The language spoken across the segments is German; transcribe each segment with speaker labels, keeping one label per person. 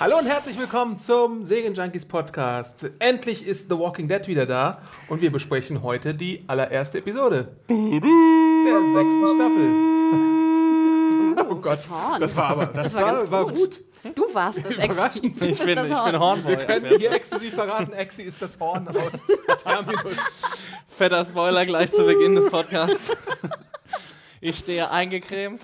Speaker 1: Hallo und herzlich willkommen zum Segen Junkies Podcast. Endlich ist The Walking Dead wieder da und wir besprechen heute die allererste Episode der sechsten Staffel. Oh Gott, das war aber das,
Speaker 2: Das war
Speaker 1: war,
Speaker 2: ganz
Speaker 1: war
Speaker 2: gut.
Speaker 1: gut.
Speaker 2: Du warst das Ex.
Speaker 1: Überraschend.
Speaker 2: Du
Speaker 3: Ich bin,
Speaker 2: das
Speaker 3: ich bin
Speaker 2: Horn.
Speaker 3: Hornboy.
Speaker 1: Wir können hier exklusiv verraten, Exi ist das Horn aus Terminus.
Speaker 3: Fetter Spoiler gleich zu Beginn des Podcasts. Ich stehe eingecremt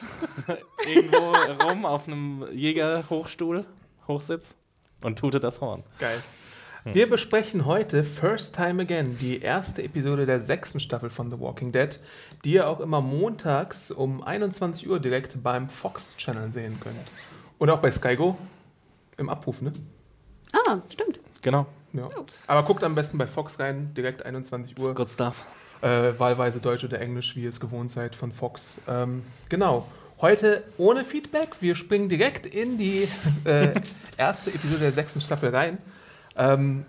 Speaker 3: irgendwo rum auf einem Jägerhochstuhl, Hochsitz und tute das Horn.
Speaker 1: Geil. Wir besprechen heute First Time Again, die erste Episode der sechsten Staffel von The Walking Dead, die ihr auch immer montags um 21 Uhr direkt beim Fox Channel sehen könnt. Und auch bei SkyGo im Abruf, ne?
Speaker 2: Ah, stimmt.
Speaker 3: Genau.
Speaker 1: Ja. Aber guckt am besten bei Fox rein, direkt 21 Uhr.
Speaker 3: Good stuff.
Speaker 1: Äh, wahlweise Deutsch oder Englisch, wie ihr es gewohnt seid von Fox. Ähm, genau. Heute ohne Feedback. Wir springen direkt in die äh, erste Episode der sechsten Staffel rein. Ähm,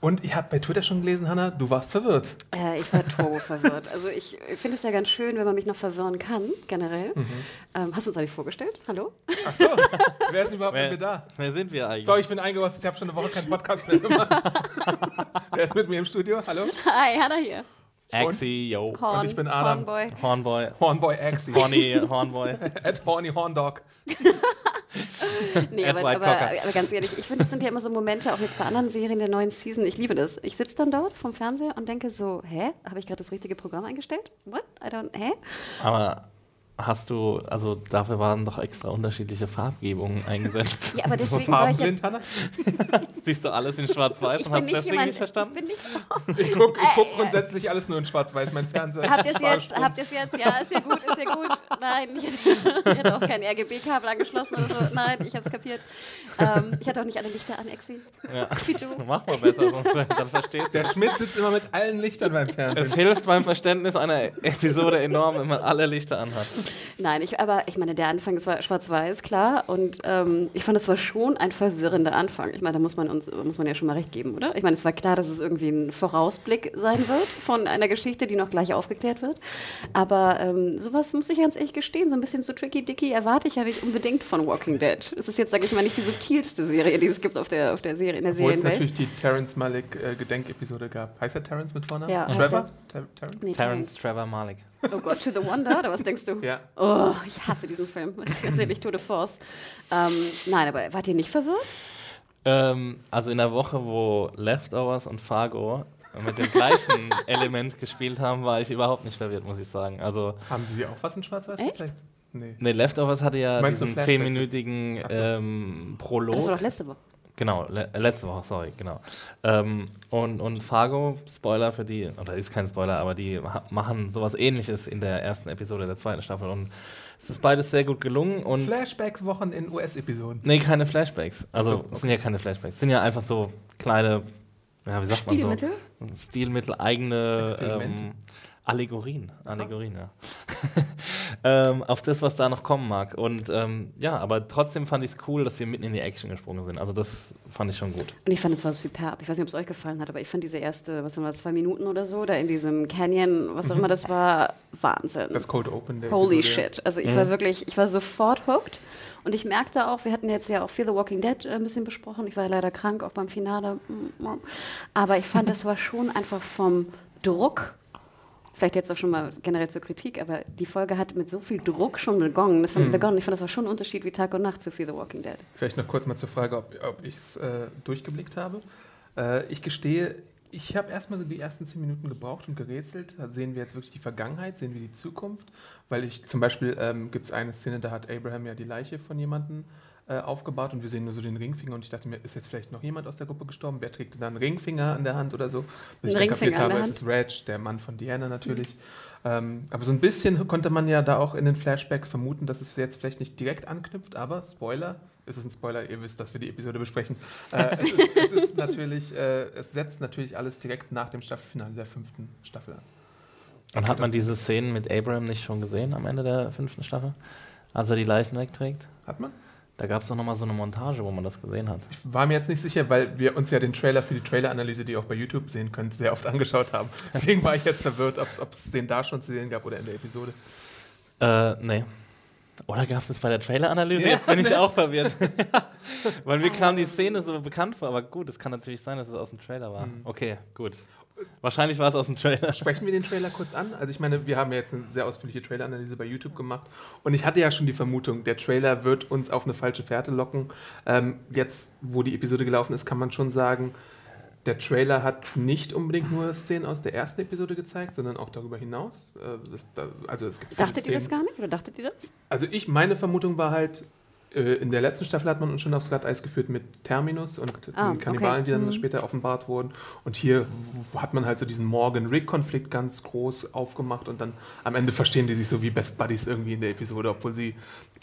Speaker 1: und ich habe bei Twitter schon gelesen, Hanna, du warst verwirrt.
Speaker 2: Äh, ich war turbo verwirrt. Also ich finde es ja ganz schön, wenn man mich noch verwirren kann, generell.
Speaker 1: Mhm.
Speaker 2: Ähm, hast du uns eigentlich vorgestellt? Hallo?
Speaker 1: Ach so, wer ist denn überhaupt mit
Speaker 3: Wer,
Speaker 1: mir da?
Speaker 3: wer sind wir eigentlich?
Speaker 1: Sorry, ich bin eingerostet, ich habe schon eine Woche keinen Podcast mehr gemacht. wer ist mit mir im Studio? Hallo?
Speaker 2: Hi, Hannah hier.
Speaker 3: Axi, yo.
Speaker 2: Horn,
Speaker 1: ich bin Adam.
Speaker 2: Hornboy.
Speaker 3: Hornboy.
Speaker 1: Hornboy Axie.
Speaker 3: Horny Hornboy.
Speaker 1: At Horny Horndog.
Speaker 2: Nee,
Speaker 3: Ed
Speaker 2: aber, aber, aber ganz ehrlich, ich finde, das sind ja immer so Momente, auch jetzt bei anderen Serien der neuen Season. Ich liebe das. Ich sitze dann dort vom Fernseher und denke so, hä? Habe ich gerade das richtige Programm eingestellt? What? I don't, hä?
Speaker 3: Aber hast du, also dafür waren doch extra unterschiedliche Farbgebungen eingesetzt.
Speaker 2: Ja, aber deswegen war ich ja?
Speaker 3: Siehst du alles in schwarz-weiß
Speaker 2: Ich
Speaker 3: und hast deswegen
Speaker 2: jemand,
Speaker 3: nicht verstanden?
Speaker 2: Ich bin nicht
Speaker 1: Ich gucke guck grundsätzlich alles nur in Schwarz-Weiß, mein Fernseher.
Speaker 2: Habt ihr es jetzt? Habt ihr es jetzt? Ja, ist ja gut, ist ja gut. Nein, ich hätte, auch kein RGB-Kabel angeschlossen oder so. Nein, ich habe es kapiert. Ähm, ich hatte auch nicht alle Lichter an, Exi.
Speaker 3: Ja.
Speaker 2: Wie du.
Speaker 3: Mach mal besser, sonst dann versteht
Speaker 1: Der Schmidt sitzt immer mit allen Lichtern beim Fernsehen.
Speaker 3: Es hilft beim Verständnis einer Episode enorm, wenn man alle Lichter anhat.
Speaker 2: Nein, ich, aber ich meine, der Anfang, das war schwarz-weiß, klar. Und ähm, ich fand, es war schon ein verwirrender Anfang. Ich meine, da muss man uns muss man ja schon mal recht geben, oder? Ich meine, es war klar, dass es irgendwie ein Vorausblick sein wird von einer Geschichte, die noch gleich aufgeklärt wird. Aber ähm, sowas muss ich ganz ehrlich gestehen, so ein bisschen so tricky dicky erwarte ich ja nicht unbedingt von Walking Dead. Es ist jetzt, sage ich mal, nicht die subtilste Serie, die es gibt auf der, auf der Serie, in der
Speaker 1: Obwohl es
Speaker 2: Serienwelt.
Speaker 1: natürlich die Terrence Malick äh, Gedenkepisode gab. Heißt er Terrence mit Vornamen?
Speaker 2: Ja,
Speaker 1: Trevor? Ter Terrence?
Speaker 2: Nee,
Speaker 3: Terence Trevor Malik.
Speaker 2: Oh Gott, To the Wonder, oder was denkst du?
Speaker 1: Ja.
Speaker 2: Oh, ich hasse diesen Film. Ganz ehrlich, Tour de Force. Ähm, nein, aber wart ihr nicht verwirrt?
Speaker 3: Ähm, also in der Woche, wo Leftovers und Fargo mit dem gleichen Element gespielt haben, war ich überhaupt nicht verwirrt, muss ich sagen. Also,
Speaker 1: Haben sie dir auch was in Schwarz-Weiß gezeigt? Nee.
Speaker 3: ne, Leftovers hatte ja
Speaker 1: Meinst
Speaker 3: diesen zehnminütigen
Speaker 1: so.
Speaker 3: ähm, Prolog.
Speaker 2: Das war doch letzte Woche.
Speaker 3: Genau, le letzte Woche, sorry, genau. Ähm, und, und Fargo, Spoiler für die, oder ist kein Spoiler, aber die machen sowas ähnliches in der ersten Episode der zweiten Staffel. Und es ist beides sehr gut gelungen. Und
Speaker 1: Flashbacks-Wochen in US-Episoden.
Speaker 3: nee, keine Flashbacks. Also es sind ja keine Flashbacks. Es sind ja einfach so kleine, ja, wie sagt man
Speaker 2: Stilmittel?
Speaker 3: so? Stilmittel, eigene
Speaker 1: Experimente.
Speaker 3: ähm, Allegorien. Allegorien, ja. ähm, auf das, was da noch kommen mag. Und ähm, ja, aber trotzdem fand ich es cool, dass wir mitten in die Action gesprungen sind. Also das fand ich schon gut.
Speaker 2: Und ich fand, es war superb. Ich weiß nicht, ob es euch gefallen hat, aber ich fand diese erste, was haben wir, zwei Minuten oder so, da in diesem Canyon, was auch immer das war, Wahnsinn.
Speaker 1: Das Cold Open der
Speaker 2: Holy
Speaker 1: Episode, ja.
Speaker 2: shit. Also ich war wirklich, ich war sofort hooked. Und ich merkte auch, wir hatten jetzt ja auch Fear the Walking Dead äh, ein bisschen besprochen. Ich war ja leider krank, auch beim Finale. Aber ich fand, das war schon einfach vom Druck, vielleicht jetzt auch schon mal generell zur Kritik, aber die Folge hat mit so viel Druck schon begonnen. Fand, begonnen. Ich fand, das war schon ein Unterschied wie Tag und Nacht zu Fear the Walking Dead.
Speaker 1: Vielleicht noch kurz mal zur Frage, ob, ob ich es äh, durchgeblickt habe. Äh, ich gestehe, ich habe erstmal so die ersten zehn Minuten gebraucht und gerätselt. Da sehen wir jetzt wirklich die Vergangenheit, sehen wir die Zukunft. Weil ich zum Beispiel ähm, gibt es eine Szene, da hat Abraham ja die Leiche von jemandem äh, aufgebaut und wir sehen nur so den Ringfinger und ich dachte mir, ist jetzt vielleicht noch jemand aus der Gruppe gestorben? Wer trägt denn da einen Ringfinger an der Hand oder so? Bis ich
Speaker 2: Ein
Speaker 1: dann kapiert
Speaker 2: Ringfinger
Speaker 1: habe, es ist Reg, der Mann von Diana natürlich. Ähm, aber so ein bisschen konnte man ja da auch in den Flashbacks vermuten, dass es jetzt vielleicht nicht direkt anknüpft, aber Spoiler, es ist ein Spoiler, ihr wisst, dass wir die Episode besprechen. Äh, es, ist, es ist natürlich, äh, es setzt natürlich alles direkt nach dem Staffelfinale der fünften Staffel an.
Speaker 3: Und hat man diese Szenen mit Abraham nicht schon gesehen am Ende der fünften Staffel? Als er die Leichen wegträgt?
Speaker 1: Hat man?
Speaker 3: Da gab es doch nochmal so eine Montage, wo man das gesehen hat.
Speaker 1: Ich war mir jetzt nicht sicher, weil wir uns ja den Trailer für die Trailer-Analyse, die ihr auch bei YouTube sehen könnt, sehr oft angeschaut haben. Deswegen war ich jetzt verwirrt, ob es den da schon zu sehen gab oder in der Episode.
Speaker 3: Äh, nee. Oder gab es das bei der Trailer-Analyse? Jetzt bin ich auch verwirrt. Weil mir kam die Szene so bekannt vor, aber gut, es kann natürlich sein, dass es aus dem Trailer war. Okay, gut. Wahrscheinlich war es aus dem Trailer.
Speaker 1: Sprechen wir den Trailer kurz an? Also ich meine, wir haben ja jetzt eine sehr ausführliche Trailer-Analyse bei YouTube gemacht und ich hatte ja schon die Vermutung, der Trailer wird uns auf eine falsche Fährte locken. Ähm, jetzt, wo die Episode gelaufen ist, kann man schon sagen, der Trailer hat nicht unbedingt nur Szenen aus der ersten Episode gezeigt, sondern auch darüber hinaus. Äh, das, da, also es gibt
Speaker 2: Dachtet ihr das gar nicht? Oder dachtet ihr das?
Speaker 1: Also ich, meine Vermutung war halt, in der letzten Staffel hat man uns schon aufs Glatteis geführt mit Terminus und
Speaker 2: Ah,
Speaker 1: den Kannibalen,
Speaker 2: okay.
Speaker 1: die dann
Speaker 2: Mhm.
Speaker 1: später offenbart wurden. Und hier hat man halt so diesen Morgan-Rick-Konflikt ganz groß aufgemacht und dann am Ende verstehen die sich so wie Best Buddies irgendwie in der Episode, obwohl sie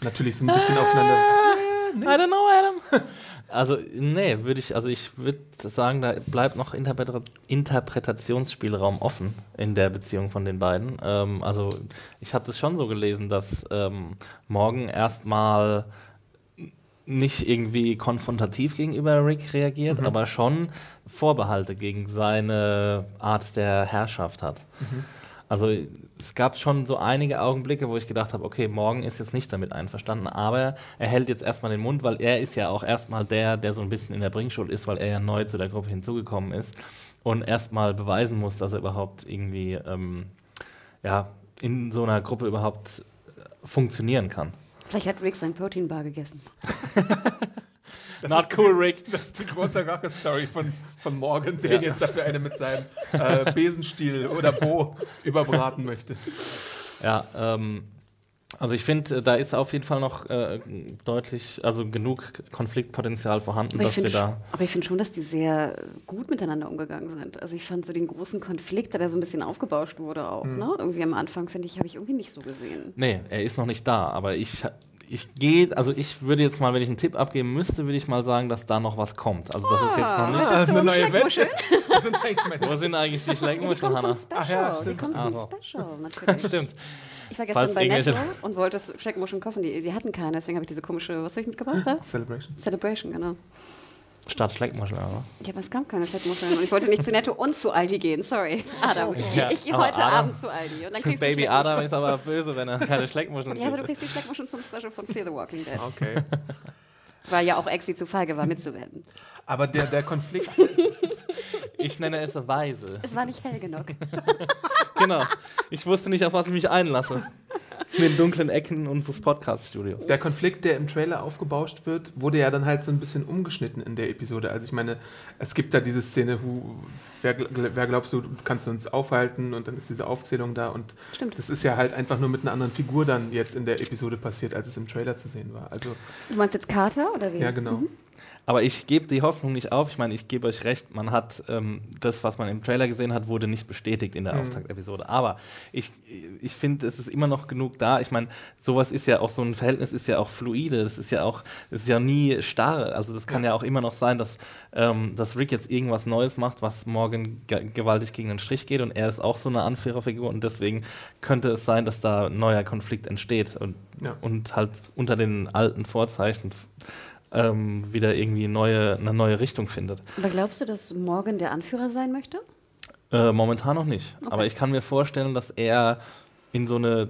Speaker 1: natürlich so ein bisschen aufeinander...
Speaker 3: I don't know, Adam. Also, nee, würde ich, also ich würde sagen, da bleibt noch Interpreta Interpretationsspielraum offen in der Beziehung von den beiden. Ähm, also, ich habe das schon so gelesen, dass ähm, Morgan erstmal nicht irgendwie konfrontativ gegenüber Rick reagiert, aber schon Vorbehalte gegen seine Art der Herrschaft hat. Also es gab schon so einige Augenblicke, wo ich gedacht habe, okay, morgen ist jetzt nicht damit einverstanden, aber er hält jetzt erstmal den Mund, weil er ist ja auch erstmal der, der so ein bisschen in der Bringschuld ist, weil er ja neu zu der Gruppe hinzugekommen ist und erstmal beweisen muss, dass er überhaupt irgendwie ähm, ja, in so einer Gruppe überhaupt äh, funktionieren kann.
Speaker 2: Vielleicht hat Rick sein Proteinbar gegessen.
Speaker 3: Not cool, Rick.
Speaker 1: Das ist die große Rache-Story von, von Morgan, den jetzt dafür eine mit seinem äh, Besenstiel oder Bo überbraten möchte.
Speaker 3: Ja, ähm, also ich finde, da ist auf jeden Fall noch äh, deutlich, also genug Konfliktpotenzial vorhanden,
Speaker 2: Aber
Speaker 3: dass wir da.
Speaker 2: aber ich finde schon, dass die sehr gut miteinander umgegangen sind. Also ich fand so den großen Konflikt, der da so ein bisschen aufgebauscht wurde auch.
Speaker 3: Mhm.
Speaker 2: Ne? Irgendwie am Anfang, finde ich, habe ich irgendwie nicht so gesehen.
Speaker 3: Nee, er ist noch nicht da, aber ich, ich gehe, also ich würde jetzt mal, wenn ich einen Tipp abgeben müsste, würde ich mal sagen, dass da noch was kommt. Also das ist jetzt noch nicht.
Speaker 2: Möchtest du
Speaker 1: eine neue meine
Speaker 3: Wo sind eigentlich die
Speaker 2: Ja, die
Speaker 3: Schleckmuscheln,
Speaker 2: kommen
Speaker 3: Hanna?
Speaker 1: Ach ja,
Speaker 2: die
Speaker 1: stimmt.
Speaker 2: kommen
Speaker 3: Ah,
Speaker 2: zum
Speaker 3: so.
Speaker 2: Special, natürlich.
Speaker 3: Stimmt.
Speaker 2: Ich war
Speaker 3: Falls
Speaker 2: gestern bei
Speaker 3: irgendwelche-
Speaker 2: Netto und wollte Schleckmuscheln kaufen. Die, die hatten keine, deswegen habe ich diese komische, was habe ich mitgebracht da?
Speaker 1: Celebration.
Speaker 2: Celebration, genau.
Speaker 3: Statt Schleckmuscheln, aber.
Speaker 2: Ja, aber es gab keine Schleckmuscheln. Und ich wollte nicht zu Netto und zu Aldi gehen. Sorry. Adam, ich gehe
Speaker 3: Ja,
Speaker 2: ich geh
Speaker 3: aber
Speaker 2: heute
Speaker 3: Adam-
Speaker 2: Abend zu Aldi. Und dann kriegst du
Speaker 3: Baby. Adam ist aber böse, wenn er keine Schleckmuscheln
Speaker 2: Ja, aber du kriegst die Schleckmuscheln zum Special von Fear the Walking Dead.
Speaker 1: Okay.
Speaker 2: Weil ja auch Exi zu feige war, mitzuwerden.
Speaker 1: Aber der, der Konflikt,
Speaker 3: Ich nenne es Weise.
Speaker 2: Es war nicht hell genug.
Speaker 3: Genau. Ich wusste nicht, auf was ich mich einlasse. In den dunklen Ecken unseres Podcast-Studios.
Speaker 1: der Konflikt, der im Trailer aufgebauscht wird, wurde ja dann halt so ein bisschen umgeschnitten in der Episode. Also ich meine, es gibt da diese Szene, wo, wer, wer glaubst du, kannst du uns aufhalten und dann ist diese Aufzählung da und
Speaker 2: Stimmt.
Speaker 1: das ist ja halt einfach nur mit einer anderen Figur dann jetzt in der Episode passiert, als es im Trailer zu sehen war. Also
Speaker 2: Du meinst jetzt Carter oder wie?
Speaker 1: ja, genau.
Speaker 3: Aber ich gebe die Hoffnung nicht auf. Ich meine, ich gebe euch recht, man hat ähm, das, was man im Trailer gesehen hat, wurde nicht bestätigt in der
Speaker 1: Mhm.
Speaker 3: Auftaktepisode. Aber ich, ich finde, es ist immer noch genug da. Ich meine, sowas ist ja auch, so ein Verhältnis ist ja auch fluide. Das ist ja auch, das ist ja nie starr. Also das kann ja, auch immer noch sein, dass, ähm, dass Rick jetzt irgendwas Neues macht, was morgen ge gewaltig gegen den Strich geht und er ist auch so eine Anführerfigur und deswegen könnte es sein, dass da ein neuer Konflikt entsteht und,
Speaker 1: Ja.
Speaker 3: und halt unter den alten Vorzeichen ähm, wieder irgendwie neue, eine neue Richtung findet.
Speaker 2: Aber glaubst du, dass Morgan der Anführer sein möchte?
Speaker 3: Äh, momentan noch nicht.
Speaker 2: Okay.
Speaker 3: Aber ich kann mir vorstellen, dass er in so eine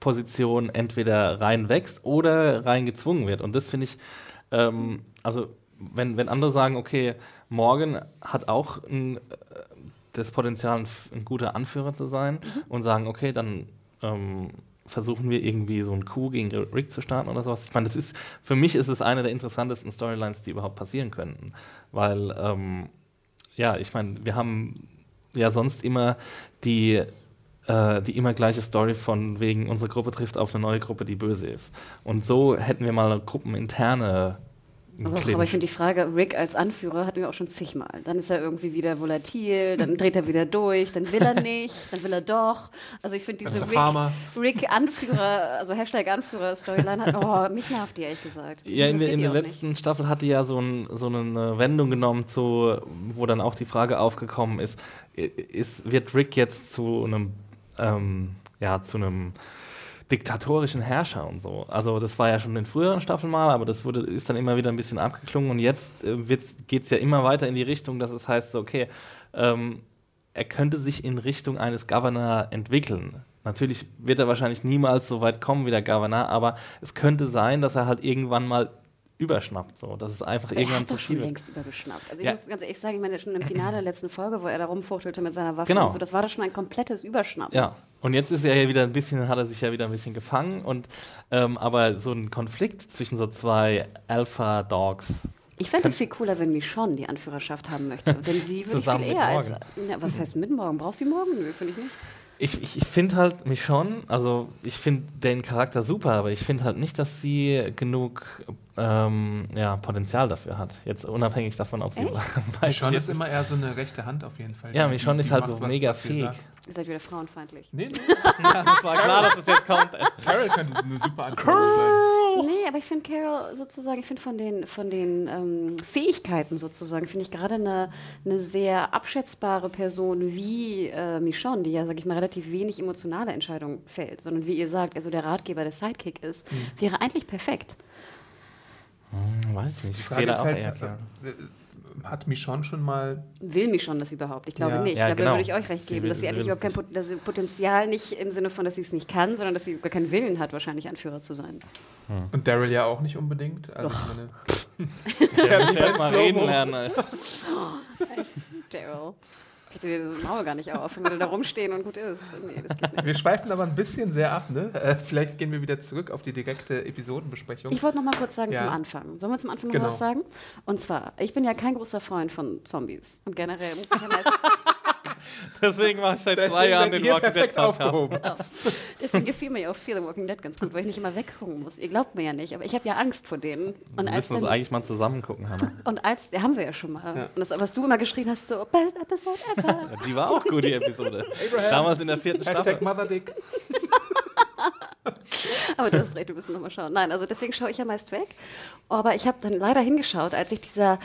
Speaker 3: Position entweder reinwächst oder reingezwungen wird. Und das finde ich, ähm, also wenn, wenn andere sagen, okay, Morgan hat auch ein, äh, das Potenzial, ein, ein guter Anführer zu sein und sagen, okay, dann ähm, versuchen wir irgendwie so einen Coup gegen Rick zu starten oder sowas. Ich meine, das ist, für mich ist es eine der interessantesten Storylines, die überhaupt passieren könnten. Weil, ähm, ja, ich meine, wir haben ja sonst immer die, äh, die immer gleiche Story von wegen, unsere Gruppe trifft auf eine neue Gruppe, die böse ist. Und so hätten wir mal gruppeninterne
Speaker 2: Aber,
Speaker 3: Clinch.
Speaker 2: aber ich finde die Frage, Rick als Anführer hatten wir auch schon zigmal. Dann ist er irgendwie wieder volatil, dann dreht er wieder durch, dann will er nicht, dann will er doch. Also ich finde diese
Speaker 1: er Farmer.
Speaker 2: Rick, also Hashtag Anführer Storyline hat, oh, mich nervt die ehrlich gesagt.
Speaker 3: Ja, in, in der
Speaker 2: auch
Speaker 3: letzten Staffel hatte ja so, ein, so eine Wendung genommen, zu, wo dann auch die Frage aufgekommen ist, ist wird Rick jetzt zu einem, ähm, ja, zu einem diktatorischen Herrscher und so. Also das war ja schon in früheren Staffeln mal, aber das wurde, ist dann immer wieder ein bisschen abgeklungen und jetzt äh, geht es ja immer weiter in die Richtung, dass es heißt, so, okay, ähm, er könnte sich in Richtung eines Governor entwickeln. Natürlich wird er wahrscheinlich niemals so weit kommen wie der Governor, aber es könnte sein, dass er halt irgendwann mal überschnappt. So. Das ist einfach
Speaker 2: er
Speaker 3: irgendwann
Speaker 2: hat
Speaker 3: zu
Speaker 2: doch schon
Speaker 3: viel.
Speaker 2: längst übergeschnappt. Also ich
Speaker 3: Ja.
Speaker 2: muss ganz ehrlich sagen, ich meine, schon im Finale der letzten Folge, wo er da rumfuchtelte mit seiner Waffe
Speaker 3: Genau.
Speaker 2: und so, das war doch schon ein komplettes Überschnappen.
Speaker 3: Ja, und jetzt ist er ja wieder ein bisschen, hat er sich ja wieder ein bisschen gefangen und ähm, aber so ein Konflikt zwischen so zwei Alpha-Dogs.
Speaker 2: Ich fände es viel cooler, wenn Michonne die Anführerschaft haben möchte. Denn sie würde ich viel eher als. Na, was heißt mit morgen? Braucht sie morgen? Nö, finde ich nicht.
Speaker 3: Ich, ich, ich finde halt mich schon, also ich finde den Charakter super, aber ich finde halt nicht, dass sie genug ähm, ja, Potenzial dafür hat. Jetzt unabhängig davon, ob sie
Speaker 1: Michonne ist immer eher so eine rechte Hand auf jeden Fall.
Speaker 3: Ja, Michonne ist halt so
Speaker 1: was,
Speaker 3: mega
Speaker 1: was
Speaker 3: fähig.
Speaker 2: Ihr seid wieder frauenfeindlich.
Speaker 1: Nee, nee.
Speaker 3: Ja, das war klar, dass es jetzt kommt.
Speaker 1: Carol könnte eine super Anführerin sein.
Speaker 2: Nee, aber ich finde Carol sozusagen, ich finde von den, von den ähm, Fähigkeiten sozusagen, finde ich gerade eine, eine sehr abschätzbare Person wie äh, Michonne, die ja, sag ich mal, relativ wenig emotionale Entscheidungen fällt, sondern wie ihr sagt, also der Ratgeber, der Sidekick ist, wäre eigentlich perfekt.
Speaker 3: Hm, Weiß ich nicht.
Speaker 1: Die
Speaker 3: Ich
Speaker 1: Frage ist
Speaker 3: auch
Speaker 1: halt,
Speaker 3: eher
Speaker 1: äh, hat Michonne schon mal
Speaker 2: Will Michonne das überhaupt? Ich glaube
Speaker 1: Ja.
Speaker 2: nicht.
Speaker 3: Ja,
Speaker 2: ich glaube,
Speaker 3: genau.
Speaker 2: da würde ich euch recht
Speaker 3: Sie
Speaker 2: geben,
Speaker 3: will-
Speaker 2: dass sie
Speaker 3: sie
Speaker 2: eigentlich überhaupt kein Pot sie Potenzial nicht im Sinne von, dass sie es nicht kann, sondern dass sie gar keinen Willen hat, wahrscheinlich Anführer zu sein.
Speaker 1: und Daryl ja auch nicht unbedingt. Also ich meine,
Speaker 3: Der muss erst mal reden lernen.
Speaker 2: Daryl. Ich kriege dir das Maul gar nicht auf, wenn wir da rumstehen und gut ist. Nee, das geht nicht.
Speaker 1: wir schweifen aber ein bisschen sehr ab, ne? Äh, vielleicht gehen wir wieder zurück auf die direkte Episodenbesprechung.
Speaker 2: Ich wollte noch mal kurz sagen
Speaker 1: Ja.
Speaker 2: zum Anfang. Sollen wir zum Anfang noch
Speaker 1: Genau.
Speaker 2: was sagen? Und zwar, ich bin ja kein großer Freund von Zombies. Und generell muss ich ja meist,
Speaker 3: Deswegen mache ich seit
Speaker 1: Deswegen
Speaker 3: zwei Jahren den Walking Dead
Speaker 1: aufgehoben.
Speaker 2: deswegen gefiel mir ja auch Fear the Walking Dead ganz gut, weil ich nicht immer weggucken muss. Ihr glaubt mir ja nicht, aber ich habe ja Angst vor denen. Und
Speaker 3: Wir müssen uns eigentlich mal zusammen gucken, Hannah.
Speaker 2: und als, haben wir ja schon mal.
Speaker 1: Ja.
Speaker 2: Und das, was du immer geschrien hast, so, best episode ever.
Speaker 3: Die war auch gut, die Episode. Damals in der vierten Staffel.
Speaker 1: Hashtag Motherdick.
Speaker 2: Aber du hast recht, wir müssen nochmal schauen. Nein, also deswegen schaue ich ja meist weg. Aber ich habe dann leider hingeschaut, als sich dieser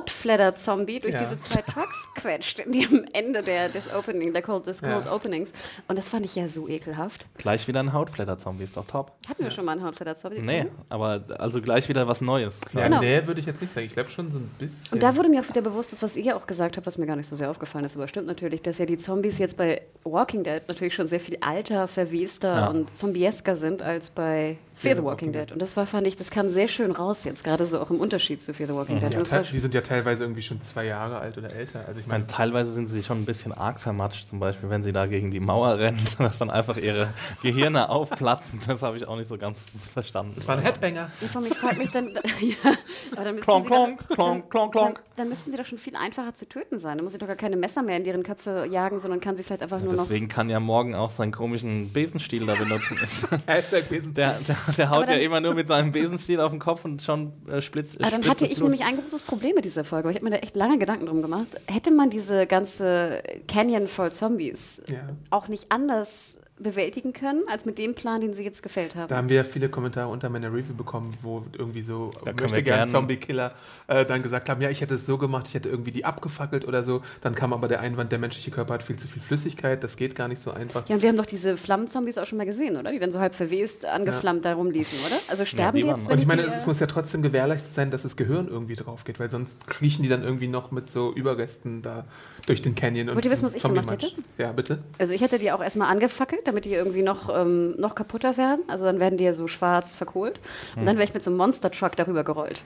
Speaker 2: Hautfledder-Zombie durch
Speaker 1: Ja.
Speaker 2: diese zwei Trucks quetscht, in die am Ende der, des Opening, der Cold, des Cold
Speaker 1: Ja.
Speaker 2: Openings. Und das fand ich ja so ekelhaft.
Speaker 3: Gleich wieder ein Hautflatter-Zombie, ist doch top.
Speaker 2: Hatten wir schon mal einen Hautfledder-Zombie?
Speaker 3: Nee, aber also gleich wieder was Neues.
Speaker 1: Ja,
Speaker 2: Genau.
Speaker 1: nee, würde ich jetzt nicht sagen. Ich glaube schon so ein bisschen.
Speaker 2: Und da wurde mir auch wieder bewusst, das, was ihr auch gesagt habt, was mir gar nicht so sehr aufgefallen ist, aber stimmt natürlich, dass ja die Zombies jetzt bei Walking Dead natürlich schon sehr viel alter, verwester
Speaker 3: Ja.
Speaker 2: und zombiesker sind als bei Fear the Walking Dead. Und das war, fand ich, das kam sehr schön raus jetzt, gerade so auch im Unterschied zu Fear the Walking Dead.
Speaker 1: ja, die sind ja teilweise irgendwie schon zwei Jahre alt oder älter. Also ich
Speaker 3: Ich meine,
Speaker 1: meine,
Speaker 3: teilweise sind sie schon ein bisschen arg vermatscht, zum Beispiel, wenn sie da gegen die Mauer rennen, dass dann einfach ihre Gehirne aufplatzen. Das habe ich auch nicht so ganz verstanden.
Speaker 1: das war ein Headbanger.
Speaker 2: Mir fragt mich dann, ja, aber dann müssen,
Speaker 3: Klonk, klonk, klonk, klonk, klonk.
Speaker 2: Dann müssten sie doch schon viel einfacher zu töten sein. Dann muss sie doch gar keine Messer mehr in deren Köpfe jagen, sondern kann sie vielleicht einfach nur noch.
Speaker 3: Deswegen kann ja morgen auch seinen komischen Besenstiel da benutzen.
Speaker 1: Hashtag Besen.
Speaker 3: Der, der, der haut
Speaker 2: dann-
Speaker 3: ja immer nur mit seinem Besenstiel auf den Kopf und schon äh, splitzt.
Speaker 2: Aber dann
Speaker 3: spritzt
Speaker 2: hatte ich
Speaker 3: Blut.
Speaker 2: nämlich ein großes Problem mit dieser Folge. weil Ich habe mir da echt lange Gedanken drum gemacht. Hätte man diese ganze Canyon voll Zombies
Speaker 1: Ja.
Speaker 2: auch nicht anders bewältigen können, als mit dem Plan, den sie jetzt gefällt haben?
Speaker 1: Da haben wir viele Kommentare unter meiner Review bekommen, wo irgendwie so
Speaker 3: Da
Speaker 1: möchte gern Zombie-Killer äh, dann gesagt haben, ja, ich hätte es so gemacht, ich hätte irgendwie die abgefackelt oder so. Dann kam aber der Einwand, der menschliche Körper hat viel zu viel Flüssigkeit, das geht gar nicht so einfach.
Speaker 2: ja, und wir haben doch diese Flammenzombies auch schon mal gesehen, oder? Die dann so halb verwest, angeflammt da rumliefen, oder? Also sterben
Speaker 3: die
Speaker 2: die,
Speaker 3: waren-
Speaker 2: jetzt, wenn
Speaker 1: Und ich meine,
Speaker 2: die,
Speaker 1: es
Speaker 2: äh,
Speaker 1: muss ja trotzdem gewährleistet sein, dass das Gehirn irgendwie drauf geht, weil sonst kriechen die dann irgendwie noch mit so Überresten da durch den Canyon.
Speaker 2: Wollt ihr wissen, was ich gemacht hätte?
Speaker 1: Ja, bitte.
Speaker 2: Also ich hätte die auch erstmal angefackelt, damit die irgendwie noch, ähm, noch kaputter werden. Also dann werden die ja so schwarz verkohlt. Und
Speaker 3: Hm.
Speaker 2: dann wäre ich mit so einem Monster-Truck darüber gerollt.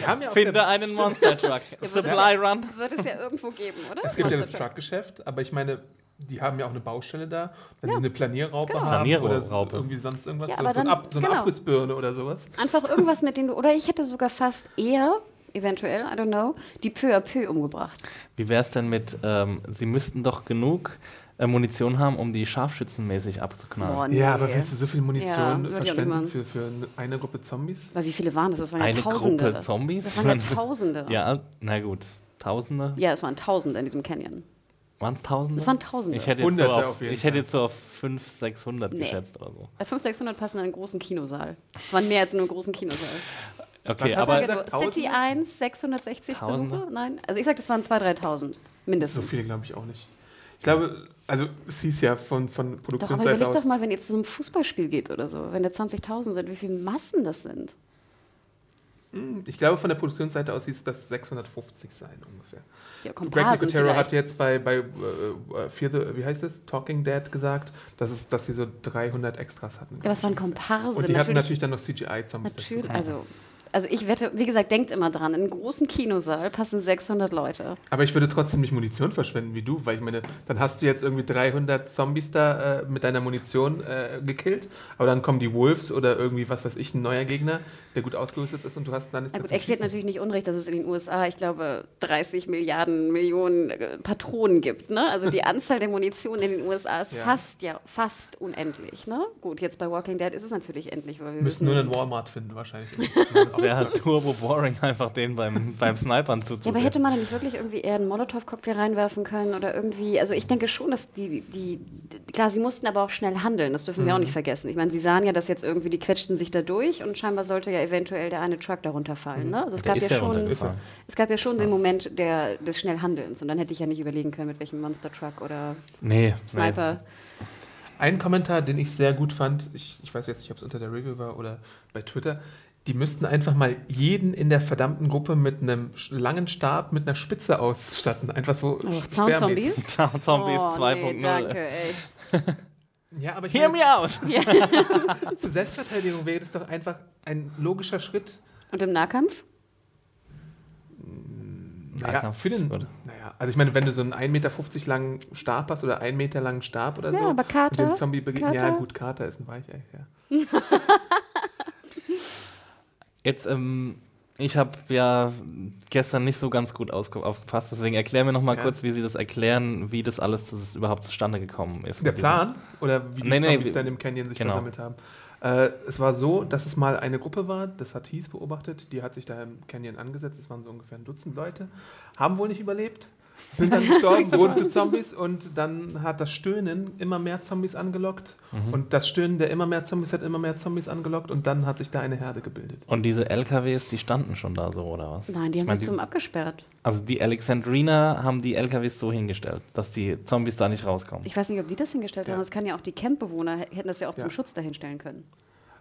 Speaker 1: Ja
Speaker 3: Finde einen Monster Truck.
Speaker 2: wird
Speaker 3: Supply Run.
Speaker 2: Wird es ja irgendwo geben, oder?
Speaker 1: es gibt ja das. Truck-Geschäft, aber ich meine, die haben ja auch eine Baustelle da. Wenn
Speaker 2: Ja.
Speaker 1: die eine Planierraupe
Speaker 2: Genau.
Speaker 1: haben oder so, irgendwie sonst irgendwas,
Speaker 2: Ja,
Speaker 1: so, so, ein
Speaker 2: dann-
Speaker 1: Ab, so eine
Speaker 2: genau.
Speaker 1: Abrissbirne oder sowas.
Speaker 2: Einfach irgendwas, mit dem du. Oder ich hätte sogar fast eher, eventuell, I don't know, die peu à peu umgebracht.
Speaker 3: Wie wäre es denn mit, ähm, sie müssten doch genug äh, Munition haben, um die scharfschützenmäßig abzuknallen.
Speaker 2: Boah, nee.
Speaker 1: Ja, aber willst du so viel
Speaker 2: Ja,
Speaker 1: Munition
Speaker 2: nicht
Speaker 1: verschwenden für, für eine Gruppe Zombies?
Speaker 2: Weil wie viele waren das? Das waren ja
Speaker 3: Eine
Speaker 2: Tausende.
Speaker 3: Gruppe Zombies?
Speaker 2: Das waren ja Tausende.
Speaker 3: Ja, na gut. Tausende?
Speaker 2: Ja, es waren Tausende in diesem Canyon.
Speaker 3: Waren es Tausende?
Speaker 2: Es waren Tausende.
Speaker 3: Ich hätte jetzt, so
Speaker 1: Hunderte
Speaker 3: auf,
Speaker 1: auf jeden
Speaker 3: ich hätte jetzt so auf 500, 600
Speaker 2: Nee.
Speaker 3: geschätzt oder so.
Speaker 2: Bei 500, 600 passen in einen großen Kinosaal. Es waren mehr als in einem großen Kinosaal.
Speaker 3: Okay,
Speaker 1: hast du
Speaker 3: aber
Speaker 1: gesagt?
Speaker 2: Sage City
Speaker 1: Tausende?
Speaker 2: 1, 660
Speaker 3: Tausende?
Speaker 2: Besucher? Nein. Also ich sag, das waren 2.000, 3.000.
Speaker 1: So
Speaker 2: Mindestens.
Speaker 1: viele glaube ich auch nicht. Ich glaube, also es hieß ja von, von
Speaker 2: Doch, aber
Speaker 1: Produktionsseite
Speaker 2: überleg
Speaker 1: aus.
Speaker 2: doch mal, wenn ihr zu so einem Fußballspiel geht oder so, wenn da 20.000 sind, wie viele Massen das sind.
Speaker 1: Ich glaube, von der Produktionsseite aus hieß das 650 sein ungefähr.
Speaker 2: Ja,
Speaker 1: Greg Nicotero hat jetzt bei, bei äh, äh, Fear the, wie heißt es, Talking Dead gesagt, dass, es, dass sie so 300 Extras hatten.
Speaker 2: Ja, was waren Komparsen?
Speaker 1: Und die hatten natürlich dann noch CGI-Zombies dazu.
Speaker 2: Natürlich, also, also ich wette, wie gesagt, denkt immer dran, in einen großen Kinosaal passen 600 Leute.
Speaker 1: Aber ich würde trotzdem nicht Munition verschwenden wie du, weil ich meine, dann hast du jetzt irgendwie 300 Zombies da äh, mit deiner Munition äh, gekillt, aber dann kommen die Wolves oder irgendwie, was weiß ich, ein neuer Gegner, der gut ausgerüstet ist und du hast dann nichts mehr
Speaker 2: gut, Ex
Speaker 1: Schießen.
Speaker 2: natürlich nicht unrecht, dass es in den USA, ich glaube, 30 Milliarden Millionen äh, Patronen gibt. Ne? Also die Anzahl der Munition in den USA ist
Speaker 1: Ja.
Speaker 2: fast, ja, fast unendlich. Ne? Gut, jetzt bei Walking Dead ist es natürlich endlich, weil wir
Speaker 1: müssen nur einen Walmart finden wahrscheinlich.
Speaker 3: Wäre halt turbo boring, einfach den beim, beim Snipern
Speaker 2: Ja,
Speaker 3: zuzusehen.
Speaker 2: aber hätte man da nicht wirklich irgendwie eher einen Molotow-Cocktail reinwerfen können oder irgendwie, also ich denke schon, dass die, die, klar, sie mussten aber auch schnell handeln, das dürfen
Speaker 1: Mhm.
Speaker 2: wir auch nicht vergessen. Ich meine, sie sahen ja, dass jetzt irgendwie, die quetschten sich da durch und scheinbar sollte ja eventuell der eine Truck darunter fallen. Ne? Also es
Speaker 3: Der
Speaker 2: gab ja
Speaker 3: ja
Speaker 2: schon, es gab ja schon den Moment der, des Schnellhandelns und dann hätte ich ja nicht überlegen können, mit welchem Monster-Truck oder
Speaker 3: Nee, nee.
Speaker 2: Sniper.
Speaker 1: Ein Kommentar, den ich sehr gut fand, ich, ich weiß jetzt nicht, ob es unter der Review war oder bei Twitter, die müssten einfach mal jeden in der verdammten Gruppe mit einem langen Stab mit einer Spitze ausstatten. Einfach so
Speaker 2: Oh,
Speaker 1: sperrmäßig.
Speaker 2: Zaunzombies?
Speaker 3: Zombie- Zombies
Speaker 2: oh,
Speaker 3: 2.0.
Speaker 2: Nee, danke, echt.
Speaker 1: Ja, aber
Speaker 3: Hear me out!
Speaker 1: zur Selbstverteidigung wäre das doch einfach ein logischer Schritt.
Speaker 2: Und im Nahkampf?
Speaker 1: Naja,
Speaker 3: Nahkampf
Speaker 1: für den, naja, also ich meine, wenn du so einen 1,50 Meter langen Stab hast oder 1 Meter langen Stab oder
Speaker 2: Ja,
Speaker 1: so,
Speaker 2: aber Kater,
Speaker 1: den Zombie begegnet, ja gut, Kater ist ein Weichei, ja.
Speaker 3: Jetzt, ähm, ich habe ja gestern nicht so ganz gut aufgepasst, deswegen erklär mir noch mal
Speaker 1: Ja.
Speaker 3: kurz, wie Sie das erklären, wie das alles zu, überhaupt zustande gekommen ist.
Speaker 1: Der Plan oder wie die
Speaker 3: Nee, nee,
Speaker 1: Zombies
Speaker 3: wie-
Speaker 1: dann im Canyon sich
Speaker 3: genau.
Speaker 1: versammelt haben. Äh, es war so, dass es mal eine Gruppe war, das hat Heath beobachtet, die hat sich da im Canyon angesetzt, es waren so ungefähr ein Dutzend Leute, haben wohl nicht überlebt, sind dann gestorben, wurden zu Zombies und dann hat das Stöhnen immer mehr Zombies angelockt
Speaker 3: Mhm.
Speaker 1: und das Stöhnen der immer mehr Zombies hat immer mehr Zombies angelockt und dann hat sich da eine Herde gebildet.
Speaker 3: Und diese LKWs, die standen schon da so, oder was?
Speaker 2: Nein, die haben
Speaker 3: Ich mein,
Speaker 2: sich zum abgesperrt.
Speaker 3: Also die Alexandriner haben die LKWs so hingestellt, dass die Zombies da nicht rauskommen.
Speaker 2: Ich weiß nicht, ob die das hingestellt
Speaker 1: Ja.
Speaker 2: haben. Das kann ja auch die Campbewohner hätten das ja auch zum
Speaker 1: Ja.
Speaker 2: Schutz dahinstellen können.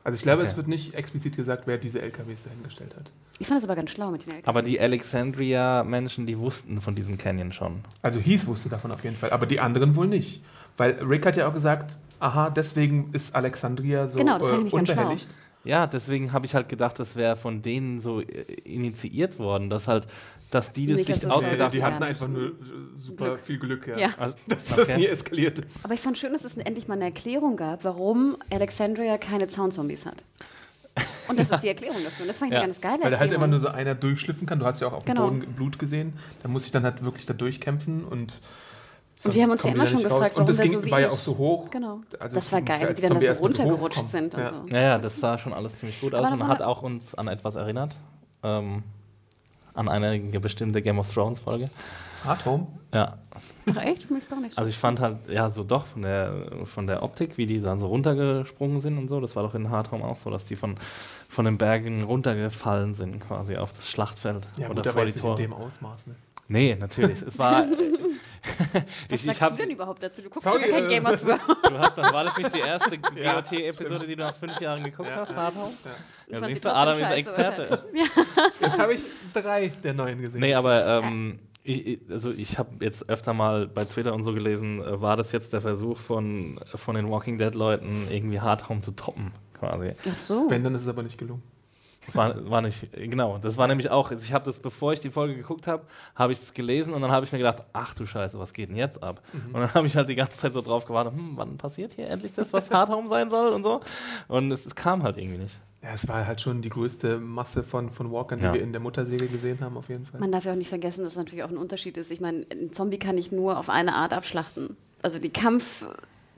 Speaker 1: Also ich glaube,
Speaker 3: Okay.
Speaker 1: es wird nicht explizit gesagt, wer diese LKWs dahingestellt hat.
Speaker 2: Ich fand das aber ganz schlau mit den LKWs.
Speaker 3: Aber die Alexandria-Menschen, die wussten von diesem Canyon schon.
Speaker 1: Also Heath wusste davon auf jeden Fall, aber die anderen wohl nicht. Weil Rick hat ja auch gesagt, aha, deswegen ist Alexandria so
Speaker 2: Genau, das
Speaker 1: äh,
Speaker 2: ich nämlich ganz schlau.
Speaker 1: unbehelligt.
Speaker 3: Ja, deswegen habe ich halt gedacht, das wäre von denen so äh, initiiert worden, dass halt, dass die das
Speaker 2: Nicht,
Speaker 3: sich ausgedacht
Speaker 1: die
Speaker 2: ja
Speaker 1: hatten einfach nur super
Speaker 2: Glück.
Speaker 1: viel Glück, ja.
Speaker 2: Ja.
Speaker 3: Also,
Speaker 1: Dass das
Speaker 3: okay.
Speaker 1: nie eskaliert ist.
Speaker 2: aber ich fand schön, dass es endlich mal eine Erklärung gab, warum Alexandria keine Zaunzombies hat. Und das ist die Erklärung dafür. Und das fand ich
Speaker 3: Ja.
Speaker 2: eine ganz geile
Speaker 1: Weil da halt immer nur so einer durchschlüpfen kann. Du hast ja auch auf
Speaker 2: Genau.
Speaker 1: dem Boden Blut gesehen. Da muss ich dann halt wirklich da durchkämpfen und.
Speaker 2: Und wir haben uns ja immer
Speaker 1: die
Speaker 2: schon gefragt,
Speaker 1: raus. Und das
Speaker 2: warum
Speaker 1: ging,
Speaker 2: so
Speaker 1: war ja auch so hoch.
Speaker 2: Genau.
Speaker 1: Also
Speaker 2: das war geil, wie die dann da so runtergerutscht sind und
Speaker 1: Ja.
Speaker 2: so.
Speaker 3: Ja, ja, das sah schon alles ziemlich gut aus und hat auch uns an etwas erinnert. Ähm, an eine bestimmte Game of Thrones Folge.
Speaker 1: Hard Home.
Speaker 3: Ja,
Speaker 2: Ach echt? Mich gar nicht so.
Speaker 3: also ich fand halt, ja, so doch von der, von der Optik, wie die dann so runtergesprungen sind und so, das war doch in Hard Home auch so, dass die von, von den Bergen runtergefallen sind, quasi auf das Schlachtfeld
Speaker 1: Ja,
Speaker 3: oder
Speaker 1: gut, aber
Speaker 3: vor die
Speaker 1: jetzt nicht in dem Ausmaß. Ne?
Speaker 3: Nee, natürlich. Es war.
Speaker 2: Was
Speaker 3: ich,
Speaker 2: sagst
Speaker 3: ich hab,
Speaker 2: du denn überhaupt dazu? Du guckst
Speaker 1: Sorry,
Speaker 2: kein
Speaker 1: äh,
Speaker 2: Game of Thrones.
Speaker 3: du hast dann, war das nicht die erste
Speaker 1: Ja,
Speaker 3: GOT-Episode, die du nach fünf Jahren geguckt
Speaker 1: Ja.
Speaker 3: hast, Hard Home?
Speaker 2: Ich
Speaker 3: Ja,
Speaker 2: sie
Speaker 3: siehst du, Adam ist Experte.
Speaker 1: Jetzt habe ich drei der neuen gesehen.
Speaker 3: Nee, aber ähm, ich, also ich habe jetzt öfter mal bei Twitter und so gelesen, äh, war das jetzt der Versuch von, von den Walking Dead-Leuten, irgendwie Hard Home zu toppen, quasi.
Speaker 2: Ach so.
Speaker 1: Wenn, dann ist es aber nicht gelungen.
Speaker 3: Das war, war nicht, genau, das war nämlich auch, ich habe das, bevor ich die Folge geguckt habe, habe ich es gelesen und dann habe ich mir gedacht, ach du Scheiße, was geht denn jetzt ab? Und dann habe ich halt die ganze Zeit so drauf gewartet, hm, wann passiert hier endlich das, was Hard Home sein soll und so. Und es, es kam halt irgendwie nicht.
Speaker 1: Ja, es war halt schon die größte Masse von, von Walkern, die
Speaker 3: Ja.
Speaker 1: wir in der Mutterserie gesehen haben, auf jeden Fall.
Speaker 2: Man darf ja auch nicht vergessen, dass es natürlich auch ein Unterschied ist. Ich meine, ein Zombie kann ich nur auf eine Art abschlachten. Also die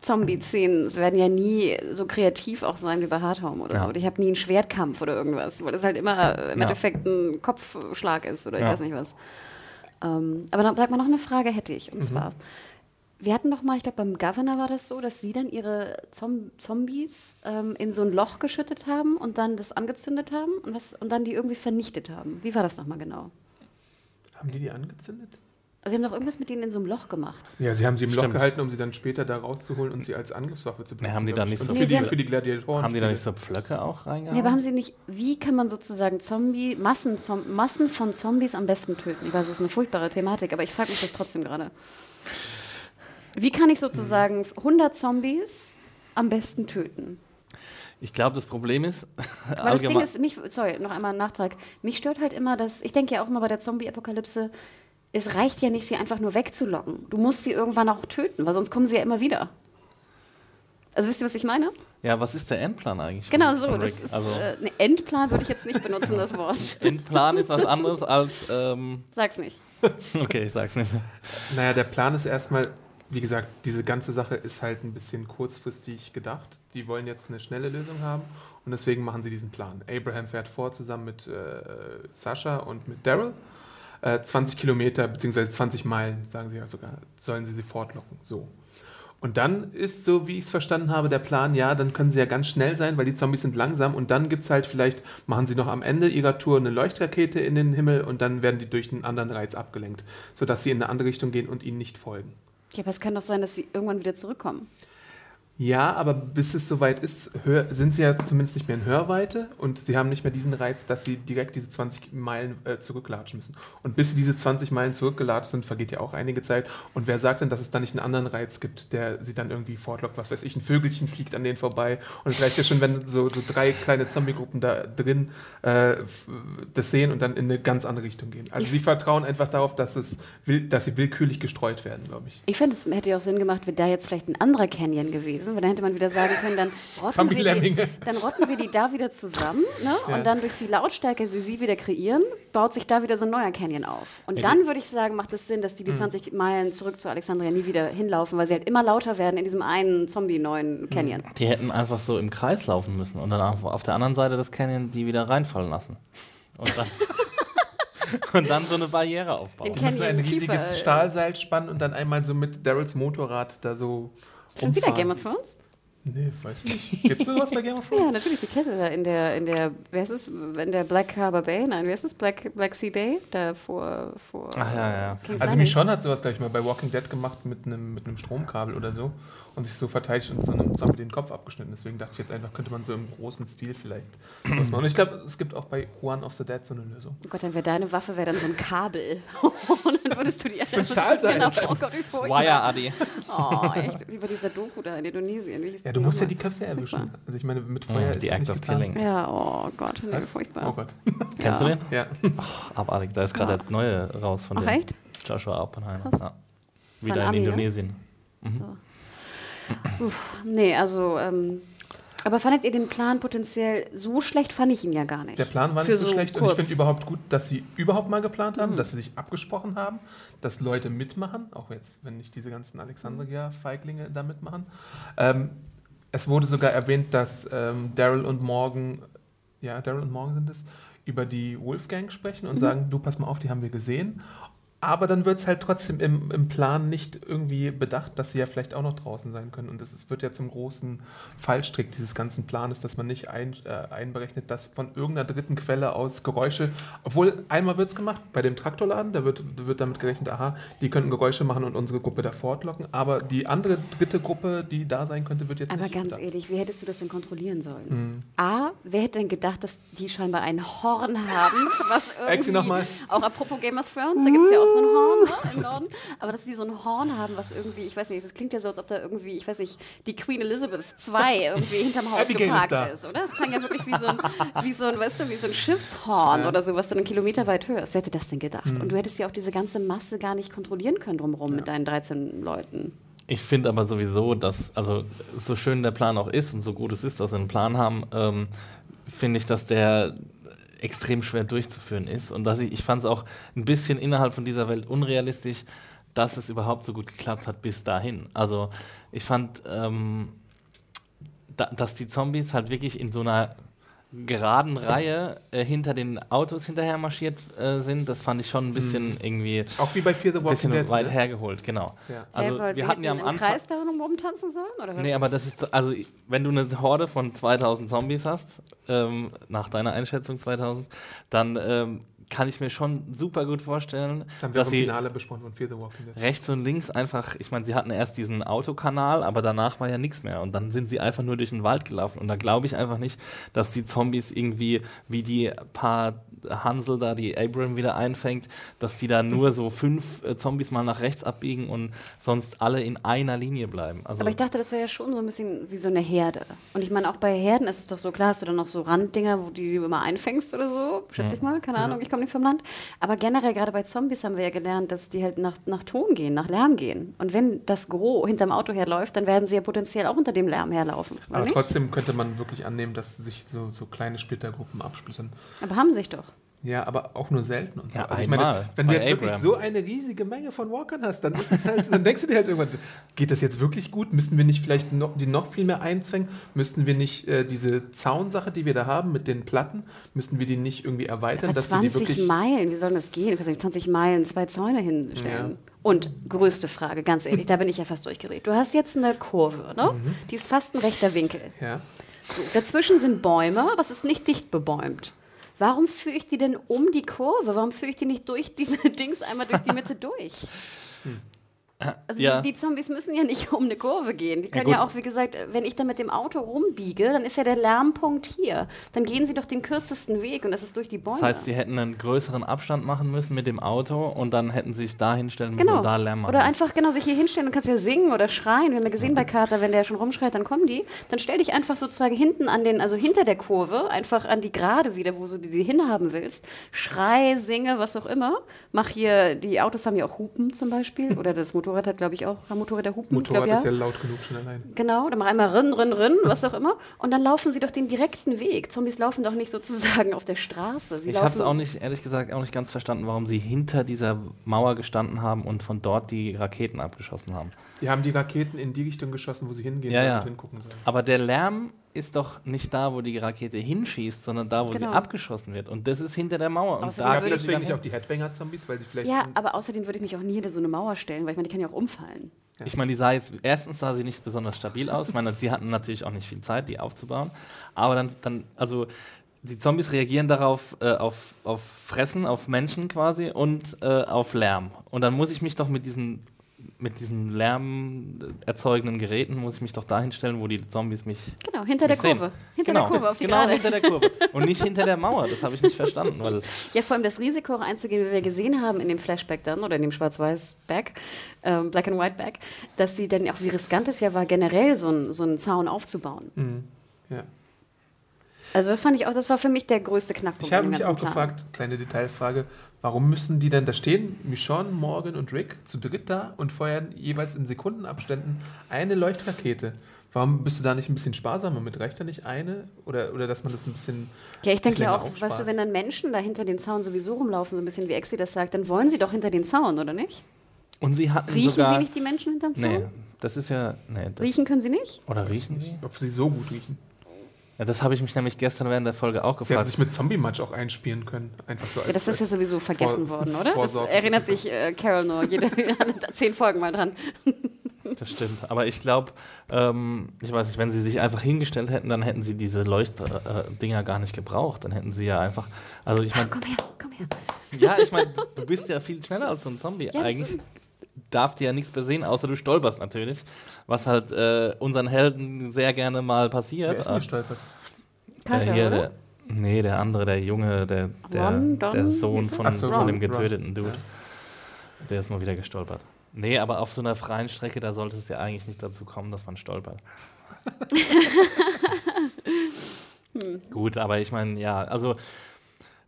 Speaker 2: Kampf-Zombie-Szenen werden ja nie so kreativ auch sein wie bei Hard Home oder
Speaker 3: Ja.
Speaker 2: so. Und ich habe nie einen Schwertkampf oder irgendwas, weil das halt immer im
Speaker 3: Ja.
Speaker 2: Endeffekt ein Kopfschlag ist oder ich
Speaker 3: Ja.
Speaker 2: weiß nicht was. Ähm, aber dann bleibt mal noch eine Frage hätte ich. Und zwar, wir hatten doch mal, ich glaube beim Governor war das so, dass sie dann ihre Zom Zombies ähm, in so ein Loch geschüttet haben und dann das angezündet haben und, was, und dann die irgendwie vernichtet haben. Wie war das nochmal genau?
Speaker 1: Haben die die angezündet?
Speaker 2: Also sie haben doch irgendwas mit denen in so einem Loch gemacht.
Speaker 1: Ja, sie haben sie im Loch
Speaker 3: Stimmt.
Speaker 1: gehalten, um sie dann später da rauszuholen und sie als Angriffswaffe zu benutzen.
Speaker 3: haben die da nicht so
Speaker 1: für, die, für die Gladiatoren.
Speaker 3: Haben die da nicht so Pflöcke auch reingehauen?
Speaker 2: Ja, aber haben sie nicht, wie kann man sozusagen Zombie, Massen, Zom Massen von Zombies am besten töten? Ich weiß, es ist eine furchtbare Thematik, aber ich frage mich das trotzdem gerade. Wie kann ich sozusagen 100 Zombies am besten töten?
Speaker 3: ich glaube, das Problem ist,
Speaker 2: Weil das Ding ist, mich, sorry, noch einmal ein Nachtrag. Mich stört halt immer, dass, ich denke ja auch immer bei der Zombie-Apokalypse, es reicht ja nicht, sie einfach nur wegzulocken. Du musst sie irgendwann auch töten, weil sonst kommen sie ja immer wieder. Also wisst ihr, was ich meine?
Speaker 3: ja, was ist der Endplan eigentlich?
Speaker 2: Genau so. Das ist,
Speaker 3: also,
Speaker 2: äh, ne, Endplan würde ich jetzt nicht benutzen, das Wort.
Speaker 3: Endplan ist was anderes als, ähm,
Speaker 2: Sag's nicht.
Speaker 3: okay, ich sag's nicht.
Speaker 1: Naja, der Plan ist erstmal, wie gesagt, diese ganze Sache ist halt ein bisschen kurzfristig gedacht. Die wollen jetzt eine schnelle Lösung haben und deswegen machen sie diesen Plan. Abraham fährt vor zusammen mit äh, Sascha und mit Daryl. Äh, 20 Kilometer bzw. 20 Meilen, sagen sie ja sogar, sollen sie sie fortlocken. So. Und dann ist, so wie ich es verstanden habe, der Plan, ja, dann können sie ja ganz schnell sein, weil die Zombies sind langsam und dann gibt es halt vielleicht, machen sie noch am Ende ihrer Tour eine Leuchtrakete in den Himmel und dann werden die durch einen anderen Reiz abgelenkt, sodass sie in eine andere Richtung gehen und ihnen nicht folgen.
Speaker 2: Ja, aber es kann doch sein, dass sie irgendwann wieder zurückkommen.
Speaker 1: Ja, aber bis es soweit ist, sind sie ja zumindest nicht mehr in Hörweite und sie haben nicht mehr diesen Reiz, dass sie direkt diese 20 Meilen äh, zurücklatschen müssen. Und bis sie diese 20 Meilen zurückgelatscht sind, vergeht ja auch einige Zeit. Und wer sagt denn, dass es da nicht einen anderen Reiz gibt, der sie dann irgendwie fortlockt? Was weiß ich, ein Vögelchen fliegt an denen vorbei. Und es reicht ja schon, wenn so, so drei kleine Zombie-Gruppen da drin äh, das sehen und dann in eine ganz andere Richtung gehen. Also sie vertrauen einfach darauf, dass, es will, dass sie willkürlich gestreut werden, glaube ich.
Speaker 2: Ich finde, es hätte ja auch Sinn gemacht, wäre da jetzt vielleicht ein anderer Canyon gewesen, weil dann hätte man wieder sagen können, dann rotten, wir die, dann rotten wir die da wieder zusammen ne?
Speaker 1: Ja.
Speaker 2: und dann durch die Lautstärke, die sie wieder kreieren, baut sich da wieder so ein neuer Canyon auf. Und
Speaker 3: Ja,
Speaker 2: dann würde ich sagen, macht es Sinn, dass die
Speaker 1: Mhm.
Speaker 2: die 20 Meilen zurück zu Alexandria nie wieder hinlaufen, weil sie halt immer lauter werden in diesem einen Zombie-neuen Canyon.
Speaker 3: Die hätten einfach so im Kreis laufen müssen und dann auf, auf der anderen Seite des Canyon die wieder reinfallen lassen. Und dann, und dann so eine Barriere aufbauen.
Speaker 2: Den
Speaker 1: Die müssen ein riesiges
Speaker 2: äh,
Speaker 1: Stahlseil spannen und dann einmal so mit Daryls Motorrad da so.
Speaker 2: Schon wieder. Game of Thrones?
Speaker 1: Nee, weiß ich nicht. Gibt es sowas bei Game of
Speaker 2: Ja,
Speaker 1: Thrones?
Speaker 2: natürlich, die Kette da in der, in der, wer ist es, in der Black Harbor Bay? Nein, wer ist es? Black, Black Sea Bay? Da vor, vor
Speaker 3: Ach ja, ja.
Speaker 2: King's
Speaker 1: Also. Michonne hat sowas gleich mal bei Walking Dead gemacht mit einem mit einem Stromkabel oder so und sich so verteidigt und so einem Zombie den Kopf abgeschnitten. Deswegen dachte ich jetzt einfach, könnte man so im großen Stil vielleicht sowas machen. Und ich glaube, es gibt auch bei Juan of the Dead so eine Lösung.
Speaker 2: Oh Gott, dann wäre deine Waffe wäre dann so ein Kabel. Und dann würdest du die
Speaker 1: ein Stahlseil.
Speaker 2: Genau, oh Gott, wie furchtbar.
Speaker 3: Wire Adi.
Speaker 2: Oh, echt. Wie bei dieser Doku da in Indonesien.
Speaker 1: Ja,
Speaker 2: die
Speaker 1: du musst ja die Köpfe erwischen. Also ich meine, mit Feuer
Speaker 3: Mm,
Speaker 1: ist
Speaker 3: the
Speaker 1: es
Speaker 3: act
Speaker 1: nicht
Speaker 3: of
Speaker 1: getan.
Speaker 3: killing.
Speaker 2: Ja, oh Gott, nee,
Speaker 1: Was?
Speaker 2: furchtbar.
Speaker 1: Oh Gott.
Speaker 3: Kennst
Speaker 2: Ja.
Speaker 3: du den?
Speaker 1: Ja.
Speaker 3: Abartig, da ist gerade
Speaker 2: Ja.
Speaker 3: der neue raus von
Speaker 2: Ach,
Speaker 3: dem.
Speaker 2: echt?
Speaker 3: Joshua Oppenheimer. Ja. Wieder in
Speaker 2: Ami, ne?
Speaker 3: Indonesien.
Speaker 2: Uff, nee, also, ähm, aber fandet ihr den Plan potenziell so schlecht? Fand ich ihn ja gar nicht.
Speaker 1: Der Plan war
Speaker 2: Für
Speaker 1: nicht so, schlecht und ich
Speaker 2: kurz.
Speaker 1: finde überhaupt gut, dass sie überhaupt mal geplant
Speaker 2: Mhm.
Speaker 1: haben, dass sie sich abgesprochen haben, dass Leute mitmachen, auch jetzt, wenn nicht diese ganzen Alexandria-Feiglinge da mitmachen. Ähm, es wurde sogar erwähnt, dass ähm, Daryl und Morgan, ja, Daryl und Morgan sind es, über die Wolfgang sprechen
Speaker 2: Mhm.
Speaker 1: und sagen, du pass mal auf, die haben wir gesehen. Aber dann wird es halt trotzdem im, im Plan nicht irgendwie bedacht, dass sie ja vielleicht auch noch draußen sein können. Und ist, wird ja zum großen Fallstrick dieses ganzen Planes, dass man nicht ein, äh, einberechnet, dass von irgendeiner dritten Quelle aus Geräusche, obwohl einmal wird es gemacht, bei dem Traktorladen, da wird, wird damit gerechnet, aha, die könnten Geräusche machen und unsere Gruppe da fortlocken. Aber die andere dritte Gruppe, die da sein könnte, wird jetzt
Speaker 2: Aber
Speaker 1: nicht
Speaker 2: ganz
Speaker 1: bedacht.
Speaker 2: ehrlich, wie hättest du das denn kontrollieren sollen?
Speaker 1: Mhm.
Speaker 2: A, wer hätte denn gedacht, dass die scheinbar ein Horn haben? Was irgendwie,
Speaker 1: noch mal.
Speaker 2: auch apropos Game of Thrones, da gibt es ja auch so ein Horn ne, im Norden. Aber dass die so ein Horn haben, was irgendwie, ich weiß nicht, das klingt ja so, als ob da irgendwie, ich weiß nicht, die Queen Elizabeth II irgendwie hinterm Haus
Speaker 1: Abigail ist
Speaker 2: geparkt
Speaker 1: da.
Speaker 2: ist, oder? Das klang ja wirklich wie so ein, wie so ein weißt du, wie so ein Schiffshorn
Speaker 1: Ja.
Speaker 2: oder so, was du einen Kilometer weit hörst. Wer hätte das denn gedacht?
Speaker 1: Mhm.
Speaker 2: Und du hättest ja auch diese ganze Masse gar nicht kontrollieren können drumherum mit deinen 13 Leuten.
Speaker 3: Ich finde aber sowieso, dass, also so schön der Plan auch ist und so gut es ist, dass sie einen Plan haben, ähm, finde ich, dass der extrem schwer durchzuführen ist. Und dass ich, ich fand es auch ein bisschen innerhalb von dieser Welt unrealistisch, dass es überhaupt so gut geklappt hat bis dahin. Also ich fand, ähm, da, dass die Zombies halt wirklich in so einer geraden Reihe äh, hinter den Autos hinterher marschiert äh, sind, das fand ich schon ein bisschen irgendwie
Speaker 1: Auch wie bei Fear the
Speaker 3: ein
Speaker 1: Walking
Speaker 3: bisschen
Speaker 1: Dead.
Speaker 3: weit
Speaker 1: ne?
Speaker 3: hergeholt, genau.
Speaker 1: Ja.
Speaker 3: Also
Speaker 2: weil
Speaker 3: wir hatten ja am
Speaker 2: im
Speaker 3: Anfang.
Speaker 2: Kreis da noch rumtanzen sollen? Oder was?
Speaker 3: Nee, aber das ist, so- also wenn du eine Horde von 2000 Zombies hast, ähm, nach deiner Einschätzung 2000, dann ähm, kann ich mir schon super gut vorstellen,
Speaker 1: Das haben wir
Speaker 3: dass
Speaker 1: auch im Finale besprochen von Fear the Walking Dead.
Speaker 3: rechts und links einfach, ich meine, sie hatten erst diesen Autokanal, aber danach war ja nichts mehr. Und dann sind sie einfach nur durch den Wald gelaufen. Und da glaube ich einfach nicht, dass die Zombies irgendwie, wie die paar Hansel da, die Abram wieder einfängt, dass die da nur so fünf äh, Zombies mal nach rechts abbiegen und sonst alle in einer Linie bleiben. Also,
Speaker 2: Aber ich dachte, das wäre ja schon so ein bisschen wie so eine Herde. Und ich meine, auch bei Herden ist es doch so, klar hast du dann noch so Randdinger, wo du die immer einfängst oder so, schätze ich mal, keine Ahnung, ich komme nicht vom Land. Aber generell, gerade bei Zombies haben wir ja gelernt, dass die halt nach, nach Ton gehen, nach Lärm gehen. Und wenn das Gros hinterm Auto herläuft, dann werden sie ja potenziell auch unter dem Lärm herlaufen.
Speaker 1: Aber
Speaker 2: nicht?
Speaker 1: trotzdem könnte man wirklich annehmen, dass sich so, so kleine Splittergruppen absplittern.
Speaker 2: Aber haben sich doch.
Speaker 1: Ja, aber auch nur selten und so.
Speaker 3: Ja,
Speaker 1: also ich
Speaker 3: einmal
Speaker 1: meine, wenn du jetzt wirklich
Speaker 3: Abraham.
Speaker 1: so eine riesige Menge von Walkern hast, dann ist es halt, dann denkst du dir halt irgendwann, geht das jetzt wirklich gut? Müssten wir nicht vielleicht noch, die noch viel mehr einzwängen? Müssten wir nicht äh, diese Zaunsache, die wir da haben mit den Platten, müssten wir die nicht irgendwie erweitern,
Speaker 2: Aber
Speaker 1: dass wir die
Speaker 2: 20
Speaker 1: wirklich.
Speaker 2: Meilen, wie soll das gehen? Du kannst nicht 20 Meilen zwei Zäune hinstellen.
Speaker 1: Ja.
Speaker 2: Und größte Frage, ganz ehrlich, da bin ich ja fast durchgedreht. Du hast jetzt eine Kurve, ne?
Speaker 1: Mhm.
Speaker 2: Die ist fast ein rechter Winkel.
Speaker 1: Ja.
Speaker 2: So, dazwischen sind Bäume, aber es ist nicht dicht bebäumt. Warum führe ich die denn um die Kurve? Warum führe ich die nicht durch diese Dings einmal durch die Mitte durch? Also
Speaker 3: Ja.
Speaker 2: die, Zombies müssen ja nicht um eine Kurve gehen. Die
Speaker 3: Ja,
Speaker 2: können
Speaker 3: gut.
Speaker 2: ja, auch, wie gesagt, wenn ich dann mit dem Auto rumbiege, dann ist ja der Lärmpunkt hier. Dann gehen sie doch den kürzesten Weg und das ist durch die Bäume.
Speaker 3: das heißt, sie hätten einen größeren Abstand machen müssen mit dem Auto und dann hätten sie sich da hinstellen müssen
Speaker 2: Genau.
Speaker 3: und da Lärm machen.
Speaker 2: Oder einfach genau sich hier hinstellen und kannst ja singen oder schreien. Wir haben ja gesehen bei Carter, wenn der schon rumschreit, dann kommen die. Dann stell dich einfach sozusagen hinten an den, also hinter der Kurve, einfach an die Gerade wieder, wo du die hinhaben willst. Schrei, singe, was auch immer. Mach hier, die Autos haben ja auch Hupen zum Beispiel. Oder das Motorrad hat, glaube ich, auch, haben Motorräder Hupen?
Speaker 1: Motorrad
Speaker 2: glaub,
Speaker 1: ist ja laut genug schon allein.
Speaker 2: Genau, dann mach einmal rin, rin, rin, was auch immer. Und dann laufen sie doch den direkten Weg. Zombies laufen doch nicht sozusagen auf der Straße. Sie
Speaker 3: Ich habe es auch nicht, ehrlich gesagt, auch nicht ganz verstanden, warum sie hinter dieser Mauer gestanden haben und von dort die Raketen abgeschossen haben.
Speaker 1: Die haben die Raketen in die Richtung geschossen, wo sie hingehen
Speaker 3: Ja,
Speaker 1: sollen
Speaker 3: ja.
Speaker 1: und hingucken sollen.
Speaker 3: Aber der Lärm ist doch nicht da, wo die Rakete hinschießt, sondern da, wo
Speaker 2: Genau.
Speaker 3: sie abgeschossen wird. Und das ist hinter der Mauer. Und
Speaker 2: Außerdem
Speaker 3: da
Speaker 1: Gab es
Speaker 3: sie
Speaker 1: deswegen nicht auch die Headbanger-Zombies, weil die vielleicht.
Speaker 2: Ja, aber außerdem würde ich mich auch nie hinter so eine Mauer stellen, weil ich meine, die kann ja auch umfallen.
Speaker 3: Ich meine, die sah jetzt, erstens sah sie nicht besonders stabil aus. Ich meine, sie hatten natürlich auch nicht viel Zeit, die aufzubauen. Aber dann, dann also die Zombies reagieren darauf, äh, auf, auf Fressen, auf Menschen quasi und äh, auf Lärm. Und dann muss ich mich doch mit diesen mit diesen Lärm erzeugenden Geräten muss ich mich doch dahin stellen, wo die Zombies mich
Speaker 2: Genau, hinter der
Speaker 3: nicht sehen.
Speaker 2: Kurve. Hinter
Speaker 3: genau,
Speaker 2: der Kurve, auf die
Speaker 3: genau
Speaker 2: Gerade.
Speaker 3: hinter der Kurve und nicht hinter der Mauer. Das habe ich nicht verstanden, weil
Speaker 2: Ja, vor allem das Risiko auch einzugehen, wie wir gesehen haben in dem Flashback dann oder in dem Schwarz-Weiß-Back, ähm, Black and White Back, dass sie dann auch, wie riskant es ja war, generell so, ein, so einen Zaun aufzubauen.
Speaker 1: Mhm. Ja.
Speaker 2: Also das fand ich auch, das war für mich der größte Knackpunkt.
Speaker 1: Ich habe
Speaker 2: dem
Speaker 1: mich auch
Speaker 2: Plan.
Speaker 1: gefragt, kleine Detailfrage, warum müssen die denn da stehen, Michonne, Morgan und Rick, zu dritt da und feuern jeweils in Sekundenabständen eine Leuchtrakete? Warum bist du da nicht ein bisschen sparsamer mit? Reicht da nicht eine? Oder, oder dass man das ein bisschen.
Speaker 2: Ja, ich denke ja auch, weißt
Speaker 1: aufspart?
Speaker 2: du, wenn dann Menschen da hinter dem Zaun sowieso rumlaufen, so ein bisschen wie Exi das sagt, dann wollen sie doch hinter den Zaun, oder nicht?
Speaker 3: und sie hatten
Speaker 2: Riechen
Speaker 3: sogar
Speaker 2: sie nicht die Menschen hinterm Zaun?
Speaker 3: Nee, das ist ja nee, das,
Speaker 2: Riechen können sie nicht?
Speaker 3: oder riechen sie?
Speaker 1: Ob sie so gut riechen.
Speaker 3: Ja, das habe ich mich nämlich gestern während der Folge auch
Speaker 1: Sie hätten
Speaker 3: gefragt.
Speaker 1: sich mit Zombie-Match auch einspielen können. Einfach so als,
Speaker 2: Ja, das ist ja sowieso vergessen
Speaker 1: Vor-
Speaker 2: worden, oder? Das erinnert sich äh, Carol nur jede zehn Folgen mal dran.
Speaker 3: Das stimmt. Aber ich glaube, ähm, ich weiß nicht, wenn sie sich einfach hingestellt hätten, dann hätten sie diese Leuchtdinger gar nicht gebraucht. Dann hätten sie ja einfach. Also ich meine,
Speaker 2: Komm her, komm her.
Speaker 3: ja, ich meine, du bist ja viel schneller als so ein Zombie.
Speaker 2: das
Speaker 3: Eigentlich
Speaker 2: ist-
Speaker 3: darf dir ja nichts mehr sehen, außer du stolperst natürlich. Was halt äh, unseren Helden sehr gerne mal passiert.
Speaker 1: Wer ist denn gestolpert?
Speaker 2: Carter,
Speaker 3: hier,
Speaker 2: oder?
Speaker 3: der, nee, der andere, der Junge, der, der,
Speaker 2: Ron, Don,
Speaker 3: der Sohn von,
Speaker 1: so,
Speaker 3: von dem
Speaker 1: Ron.
Speaker 3: getöteten Dude. Der ist mal wieder gestolpert. Nee, aber auf so einer freien Strecke, da sollte es ja eigentlich nicht dazu kommen, dass man stolpert. Gut, aber ich meine, ja, also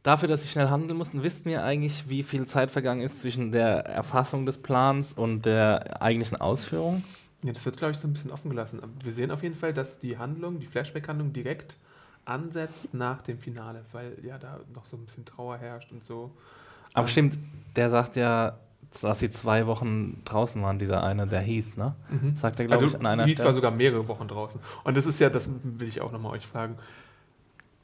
Speaker 3: dafür, dass sie schnell handeln mussten, wisst ihr eigentlich, wie viel Zeit vergangen ist zwischen der Erfassung des Plans und der eigentlichen Ausführung?
Speaker 1: Ja, das wird, glaube ich, so ein bisschen offen gelassen. Wir sehen auf jeden Fall, dass die Handlung, die Flashback-Handlung direkt ansetzt nach dem Finale, weil ja da noch so ein bisschen Trauer herrscht und so.
Speaker 3: Aber
Speaker 1: Ähm,
Speaker 3: stimmt, der sagt ja, dass sie zwei Wochen draußen waren, dieser eine, der Heath, ne?
Speaker 1: Mhm.
Speaker 3: Sagt er, glaube
Speaker 1: Also
Speaker 3: ich, an einer
Speaker 1: Heath war
Speaker 3: Stelle.
Speaker 1: sogar mehrere Wochen draußen. Und das ist ja, das will ich auch nochmal euch fragen.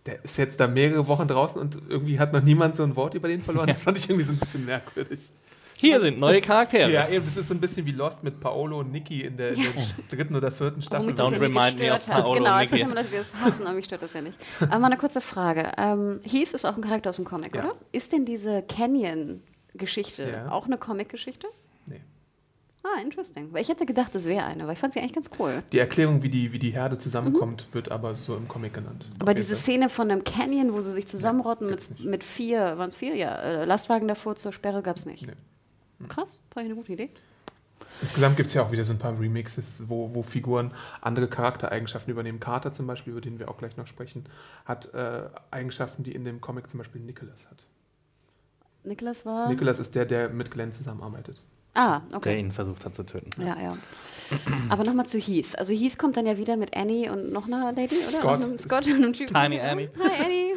Speaker 1: Der ist jetzt da mehrere Wochen draußen und irgendwie hat noch niemand so ein Wort über den verloren. Das fand ich irgendwie so ein bisschen merkwürdig.
Speaker 3: Hier sind neue Charaktere.
Speaker 1: Ja, eben, das ist so ein bisschen wie Lost mit Paolo und Nikki in der, in der dritten oder vierten Staffel.
Speaker 2: Womit
Speaker 3: Don't
Speaker 2: ja
Speaker 3: remind me of
Speaker 2: gestört hat.
Speaker 3: Paolo
Speaker 2: Genau,
Speaker 3: und
Speaker 2: jetzt könnte man das jetzt hassen, aber mich stört das ja nicht. Aber mal eine kurze Frage. Ähm, Heath ist auch ein Charakter aus dem Comic,
Speaker 1: Ja.
Speaker 2: oder? Ist denn diese Canyon-Geschichte
Speaker 1: Ja.
Speaker 2: auch eine Comic-Geschichte?
Speaker 1: Nee.
Speaker 2: Ah, interesting. Weil ich hätte gedacht, das wäre eine, weil ich fand sie eigentlich ganz cool.
Speaker 1: Die Erklärung, wie die, wie die Herde zusammenkommt, wird aber so im Comic genannt.
Speaker 2: Aber diese. Szene von einem Canyon, wo sie sich zusammenrotten
Speaker 1: gibt's
Speaker 2: mit, mit vier, waren es vier? Ja, äh, Lastwagen davor zur Sperre gab es nicht.
Speaker 1: Nee.
Speaker 2: Krass, war eine gute Idee.
Speaker 1: Insgesamt gibt es ja auch wieder so ein paar Remixes, wo, wo Figuren andere Charaktereigenschaften übernehmen. Carter zum Beispiel, über den wir auch gleich noch sprechen, hat äh, Eigenschaften, die in dem Comic zum Beispiel Nicholas hat.
Speaker 2: Nicholas war.
Speaker 1: Nicholas ist der, der mit Glenn zusammenarbeitet.
Speaker 2: Ah,
Speaker 3: Der
Speaker 2: okay.
Speaker 3: ihn versucht hat zu töten.
Speaker 2: Ja, ja. Aber nochmal zu Heath. Also Heath kommt dann ja wieder mit Annie und noch einer Lady, oder?
Speaker 1: Scott.
Speaker 2: Und einem Scott und einem Typen.
Speaker 3: Tiny Annie.
Speaker 2: Hi, Annie.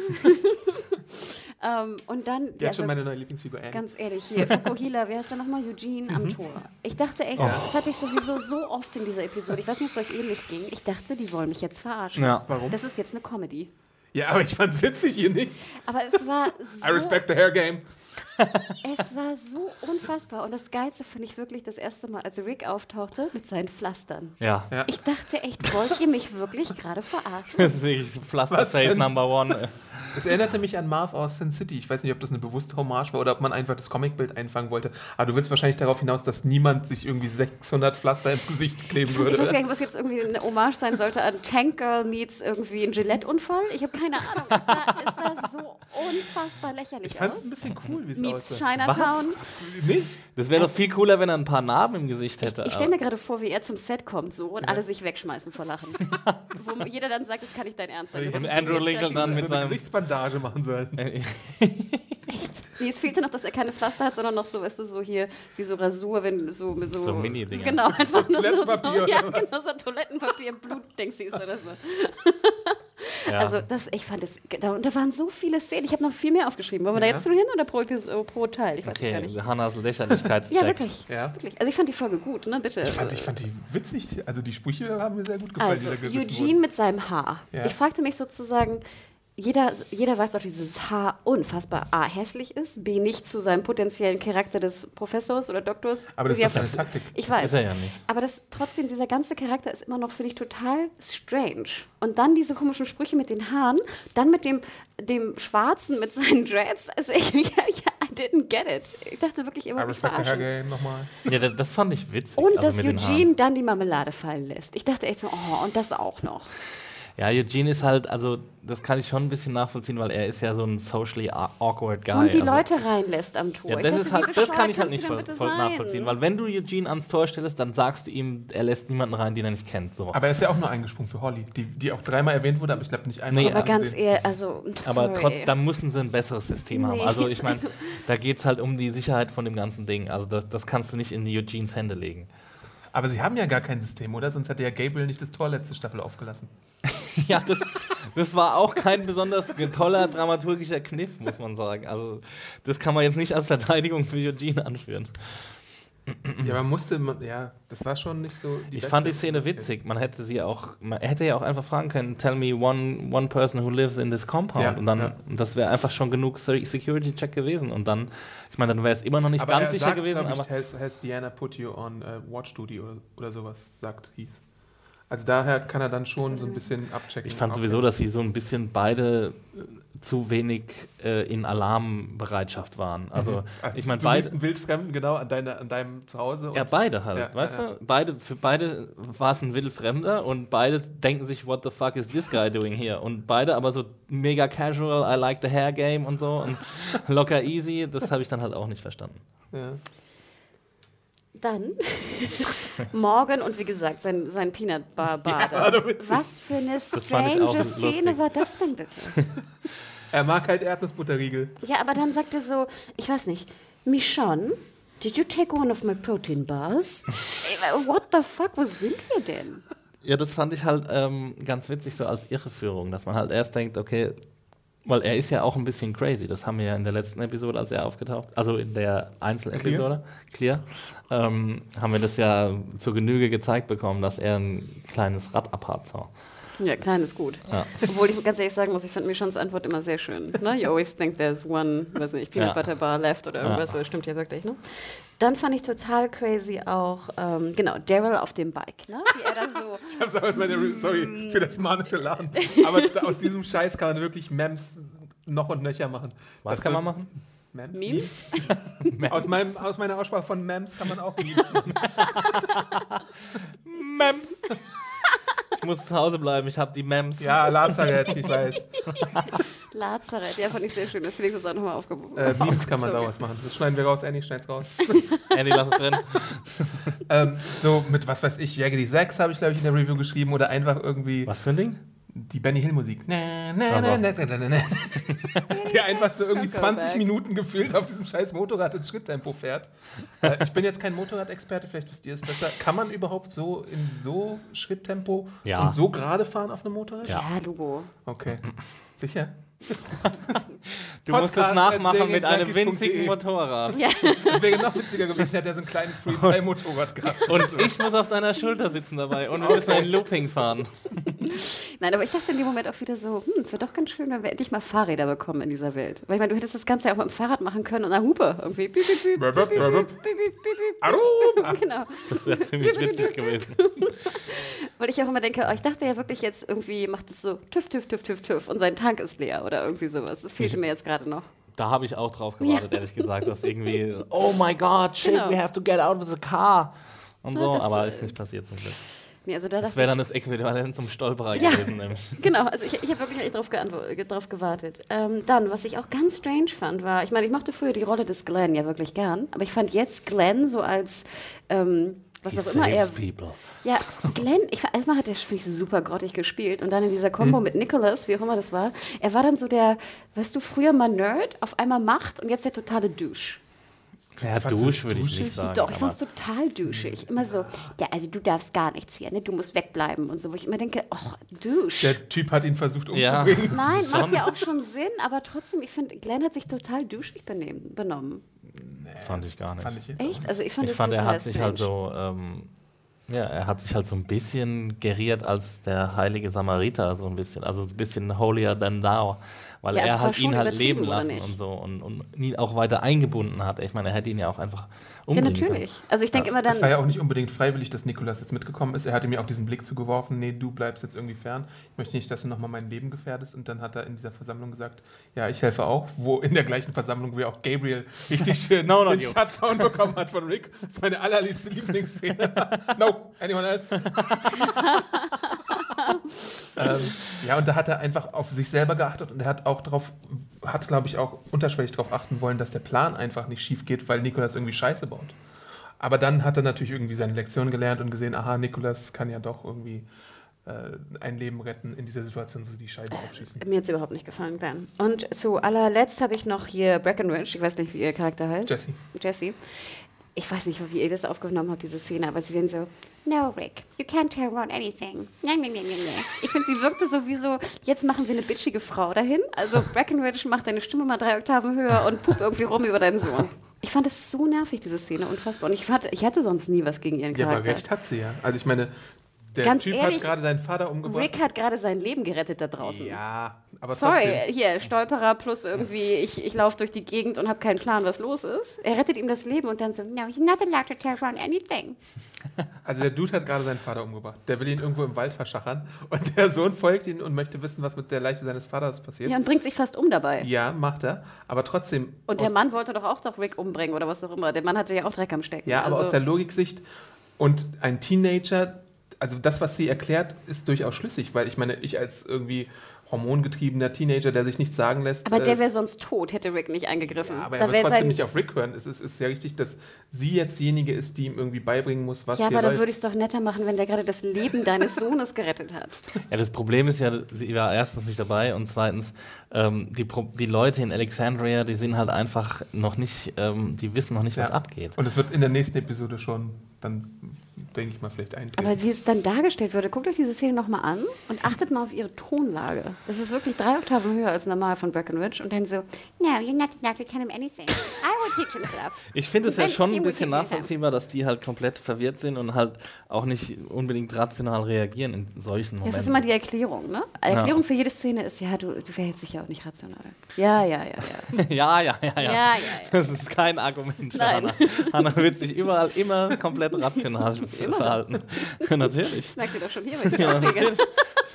Speaker 2: ähm, und dann,
Speaker 1: Die
Speaker 2: ja,
Speaker 1: hat schon
Speaker 2: also,
Speaker 1: meine neue Lieblingsfigur Annie.
Speaker 2: ganz ehrlich, hier, Fukuhila, wie heißt der nochmal? Eugene am Tor. Ich dachte echt, das hatte ich sowieso so oft in dieser Episode. Ich weiß nicht, ob es euch ähnlich ging. Ich dachte, die wollen mich jetzt verarschen.
Speaker 3: Ja.
Speaker 1: Warum?
Speaker 2: Das ist jetzt eine Comedy.
Speaker 1: Ja, aber ich fand's witzig hier nicht.
Speaker 2: Aber es war
Speaker 1: I
Speaker 2: so,
Speaker 1: respect the hair game.
Speaker 2: Es war so unfassbar. Und das Geilste fand ich wirklich das erste Mal, als Rick auftauchte mit seinen Pflastern.
Speaker 3: Ja.
Speaker 1: Ja.
Speaker 2: Ich dachte echt, wollt ihr mich wirklich gerade verarschen?
Speaker 3: Das ist wirklich Pflaster
Speaker 1: Was
Speaker 3: Face
Speaker 1: denn?
Speaker 3: Number One.
Speaker 1: Es erinnerte mich an Marv aus Sin City. Ich weiß nicht, ob das eine bewusste Hommage war oder ob man einfach das Comicbild einfangen wollte. Aber du willst wahrscheinlich darauf hinaus, dass niemand sich irgendwie 600 Pflaster ins Gesicht kleben
Speaker 2: Ich
Speaker 1: würde.
Speaker 2: weiß gar nicht, was jetzt irgendwie eine Hommage sein sollte an Tank Girl meets irgendwie ein Gillette-Unfall. Ich habe keine Ahnung. Es sah, es sah so unfassbar lächerlich
Speaker 1: Ich fand's
Speaker 2: aus.
Speaker 1: ein bisschen cool, wie es
Speaker 2: Meets
Speaker 1: aussah.
Speaker 2: Chinatown.
Speaker 1: Nicht?
Speaker 3: Das wäre doch viel cooler, wenn er ein paar Narben im Gesicht hätte.
Speaker 2: Ich stelle mir gerade vor, wie er zum Set kommt so und alle sich wegschmeißen vor Lachen. Wo jeder dann sagt, das kann nicht dein Ernst sein. Das
Speaker 3: Und
Speaker 2: ist
Speaker 3: Andrew Lincoln dann mit
Speaker 1: so eine
Speaker 3: seinem.
Speaker 1: Gesichtsbandage machen sollen.
Speaker 3: Äh,
Speaker 2: Nee, es fehlte noch, dass er keine Pflaster hat, sondern noch so, weißt du, so hier, wie so Rasur, wenn so mit so.
Speaker 3: So Mini-Dinger.
Speaker 2: Genau, einfach nur so, so,
Speaker 1: Toilettenpapier
Speaker 2: ja, genau, so Toilettenpapier, Blutdingsies oder so.
Speaker 3: ja.
Speaker 2: Also, das, ich fand es, da, und da waren so viele Szenen. Ich habe noch viel mehr aufgeschrieben. Wollen wir da
Speaker 1: Ja.
Speaker 2: jetzt nur hin oder pro, Episode, pro Teil? Ich weiß es gar
Speaker 3: okay,
Speaker 2: nicht.
Speaker 3: Hannas Lächerlichkeitscheck.
Speaker 2: Ja, wirklich.
Speaker 1: Ja.
Speaker 2: wirklich. Also, ich fand die Folge gut, ne? Bitte.
Speaker 1: Ich fand, ich fand die witzig. Also die Sprüche haben mir sehr gut gefallen,
Speaker 2: Also,
Speaker 1: da
Speaker 2: Eugene
Speaker 1: wurden.
Speaker 2: mit seinem Haar.
Speaker 1: Ja.
Speaker 2: Ich fragte mich sozusagen, jeder, jeder weiß doch, dass dieses Haar unfassbar A, hässlich ist, B, nicht zu seinem potenziellen Charakter des Professors oder Doktors.
Speaker 1: Aber das
Speaker 2: Ja,
Speaker 1: ist doch eine Taktik.
Speaker 2: Ich weiß.
Speaker 3: Ist er ja nicht.
Speaker 2: Aber das trotzdem, dieser ganze Charakter ist immer noch, finde ich, total strange. Und dann diese komischen Sprüche mit den Haaren, dann mit dem, dem Schwarzen mit seinen Dreads. Also ich, ich, I didn't get it. Ich dachte wirklich immer,
Speaker 1: hair
Speaker 2: verarschen.
Speaker 1: game nochmal.
Speaker 3: Ja, das, das fand ich witzig.
Speaker 2: Und
Speaker 3: also
Speaker 2: dass Eugene dann die Marmelade fallen lässt. Ich dachte echt so, oh, und das auch noch.
Speaker 3: Ja, Eugene ist halt, also das kann ich schon ein bisschen nachvollziehen, weil er ist ja so ein socially awkward guy.
Speaker 2: und die
Speaker 3: also,
Speaker 2: Leute reinlässt am Tor.
Speaker 3: Ja, das ist halt, das kann ich halt nicht voll, voll nachvollziehen, weil wenn du Eugene ans Tor stellst, dann sagst du ihm, er lässt niemanden rein, den er nicht kennt. So.
Speaker 1: Aber er ist ja auch nur eingesprungen für Holly, die, die auch dreimal erwähnt wurde, aber ich glaube nicht einmal.
Speaker 3: Nee,
Speaker 2: Aber ganz ehrlich, also,
Speaker 3: Aber
Speaker 2: sorry.
Speaker 3: trotzdem, da müssen sie ein besseres System haben.
Speaker 2: Nee,
Speaker 3: Also ich meine,
Speaker 2: also-
Speaker 3: da geht es halt um die Sicherheit von dem ganzen Ding. Also das, das kannst du nicht in die Eugenes Hände legen.
Speaker 1: Aber sie haben ja gar kein System, oder? Sonst hätte ja Gabriel nicht das Tor letzte Staffel aufgelassen.
Speaker 3: Ja, das, das war auch kein besonders toller dramaturgischer Kniff, muss man sagen. Also das kann man jetzt nicht als Verteidigung für Eugene anführen.
Speaker 1: Ja, man musste, man- ja, das war schon nicht so.
Speaker 3: Ich fand die Szene witzig. Man hätte sie auch, man hätte ja auch einfach fragen können, tell me one, one person who lives in this compound.
Speaker 1: Ja,
Speaker 3: und dann,
Speaker 1: ja.
Speaker 3: und das wäre einfach schon genug Se- Security-Check gewesen. Und dann, ich meine, dann wäre es immer noch nicht
Speaker 1: Aber
Speaker 3: ganz
Speaker 1: er
Speaker 3: sicher
Speaker 1: sagt,
Speaker 3: gewesen, aber.
Speaker 1: Ich, has, has Diana put you on uh, Watch Duty oder, oder sowas, sagt Heath. Also daher kann er dann schon so ein bisschen abchecken.
Speaker 3: Ich fand sowieso, dass sie so ein bisschen beide äh, zu wenig äh, in Alarmbereitschaft waren. Also,
Speaker 1: Also,
Speaker 3: ich meine, beide.
Speaker 1: einen Wildfremden genau an, deine, an deinem Zuhause.
Speaker 3: Ja, beide halt,
Speaker 1: Ja,
Speaker 3: weißt
Speaker 1: ja,
Speaker 3: du? Beide, für beide war es ein Wildfremder und beide denken sich, what the fuck is this guy doing here? Und beide aber so mega casual, I like the hair game und so und locker easy, das habe ich dann halt auch nicht verstanden.
Speaker 1: ja.
Speaker 2: Dann Morgan und wie gesagt, sein, sein Peanut Bar
Speaker 1: doch witzig.
Speaker 2: Was für eine strange Szene war das denn bitte?
Speaker 1: Er mag halt Erdnussbutterriegel.
Speaker 2: Ja, aber dann sagt er so, ich weiß nicht, Michonne, did you take one of my protein bars? What the fuck, wo sind wir denn?
Speaker 3: Ja, das fand ich halt ähm, ganz witzig, so als Irreführung, dass man halt erst denkt, okay, weil er ist ja auch ein bisschen crazy. Das haben wir ja in der letzten Episode, als er aufgetaucht, also in der Einzelepisode, Clear, ähm, haben wir das ja zur Genüge gezeigt bekommen, dass er ein kleines Rad abhat. So.
Speaker 2: Ja, klein ist gut.
Speaker 3: Ja.
Speaker 2: Obwohl ich ganz ehrlich sagen muss, ich finde Michons Antwort immer sehr schön. Ne? You always think there's one, weiß nicht, Peanut
Speaker 3: Ja.
Speaker 2: Butter Bar left oder irgendwas,
Speaker 3: Ja.
Speaker 2: weil das stimmt ja wirklich, ne? Dann fand ich total crazy auch, ähm, genau, Daryl auf dem Bike, ne? Wie er dann so,
Speaker 1: Ich hab's sorry für das manische Laden. Aber aus diesem Scheiß kann man wirklich Mems noch und nöcher machen.
Speaker 3: Was
Speaker 1: Das
Speaker 3: kann man machen?
Speaker 1: Mems?
Speaker 2: Memes?
Speaker 1: Aus, meinem, aus meiner Aussprache von Mems kann man auch Memes machen.
Speaker 3: Mems. Ich muss zu Hause bleiben, ich habe die Mems.
Speaker 1: Ja, Lazarett, ich weiß.
Speaker 2: Lazarett, ja, fand ich sehr schön, deswegen ist das auch nochmal aufgehoben.
Speaker 1: Äh, Memes kann man daraus machen. Das schneiden wir raus, Annie, schneid's raus.
Speaker 3: Andy, lass es drin.
Speaker 1: ähm, so mit, was weiß ich, Jaggedy 6 habe ich, glaube ich, in der Review geschrieben oder einfach irgendwie
Speaker 3: Was für ein Ding?
Speaker 1: Die Benny Hill Musik. Na, na, na, na, na, na, na. Die einfach so irgendwie
Speaker 2: Go
Speaker 1: 20
Speaker 2: back.
Speaker 1: Minuten gefühlt auf diesem scheiß Motorrad in Schritttempo fährt. Äh, ich bin jetzt kein Motorradexperte, vielleicht wisst ihr es besser. Kann man überhaupt so in so Schritttempo
Speaker 3: Ja.
Speaker 1: und so gerade fahren auf einem Motorrad?
Speaker 3: Ja.
Speaker 2: Logo.
Speaker 1: Okay. Sicher?
Speaker 3: Du musst es
Speaker 1: Podcast
Speaker 3: nachmachen mit einem winzigen Motorrad.
Speaker 2: Ja,
Speaker 1: Das wäre noch witziger gewesen, hätte er so ein kleines Polizeimotorrad gehabt.
Speaker 3: Und ich muss auf deiner Schulter sitzen dabei und wir müssen ein Looping fahren.
Speaker 2: nein, aber ich dachte in dem Moment auch wieder so, hm, es wäre doch ganz schön, wenn wir endlich mal Fahrräder bekommen in dieser Welt. Weil ich meine, du hättest das Ganze ja auch mit dem Fahrrad machen können und einer Hupe irgendwie. Genau.
Speaker 3: Das wäre ziemlich witzig gewesen.
Speaker 2: Weil ich auch immer denke, oh, ich dachte ja wirklich jetzt irgendwie macht es so tüff, tüff, tüff, tüff, tüff und sein Tank ist leer oder irgendwie sowas. Das fehlte mir jetzt gerade noch.
Speaker 3: Da habe ich auch drauf gewartet, ehrlich gesagt, dass irgendwie, oh my god, shit,
Speaker 2: Genau.
Speaker 3: we have to get out of the car. Und
Speaker 2: Ja,
Speaker 3: so,
Speaker 2: das,
Speaker 3: aber
Speaker 2: äh,
Speaker 3: ist nicht passiert zum Glück.
Speaker 2: Nee, also da
Speaker 3: Das wäre dann das Äquivalent zum Stolperer
Speaker 2: Ja.
Speaker 3: gewesen, nämlich.
Speaker 2: Genau, also ich, ich habe wirklich echt drauf, gewartet. Ähm, dann, was ich auch ganz strange fand, war, ich meine, ich mochte früher die Rolle des Glenn ja wirklich gern, aber ich fand jetzt Glenn so als, ähm, was
Speaker 3: He
Speaker 2: auch immer er.
Speaker 3: people.
Speaker 2: Ja, Glenn, ich, fa- erstmal hat er finde ich, super grottig gespielt und dann in dieser Kombo mit Nicholas, wie auch immer das war, er war dann so der, weißt du, früher mal Nerd, auf einmal Macht und jetzt der totale Douche.
Speaker 3: Ja, Dusch würde ich
Speaker 1: duschig?
Speaker 3: nicht sagen.
Speaker 2: Doch, ich fand es total douchig. Immer so, ja, also du darfst gar nichts hier, ne? du musst wegbleiben und so, wo ich immer denke, oh, Douche.
Speaker 1: Der Typ hat ihn versucht
Speaker 3: Ja.
Speaker 1: umzubringen.
Speaker 2: Nein, macht
Speaker 3: Schon.
Speaker 2: ja auch schon Sinn, aber trotzdem, ich finde, Glenn hat sich total duschig benehmen, benommen.
Speaker 3: fand ich gar nicht.
Speaker 1: Fand ich jetzt
Speaker 2: Echt? Also ich fand
Speaker 3: ich fand, er
Speaker 2: total
Speaker 3: hat sich halt
Speaker 2: strange.
Speaker 3: so, ähm, ja, er hat sich halt so ein bisschen geriert als der heilige Samariter, so ein bisschen, also so ein bisschen holier than thou, weil
Speaker 2: Ja,
Speaker 3: er halt ihn halt leben lassen und so und, und ihn auch weiter eingebunden hat. Ich meine, er hätte ihn ja auch einfach
Speaker 2: Ja,
Speaker 3: umbringen
Speaker 2: natürlich. Also ich denke immer
Speaker 1: Es war
Speaker 2: dann,
Speaker 1: ja auch nicht unbedingt freiwillig, dass Nikolas jetzt mitgekommen ist. Er hatte mir auch diesen Blick zugeworfen, nee, du bleibst jetzt irgendwie fern. Ich möchte nicht, dass du nochmal mein Leben gefährdest. Und dann hat er in dieser Versammlung gesagt, ja, ich helfe auch. Wo in der gleichen Versammlung, wie auch Gabriel richtig schön
Speaker 3: No,
Speaker 1: den
Speaker 3: you.
Speaker 1: Shutdown bekommen hat von Rick. Das ist meine allerliebste Lieblingsszene. no, anyone else? ähm, ja, und da hat er einfach auf sich selber geachtet und er hat auch darauf, hat glaube ich auch unterschwellig darauf achten wollen, dass der Plan einfach nicht schief geht, weil Nikolas irgendwie Scheiße baut. Aber dann hat er natürlich irgendwie seine Lektion gelernt und gesehen, aha, Nikolas kann ja doch irgendwie äh, ein Leben retten in dieser Situation, wo sie die Scheibe aufschießen.
Speaker 2: mir hat es überhaupt nicht gefallen, Glenn. Und zu allerletzt habe ich noch hier Breckenridge, ich weiß nicht, wie ihr Charakter heißt.
Speaker 1: Jesse.
Speaker 2: Jesse. Ich weiß nicht, wie ihr das aufgenommen habt, diese Szene, aber sie sind so, no, Rick, you can't tell Ron anything. Nee, nee, nee, nee. Ich finde, sie wirkte so wie so, jetzt machen wir eine bitchige Frau dahin. Also Breckenridge macht deine Stimme mal drei Oktaven höher und pup irgendwie rum über deinen Sohn. Ich fand das so nervig, diese Szene, unfassbar. Und ich, fand, ich hatte sonst nie was gegen ihren
Speaker 1: Ja, aber
Speaker 2: Charakter.
Speaker 1: recht hat sie ja. Also ich meine, der
Speaker 2: Ganz
Speaker 1: Typ
Speaker 2: ehrlich,
Speaker 1: hat gerade seinen Vater umgebracht.
Speaker 2: Rick hat gerade sein Leben gerettet da draußen.
Speaker 1: ja, aber
Speaker 2: Sorry,
Speaker 1: trotzdem.
Speaker 2: hier, Stolperer plus irgendwie, ich, ich laufe durch die Gegend und habe keinen Plan, was los ist. Er rettet ihm das Leben und dann so, no, you're not allowed to tell Ron anything.
Speaker 1: Also der Dude hat gerade seinen Vater umgebracht. Der will ihn irgendwo im Wald verschachern und der Sohn folgt ihm und möchte wissen, was mit der Leiche seines Vaters passiert.
Speaker 2: Ja, und bringt sich fast um dabei.
Speaker 1: Ja, macht er. Aber trotzdem.
Speaker 2: Und der Mann wollte doch auch doch Rick umbringen oder was auch immer. Der Mann hatte ja auch Dreck am Stecken.
Speaker 1: Ja, aber
Speaker 2: also,
Speaker 1: aus der Logiksicht und ein Teenager, also das, was sie erklärt, ist durchaus schlüssig, weil ich meine, ich als irgendwie hormongetriebener Teenager, der sich nichts sagen lässt.
Speaker 2: aber der
Speaker 1: äh,
Speaker 2: wäre sonst tot, hätte Rick nicht eingegriffen.
Speaker 1: ja, aber
Speaker 2: da
Speaker 1: er wird trotzdem nicht auf Rick hören. Es ist, ist ja richtig, dass sie jetzt diejenige ist, die ihm irgendwie beibringen muss, was
Speaker 2: ja,
Speaker 1: hier
Speaker 2: aber dann würde ich es doch netter machen, wenn der gerade das Leben deines Sohnes gerettet hat.
Speaker 3: Ja, das Problem ist ja, sie war erstens nicht dabei und zweitens, ähm, die, Pro die Leute in Alexandria, die sind halt einfach noch nicht, ähm, die wissen noch nicht, was
Speaker 1: Ja.
Speaker 3: abgeht.
Speaker 1: Und es wird in der nächsten Episode schon, dann denke ich mal, vielleicht eintreten.
Speaker 2: Aber wie es dann dargestellt wurde, guckt euch diese Szene nochmal an und achtet mal auf ihre Tonlage. Das ist wirklich drei Oktaven höher als normal von Breckenridge und dann so,
Speaker 4: No, you're not allowed to tell him anything. I
Speaker 2: will teach himself.
Speaker 3: Ich finde es ja schon ein bisschen nachvollziehbar, dass die halt komplett verwirrt sind und halt auch nicht unbedingt rational reagieren in solchen
Speaker 2: Das
Speaker 3: Momenten.
Speaker 2: ist immer die Erklärung, ne? Erklärung für jede Szene ist, ja, du, du verhältst dich ja auch nicht rational. Ja, ja, ja, ja.
Speaker 3: ja, ja, ja, ja.
Speaker 2: Ja, ja, ja.
Speaker 3: Das ist kein Argument für
Speaker 2: Nein.
Speaker 3: Hannah. Hannah wird sich überall immer komplett rational verhalten. natürlich.
Speaker 2: Das merkt ihr doch schon hier, wenn ich mich
Speaker 3: Ja.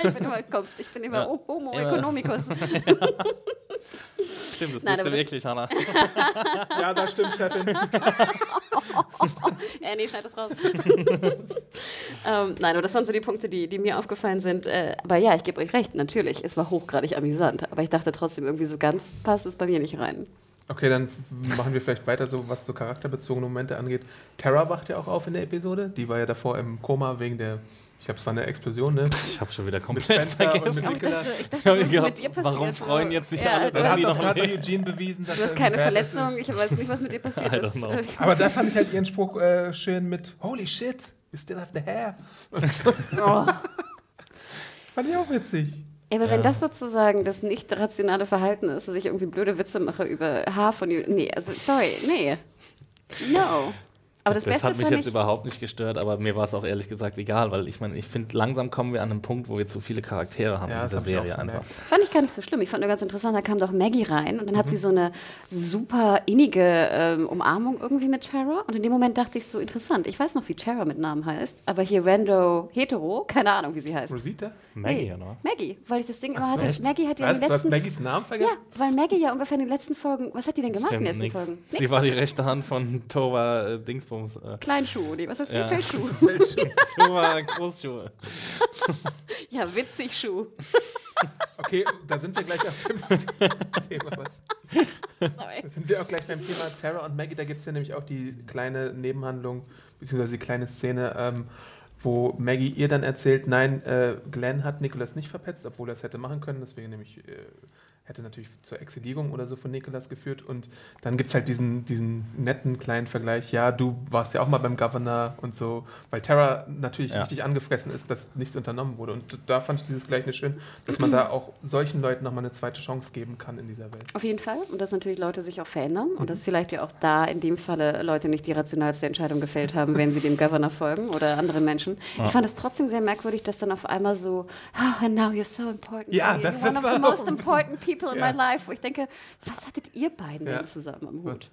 Speaker 2: Ich bin immer, komm, ich bin immer
Speaker 3: Ja.
Speaker 2: Homo
Speaker 3: Immer.
Speaker 2: economicus.
Speaker 3: Stimmt, das
Speaker 2: Nein,
Speaker 3: bist du
Speaker 2: das-
Speaker 3: wirklich, Hannah.
Speaker 1: Ja, das stimmt, Chefin.
Speaker 2: Ja, nee, schneid das raus. ähm, nein, aber das waren so die Punkte, die, die mir aufgefallen sind. Äh, aber ja, ich gebe euch recht, natürlich, es war hochgradig amüsant. Aber ich dachte trotzdem, irgendwie so ganz passt es bei mir nicht rein.
Speaker 1: Okay, dann machen wir vielleicht weiter so, was so charakterbezogene Momente angeht. Terra wacht ja auch auf in der Episode. Die war ja davor im Koma wegen der, ich glaube, es war eine Explosion, ne?
Speaker 3: Ich habe schon wieder
Speaker 1: Mit
Speaker 3: komplett vergessen.
Speaker 1: mit
Speaker 2: ich dachte, ich dachte,
Speaker 3: Ich
Speaker 2: passiert?
Speaker 3: warum freuen jetzt sich
Speaker 2: ja,
Speaker 3: alle, dass
Speaker 2: hast-
Speaker 1: hat
Speaker 3: sie
Speaker 1: doch
Speaker 3: noch
Speaker 1: gerade
Speaker 3: lebt.
Speaker 1: Eugene bewiesen, dass
Speaker 2: Du hast keine Verletzung,
Speaker 1: ist.
Speaker 2: ich weiß nicht, was mit dir passiert ist.
Speaker 1: Aber da fand ich halt ihren Spruch äh, schön mit Holy shit, you still have the hair.
Speaker 2: Oh.
Speaker 1: Fand ich auch witzig.
Speaker 2: Ja, aber
Speaker 3: Ja.
Speaker 2: wenn das sozusagen das nicht rationale Verhalten ist, dass ich irgendwie blöde Witze mache über Haar von Nee, also sorry, nee. No. Aber das,
Speaker 3: Das,
Speaker 2: Beste
Speaker 3: hat mich jetzt überhaupt nicht gestört, aber mir war es auch ehrlich gesagt egal, weil ich meine, ich finde, langsam kommen wir an einen Punkt, wo wir zu viele Charaktere haben
Speaker 1: Ja,
Speaker 3: in dieser Serie einfach.
Speaker 2: fand ich gar nicht so schlimm. Ich fand nur ganz interessant, da kam doch Maggie rein und dann
Speaker 3: Mhm.
Speaker 2: hat sie so eine super innige ähm, Umarmung irgendwie mit Tara. Und in dem Moment dachte ich so, interessant, ich weiß noch, wie Tara mit Namen heißt, aber hier Rando Hetero, keine Ahnung, wie sie heißt.
Speaker 1: Rosita?
Speaker 3: Maggie,
Speaker 2: Nee,
Speaker 3: oder?
Speaker 2: Maggie, weil ich das Ding immer
Speaker 1: Ach
Speaker 2: hatte.
Speaker 3: echt?
Speaker 2: Maggie hat ja in den
Speaker 1: du
Speaker 2: letzten
Speaker 1: Maggies Namen
Speaker 2: Ja,
Speaker 1: vergessen?
Speaker 2: weil Maggie ja ungefähr in den letzten Folgen. Was hat die denn gemacht in den
Speaker 3: Stimmt,
Speaker 2: letzten
Speaker 3: nix.
Speaker 2: Folgen?
Speaker 3: Sie war die rechte Hand von Tova äh, Dingsbums. Äh,
Speaker 2: Kleinschuh, nee, was heißt
Speaker 3: Ja.
Speaker 2: Feldschuh.
Speaker 3: Tova Großschuhe.
Speaker 2: Ja, witzig Schuh.
Speaker 1: Okay, da sind wir gleich auf dem Thema. Was?
Speaker 2: Sorry.
Speaker 1: Da sind wir auch gleich beim Thema Tara und Maggie. Da gibt es ja nämlich auch die kleine Nebenhandlung, beziehungsweise die kleine Szene, ähm, wo Maggie ihr dann erzählt, nein, äh, Glenn hat Nicholas nicht verpetzt, obwohl er es hätte machen können. Deswegen nämlich äh, hätte natürlich zur Exilierung oder so von Nicholas geführt. Und dann gibt es halt diesen, diesen netten kleinen Vergleich, ja, du warst ja auch mal beim Governor und so, weil Tara natürlich
Speaker 3: Ja.
Speaker 1: richtig angefressen ist, dass nichts unternommen wurde. Und da fand ich dieses Gleichnis schön, dass man da auch solchen Leuten nochmal eine zweite Chance geben kann in dieser Welt.
Speaker 2: Auf jeden Fall. Und dass natürlich Leute sich auch verändern. Und dass vielleicht ja auch da in dem Falle Leute nicht die rationalste Entscheidung gefällt haben, wenn sie dem Governor folgen oder anderen Menschen. Ich fand es trotzdem sehr merkwürdig, dass dann auf einmal so, oh, and now you're so important.
Speaker 1: Ja, das- das
Speaker 2: of
Speaker 1: war
Speaker 2: most important people in
Speaker 1: Ja.
Speaker 2: my life. Wo ich denke, was hattet ihr beiden
Speaker 1: Ja.
Speaker 2: denn zusammen am Hut?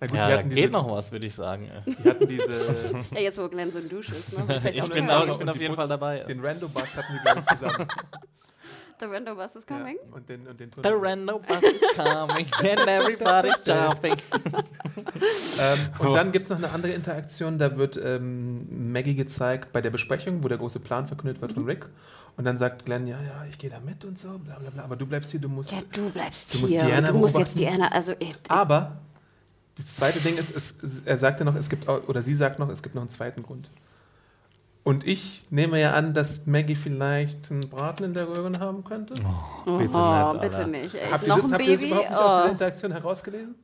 Speaker 1: Na gut,
Speaker 3: Ja,
Speaker 1: die
Speaker 3: da
Speaker 1: hatten
Speaker 3: geht
Speaker 1: diese,
Speaker 3: noch was, würde ich sagen.
Speaker 1: Die hatten diese,
Speaker 2: Ja, jetzt wo Glenn so ein Dusch ist. Ne?
Speaker 3: Ich bin, auch, ich bin auf jeden
Speaker 1: Bus-
Speaker 3: Fall dabei.
Speaker 1: den Rando-Bus hatten die, glaube ich, zusammen.
Speaker 2: The Rando Bus is coming.
Speaker 1: Ja, und den, und den
Speaker 3: The random bus is coming and everybody's jumping.
Speaker 1: Ähm, und dann gibt es noch eine andere Interaktion, da wird ähm, Maggie gezeigt bei der Besprechung, wo der große Plan verkündet wird von
Speaker 2: Mhm.
Speaker 1: Rick. Und dann sagt Glenn, ja, ja, ich gehe da mit und so, bla bla bla, aber du bleibst hier, du musst...
Speaker 2: Ja, du bleibst
Speaker 1: Du musst
Speaker 2: hier.
Speaker 1: Diana
Speaker 2: du musst jetzt
Speaker 1: beobachten.
Speaker 2: Diana, also ich,
Speaker 1: Aber das zweite Ding ist, es, er sagte noch, es gibt auch, oder sie sagt noch, es gibt noch einen zweiten Grund. Und ich nehme ja an, dass Maggie vielleicht einen Braten in der Röhre haben könnte.
Speaker 2: oh,
Speaker 3: Bitte nicht,
Speaker 2: bitte nicht. Ey.
Speaker 1: Habt ihr
Speaker 2: Noch
Speaker 1: das,
Speaker 2: ein
Speaker 1: habt ihr das
Speaker 2: Baby?
Speaker 1: überhaupt nicht aus dieser
Speaker 2: Oh.
Speaker 1: Interaktion herausgelesen?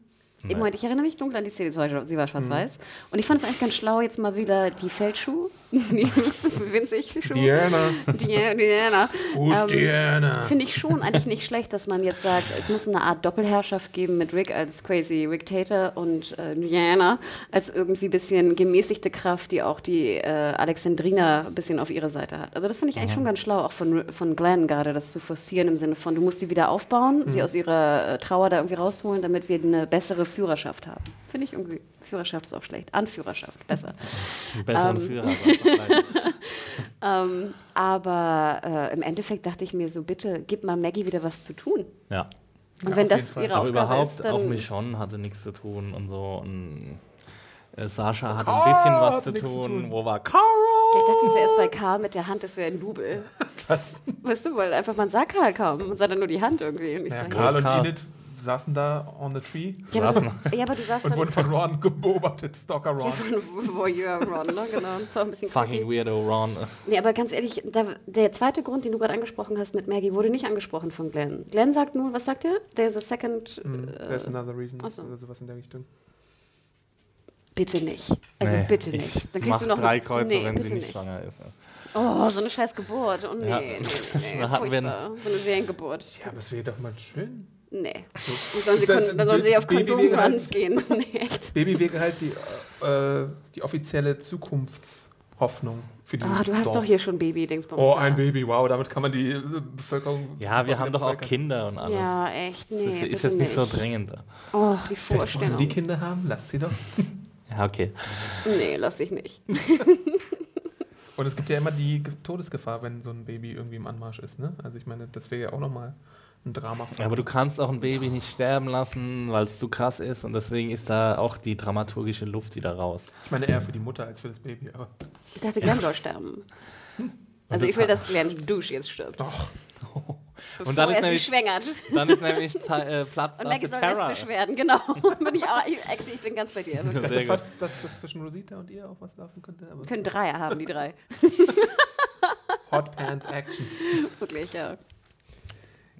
Speaker 2: Im Moment, ich erinnere mich dunkel an die Szene, sie war, war schwarz-weiß. Und ich fand es eigentlich ganz schlau, jetzt mal wieder die Feldschuh, die winzig Schuh.
Speaker 1: Diana.
Speaker 2: Diana. Diana.
Speaker 1: Who's
Speaker 2: Ähm,
Speaker 1: Diana?
Speaker 2: Finde ich schon eigentlich nicht schlecht, dass man jetzt sagt, es muss eine Art Doppelherrschaft geben mit Rick als crazy Rick Tater und äh, Diana als irgendwie bisschen gemäßigte Kraft, die auch die äh, Alexandrina ein bisschen auf ihre Seite hat. Also das finde ich eigentlich schon ganz schlau, auch von, von Glenn gerade, das zu forcieren im Sinne von, du musst sie wieder aufbauen, sie aus ihrer äh, Trauer da irgendwie rausholen, damit wir eine bessere Führerschaft haben. Finde ich irgendwie, Führerschaft ist auch schlecht. Anführerschaft, besser.
Speaker 3: Besseren
Speaker 2: Ähm.
Speaker 3: Führer. sagt vielleicht.
Speaker 2: ähm, aber äh, im Endeffekt dachte ich mir so, bitte, gib mal Maggie wieder was zu tun.
Speaker 3: Ja.
Speaker 2: Und
Speaker 1: Ja,
Speaker 2: wenn das ihre
Speaker 3: Aber
Speaker 2: Aufgabe
Speaker 3: überhaupt
Speaker 2: ist,
Speaker 3: auch
Speaker 2: dann
Speaker 3: Michonne hatte nichts zu tun und so. Und äh, Sascha hatte
Speaker 1: Carl
Speaker 3: ein bisschen was zu
Speaker 1: nichts zu
Speaker 3: tun.
Speaker 1: tun.
Speaker 3: Wo war Carl?
Speaker 2: ich dachte zuerst bei Karl mit der Hand, das wäre ein Double.
Speaker 1: Was?
Speaker 2: Weißt du, weil einfach man sah Karl kaum und sah dann nur die Hand irgendwie. Und ich
Speaker 1: Ja,
Speaker 2: so,
Speaker 1: Karl und
Speaker 3: Karl.
Speaker 1: Enid saßen da on the tree
Speaker 2: ja, aber,
Speaker 3: saßen.
Speaker 2: ja, aber du saßt
Speaker 1: und
Speaker 2: dann
Speaker 1: wurden von Ron beobachtet, Stalker Ron.
Speaker 2: ja, von Voyeur Ron, ne? Genau. Das war ein bisschen
Speaker 3: Fucking
Speaker 2: creepy.
Speaker 3: weirdo Ron.
Speaker 2: Nee, aber ganz ehrlich, da, der zweite Grund, den du gerade angesprochen hast mit Maggie, wurde nicht angesprochen von Glenn. Glenn sagt nur, was sagt er? There's a second. Äh,
Speaker 1: There's another reason
Speaker 2: so.
Speaker 1: oder sowas in der Richtung.
Speaker 2: bitte nicht. Also
Speaker 3: Nee,
Speaker 2: bitte
Speaker 3: ich
Speaker 2: nicht. Dann kriegst du noch
Speaker 3: drei Kreuze,
Speaker 2: nee,
Speaker 3: wenn sie
Speaker 2: bitte
Speaker 3: nicht schwanger ist.
Speaker 2: Oh, so eine scheiß Geburt. Oh nee,
Speaker 3: Ja.
Speaker 2: nee, nee, nee.
Speaker 3: Hatten wir
Speaker 2: furchtbar. So eine Seriengeburt.
Speaker 1: Ja, aber es wäre doch mal schön.
Speaker 2: Nee. Dann sollen sie,
Speaker 1: Das-
Speaker 2: kon- dann sollen sie auf Kondom
Speaker 1: wäre halt-
Speaker 2: Runs gehen. nee, echt.
Speaker 1: Baby wäre halt die, äh, die offizielle Zukunftshoffnung für dieses
Speaker 2: Ah, du hast
Speaker 1: Dorf.
Speaker 2: doch hier schon Baby-Dingsbums.
Speaker 1: Oh,
Speaker 2: da.
Speaker 1: ein Baby, wow, damit kann man die äh, Bevölkerung.
Speaker 3: Ja, wir haben doch auch. Kinder und alles.
Speaker 2: Ja, echt,
Speaker 3: das
Speaker 2: nee.
Speaker 3: ist, ist
Speaker 2: bitte
Speaker 3: jetzt nicht so dringend.
Speaker 2: Oh, die Vorstellung.
Speaker 1: die Kinder haben, lasst sie doch.
Speaker 3: Ja, okay.
Speaker 2: Nee, lass ich nicht.
Speaker 1: Und es gibt ja immer die Ge- Todesgefahr, wenn so ein Baby irgendwie im Anmarsch ist, ne? Also ich meine, das wäre ja auch nochmal ein Drama.
Speaker 3: Ja, aber du kannst auch ein Baby nicht sterben lassen, weil es zu krass ist und deswegen ist da auch die dramaturgische Luft wieder raus.
Speaker 1: ich meine eher für die Mutter als für das Baby, aber
Speaker 2: Ich dachte, Glenn soll sterben. Also ich will, dass Glenn Dusch jetzt stirbt.
Speaker 1: doch.
Speaker 2: Bevor
Speaker 3: Und dann ist
Speaker 2: er sie
Speaker 3: nämlich-
Speaker 2: schwängert.
Speaker 3: Dann ist nämlich äh, Platz
Speaker 2: Und
Speaker 3: da
Speaker 2: Maggie soll
Speaker 3: Terra.
Speaker 2: lesbisch werden, genau. bin ich, auch, ich, Exi, ich bin ganz bei dir.
Speaker 1: Ich
Speaker 3: Sehr
Speaker 1: dachte
Speaker 3: gut.
Speaker 1: fast, dass das zwischen Rosita und ihr auch was laufen könnte.
Speaker 2: Können Dreier haben, die drei.
Speaker 1: Hot Pants Action.
Speaker 2: Wirklich, ja.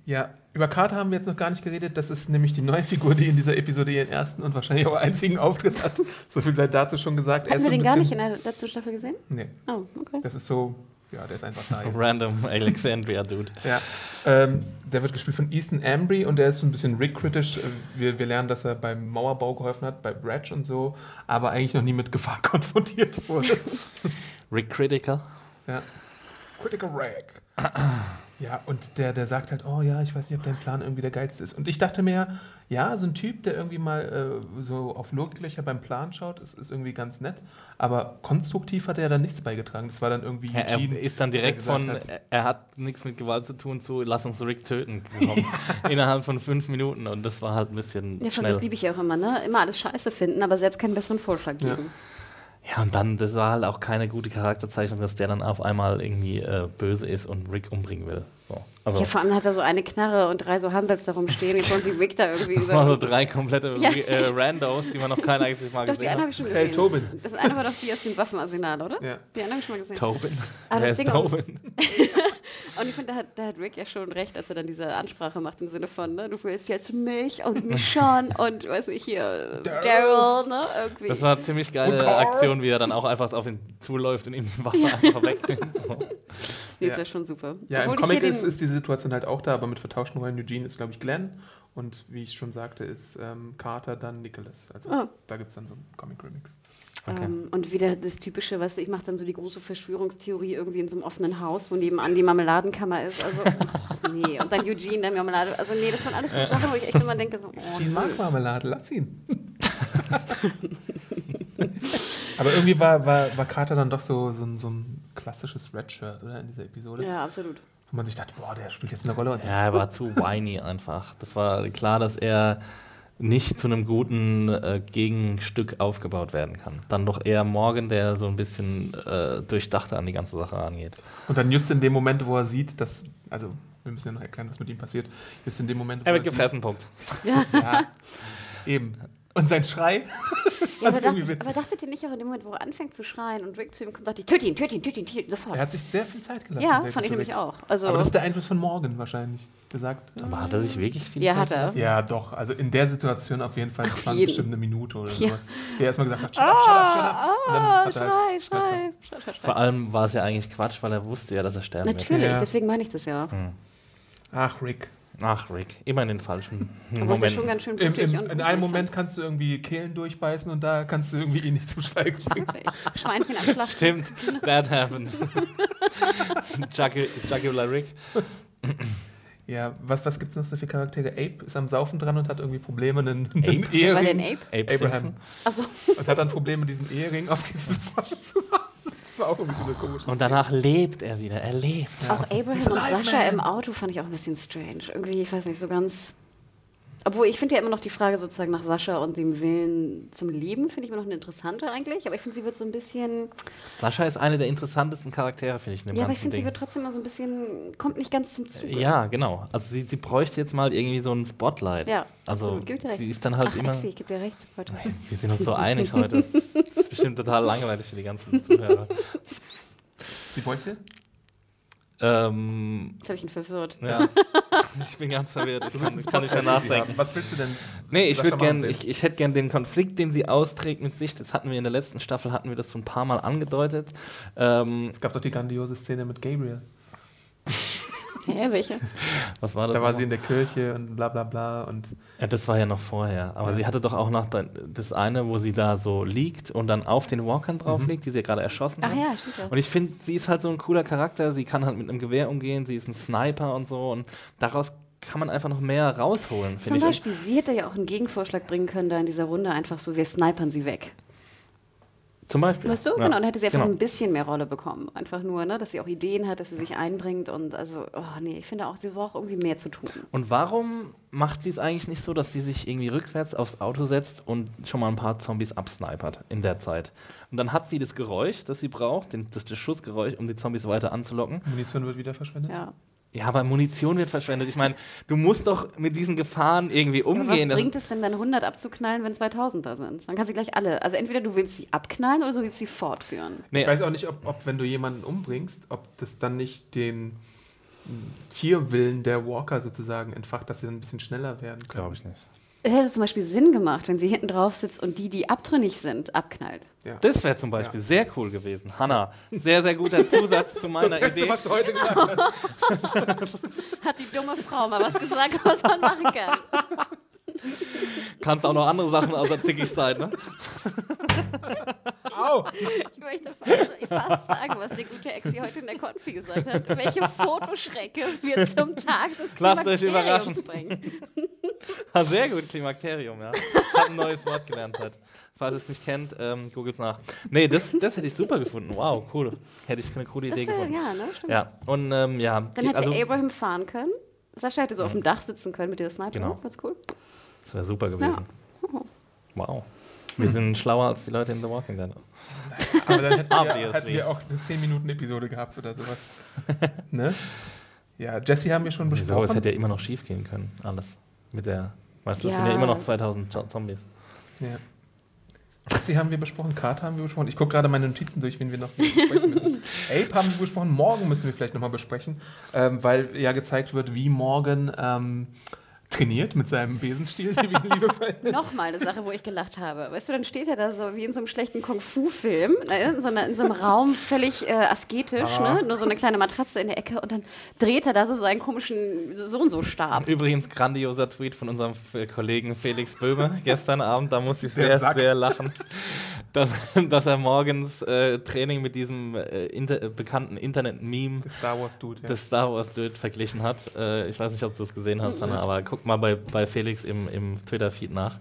Speaker 1: Ja, über Carter haben wir jetzt noch gar nicht geredet. Das ist nämlich die neue Figur, die in dieser Episode ihren ersten und wahrscheinlich auch einzigen Auftritt hat. So viel sei dazu schon gesagt. Ist
Speaker 2: wir
Speaker 1: so
Speaker 2: den gar nicht in der letzten Staffel gesehen?
Speaker 1: Nee,
Speaker 2: Oh, okay.
Speaker 1: das ist so, ja, der ist einfach da. Jetzt.
Speaker 3: Random Alexandria-Dude.
Speaker 1: Ja, ähm, der wird gespielt von Ethan Embry und der ist so ein bisschen Rick-kritisch. Wir, wir lernen, dass er beim Mauerbau geholfen hat, bei Bratch und so, aber eigentlich noch nie mit Gefahr konfrontiert wurde.
Speaker 3: Rick Critical.
Speaker 1: ja. Critical Rick. Ja, und der, der sagt halt, oh ja, ich weiß nicht, ob dein Plan irgendwie der geilste ist. Und ich dachte mir, ja, so ein Typ, der irgendwie mal äh, so auf Logiklöcher beim Plan schaut, ist, ist irgendwie ganz nett. Aber konstruktiv hat er da nichts beigetragen. Das war dann irgendwie
Speaker 3: Ja, er ist dann direkt von,
Speaker 1: hat-
Speaker 3: er- er hat nichts mit Gewalt zu tun, zu lass uns Rick töten gekommen. Innerhalb von fünf Minuten und das war halt ein bisschen
Speaker 2: Ja,
Speaker 3: schnell.
Speaker 2: das liebe ich ja auch immer, ne? Immer alles scheiße finden, aber selbst keinen besseren Vorschlag geben.
Speaker 3: Ja, und dann, das war halt auch keine gute Charakterzeichnung, dass der dann auf einmal irgendwie äh, böse ist und Rick umbringen will. So. Also,
Speaker 2: Ja, vor allem hat er so eine Knarre und drei so Hansels da rumstehen. Jetzt wollen sie Rick da irgendwie
Speaker 3: das waren so
Speaker 2: über.
Speaker 3: drei komplette
Speaker 2: Ja,
Speaker 3: äh, Randos, die man noch keiner eigentlich mal
Speaker 2: Doch, die
Speaker 3: gesehen
Speaker 2: eine habe
Speaker 3: hat.
Speaker 2: ich schon
Speaker 1: Hey,
Speaker 2: gesehen.
Speaker 1: Tobin.
Speaker 2: Das eine war doch die aus dem Waffenarsenal, oder?
Speaker 1: Ja.
Speaker 2: Die andere habe ich schon mal gesehen.
Speaker 3: Tobin.
Speaker 2: Ah,
Speaker 3: Wer
Speaker 2: das
Speaker 3: ist
Speaker 2: Ding.
Speaker 3: Tobin?
Speaker 2: Und ich finde, da hat, da hat Rick ja schon recht, als er dann diese Ansprache macht im Sinne von, ne, du willst jetzt mich und mich schon und weiß ich hier,
Speaker 1: Daryl.
Speaker 2: Ne, irgendwie.
Speaker 3: Das war eine ziemlich geile. Aktion, wie er dann auch einfach auf ihn zuläuft und ihm die Waffe einfach wegnimmt. So.
Speaker 2: nee, ist
Speaker 1: Ja.
Speaker 2: ja schon super.
Speaker 1: Ja,
Speaker 2: Obwohl
Speaker 1: im
Speaker 2: ich
Speaker 1: Comic
Speaker 2: hier
Speaker 1: ist, ist die Situation halt auch da, aber mit vertauschten Rollen. Eugene ist, glaube ich, Glenn und wie ich schon sagte, ist ähm, Carter dann Nicholas. Also
Speaker 2: Ah.
Speaker 1: da gibt es dann so einen Comic-Remix.
Speaker 3: Okay.
Speaker 2: Ähm, und wieder das typische, weißt du, ich mache dann so die große Verschwörungstheorie irgendwie in so einem offenen Haus, wo nebenan die Marmeladenkammer ist. Also, nee. Und dann Eugene, der Marmelade. Also, nee, das waren alles so Sachen, wo ich echt immer denke, so, oh,
Speaker 1: Eugene mag Marmelade, lass ihn. aber irgendwie war, war, war Carter dann doch so, so, ein, so ein klassisches Redshirt, oder? In dieser Episode.
Speaker 2: Ja, absolut.
Speaker 1: Wo man sich dachte, boah, der spielt jetzt eine Rolle.
Speaker 3: Ja, er war zu whiny einfach. Das war klar, dass er nicht zu einem guten äh, Gegenstück aufgebaut werden kann. Dann doch eher Morgan, der so ein bisschen äh, durchdachter an die ganze Sache rangeht.
Speaker 1: Und dann just in dem Moment, wo er sieht, dass, also wir müssen ja noch erklären, was mit ihm passiert, just in dem Moment, wo
Speaker 3: Er wird gefressen, Punkt.
Speaker 1: Ja, eben. Und sein Schrei,
Speaker 2: Ja, aber, dachte, aber dachtet ihr nicht auch in dem Moment, wo er anfängt zu schreien und Rick zu ihm kommt, sagt die, töte ihn, töte ihn, töte ihn, töte ihn, sofort.
Speaker 1: er hat sich sehr viel Zeit gelassen.
Speaker 2: ja, fand ich nämlich auch. Also,
Speaker 1: Aber das ist der Einfluss von Morgan wahrscheinlich. Gesagt.
Speaker 3: Aber hat er sich wirklich viel
Speaker 2: Ja,
Speaker 3: Zeit
Speaker 2: hat er.
Speaker 3: gelassen?
Speaker 1: Ja, doch. Also in der Situation auf jeden Fall. Das waren
Speaker 2: jeden.
Speaker 1: bestimmt eine Minute oder
Speaker 2: Ja.
Speaker 1: sowas. Der erstmal gesagt hat, shut up, shut up, shut up. Und dann
Speaker 2: ah,
Speaker 1: hat er
Speaker 2: schrei,
Speaker 1: halt
Speaker 2: schrei,
Speaker 1: Fresse.
Speaker 2: schrei, schrei,
Speaker 3: Vor
Speaker 2: schrei.
Speaker 3: allem war es ja eigentlich Quatsch, weil er wusste ja, dass er sterben wird.
Speaker 2: Natürlich,
Speaker 1: Ja.
Speaker 2: deswegen meine ich das ja.
Speaker 1: Ach, Rick.
Speaker 3: Ach, Rick, immer in den falschen
Speaker 2: der schon
Speaker 3: Momenten.
Speaker 2: ganz schön
Speaker 1: Im, im,
Speaker 2: und
Speaker 1: in einem Moment kannst du irgendwie Kehlen durchbeißen und da kannst du irgendwie ihn nicht zum Schweigen bringen.
Speaker 2: fand. Schweinchen am Schlachten.
Speaker 3: Stimmt, that happens. Jugu- Jugular Rick.
Speaker 1: Ja, was, was gibt es noch so für Charaktere? Ape ist am Saufen dran und hat irgendwie Probleme, einen, einen
Speaker 3: Ape?
Speaker 2: Wer war denn
Speaker 1: Ehering.
Speaker 2: Ape?
Speaker 3: Ape
Speaker 1: Abraham.
Speaker 2: Achso,
Speaker 1: Und hat dann Probleme, diesen Ehering auf diese Flasche zu haben. War auch irgendwie so eine komische
Speaker 3: Und danach lebt er wieder. Er lebt.
Speaker 2: auch Abraham und Sascha im Auto fand ich auch ein bisschen strange. Irgendwie, ich weiß nicht, so ganz. Obwohl, ich finde ja immer noch die Frage sozusagen nach Sascha und dem Willen zum Leben, finde ich immer noch eine interessante eigentlich. Aber ich finde, sie wird so ein bisschen.
Speaker 3: Sascha ist eine der interessantesten Charaktere, finde ich, in dem
Speaker 2: Ja, aber ich finde, sie wird trotzdem immer so ein bisschen. kommt nicht ganz zum Zuge.
Speaker 3: Ja, genau. Also sie, sie bräuchte jetzt mal irgendwie so ein Spotlight.
Speaker 2: Ja,
Speaker 3: also
Speaker 2: absolut,
Speaker 3: sie ist dann halt
Speaker 2: Ach,
Speaker 3: immer.
Speaker 2: Exi, ich gebe dir recht. Heute.
Speaker 3: Wir sind uns so einig heute. Das ist bestimmt total langweilig für die ganzen Zuhörer.
Speaker 1: Sie bräuchte?
Speaker 3: Ähm,
Speaker 2: Jetzt habe ich ihn verwirrt.
Speaker 3: ja. Ich bin ganz verwirrt. Ich kann, ich kann nicht mehr nachdenken.
Speaker 1: Was willst du denn?
Speaker 3: Nee, ich würde gern, ich, ich hätte gern den Konflikt, den sie austrägt mit sich. Das hatten wir in der letzten Staffel, hatten wir das so ein paar Mal angedeutet. Ähm,
Speaker 1: Es gab doch die grandiose Szene mit Gabriel.
Speaker 2: Hä, welche?
Speaker 3: Was war das?
Speaker 1: Da war
Speaker 3: nochmal?
Speaker 1: sie in der Kirche und bla bla bla und
Speaker 3: Ja, das war ja noch vorher. Aber
Speaker 1: Ja.
Speaker 3: sie hatte doch auch noch da- das eine, wo sie da so liegt und dann auf den Walkern drauf liegt, die sie ja gerade erschossen
Speaker 2: Ach
Speaker 3: hat.
Speaker 2: ja, stimmt ja.
Speaker 3: Und ich finde, sie ist halt so ein cooler Charakter. Sie kann halt mit einem Gewehr umgehen. Sie ist ein Sniper und so. Und daraus kann man einfach noch mehr rausholen,
Speaker 2: Zum
Speaker 3: finde ich.
Speaker 2: Beispiel, sie hätte ja auch einen Gegenvorschlag bringen können da in dieser Runde, einfach so, wir snipern sie weg.
Speaker 3: Zum Beispiel.
Speaker 2: Weißt du?
Speaker 3: Ja.
Speaker 2: Genau, dann hätte sie einfach
Speaker 3: Genau.
Speaker 2: ein bisschen mehr Rolle bekommen. Einfach nur, ne, dass sie auch Ideen hat, dass sie sich einbringt und also, oh nee, ich finde auch, sie braucht irgendwie mehr zu tun.
Speaker 3: Und warum macht sie es eigentlich nicht so, dass sie sich irgendwie rückwärts aufs Auto setzt und schon mal ein paar Zombies absnipert in der Zeit? Und dann hat sie das Geräusch, das sie braucht, den, das, das Schussgeräusch, um die Zombies weiter anzulocken.
Speaker 1: Munition wird wieder verschwendet.
Speaker 2: Ja.
Speaker 3: Ja, aber Munition wird verschwendet. Ich meine, du musst doch mit diesen Gefahren irgendwie
Speaker 2: Aber was
Speaker 3: umgehen. Das-
Speaker 2: bringt es denn dann 100 abzuknallen, wenn 2000 da sind? Dann kannst du gleich alle. Also entweder du willst sie abknallen oder du willst sie fortführen.
Speaker 3: nee,
Speaker 1: Ich weiß auch nicht, ob, ob wenn du jemanden umbringst, ob das dann nicht den Tierwillen der Walker sozusagen entfacht, dass sie dann ein bisschen schneller werden können.
Speaker 3: glaube ich nicht.
Speaker 2: Es hätte zum Beispiel Sinn gemacht, wenn sie hinten drauf sitzt und die, die abtrünnig sind, abknallt.
Speaker 1: Ja.
Speaker 3: Das wäre zum Beispiel sehr cool gewesen. Hanna, sehr, sehr guter Zusatz zu meiner
Speaker 1: Beste,
Speaker 3: Idee.
Speaker 1: was du heute gesagt hast.
Speaker 2: Hat die dumme Frau mal was gesagt, was man machen kann?
Speaker 3: Kannst auch noch andere Sachen außer zickig sein, ne?
Speaker 1: Au!
Speaker 2: Ich möchte fast, fast sagen, was der gute Exi heute in der Konfi gesagt hat. Welche Fotoschrecke wir zum Tag des
Speaker 3: Lasst euch
Speaker 2: Klimakteriums
Speaker 3: überraschen.
Speaker 2: bringen.
Speaker 3: Ah, sehr gut, Klimakterium, ja. Ich habe ein neues Wort gelernt heute. Falls ihr es nicht kennt, ähm, googelt's nach. Nee, das, das hätte ich super gefunden. Wow, cool. Hätte ich eine coole
Speaker 2: Das
Speaker 3: Idee
Speaker 2: wär,
Speaker 3: gefunden.
Speaker 2: ja, ne? Stimmt.
Speaker 3: Ja, und ähm, ja.
Speaker 2: Dann
Speaker 3: die-
Speaker 2: hätte
Speaker 3: also,
Speaker 2: Abraham fahren können. Sascha hätte so auf dem Dach sitzen können mit der Sniper.
Speaker 3: Genau.
Speaker 2: Das ist cool.
Speaker 3: Das wäre super gewesen. Wow. Wir sind schlauer als die Leute in The Walking Dead.
Speaker 1: Aber dann hätten wir, hätten wir auch eine 10-Minuten-Episode gehabt oder sowas. ne? Ja, Jesse haben wir schon
Speaker 3: Wieso? Es
Speaker 1: besprochen.
Speaker 3: hätte ja immer noch schief gehen können, alles. Mit der, weißt du, es sind ja
Speaker 2: Ja.
Speaker 3: immer noch 2000 Zo- Zombies.
Speaker 1: Ja. Jesse haben wir besprochen, Carter haben wir besprochen. Ich gucke gerade meine Notizen durch, wen wir noch besprechen müssen. Ape haben wir besprochen, morgen müssen wir vielleicht nochmal besprechen, ähm, weil ja gezeigt wird, wie morgen ähm, trainiert mit seinem Besenstiel, wie.
Speaker 2: Nochmal eine Sache, wo ich gelacht habe. Weißt du, dann steht er da so wie in so einem schlechten Kung-Fu-Film, ne, in, so in so einem Raum völlig äh, asketisch,
Speaker 1: Ah.
Speaker 2: ne? nur so eine kleine Matratze in der Ecke und dann dreht er da so seinen komischen so und so Stab.
Speaker 3: Übrigens, grandioser Tweet von unserem F- Kollegen Felix Böhme gestern Abend. Da musste ich sehr, sehr lachen, dass, dass er morgens äh, Training mit diesem äh, inter, äh, bekannten Internet-Meme
Speaker 1: Star Wars Dude, ja.
Speaker 3: des Star Wars Dude verglichen hat. Äh, ich weiß nicht, ob du das gesehen hast, Hanna, aber guck mal bei, bei Felix im, im Twitter-Feed nach.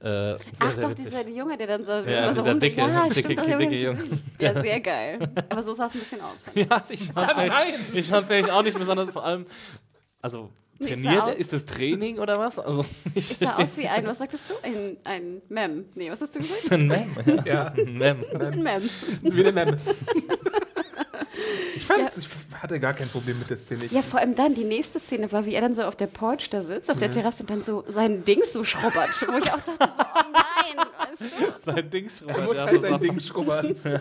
Speaker 3: Äh, sehr,
Speaker 2: Ach
Speaker 3: sehr
Speaker 2: doch,
Speaker 3: witzig.
Speaker 2: dieser die Junge, der dann so,
Speaker 3: Ja,
Speaker 2: immer so
Speaker 3: dicke,
Speaker 2: ja,
Speaker 3: dicke,
Speaker 2: stimmt, das
Speaker 3: dicke, dicke Junge.
Speaker 2: Ja, sehr geil. Aber so sah es ein bisschen aus.
Speaker 3: Ja, ich fand
Speaker 1: Nein!
Speaker 3: ich fand's nämlich auch nicht besonders, vor allem, also trainiert,
Speaker 2: aus?
Speaker 3: ist das Training oder was? Also, ich
Speaker 2: sah
Speaker 3: versteh's
Speaker 2: aus wie ein, was sagtest du? Ein, ein Mem. Nee, was hast du gesagt?
Speaker 3: Ein Mem, ja.
Speaker 1: Ja,
Speaker 3: Ein Mem.
Speaker 2: Ein Mem.
Speaker 1: wie eine Memme. Ich fand's, ich hatte gar kein Problem mit der Szene. Ich,
Speaker 2: Ja, vor allem dann, die nächste Szene war, wie er dann so auf der Porch da sitzt, auf der Terrasse und dann so sein Ding so schrubbert. Wo ich auch dachte, so, oh nein, weißt du?
Speaker 3: Sein Ding
Speaker 1: er
Speaker 3: schrubbert.
Speaker 1: muss
Speaker 3: ja,
Speaker 1: halt sein Ding schrubbern.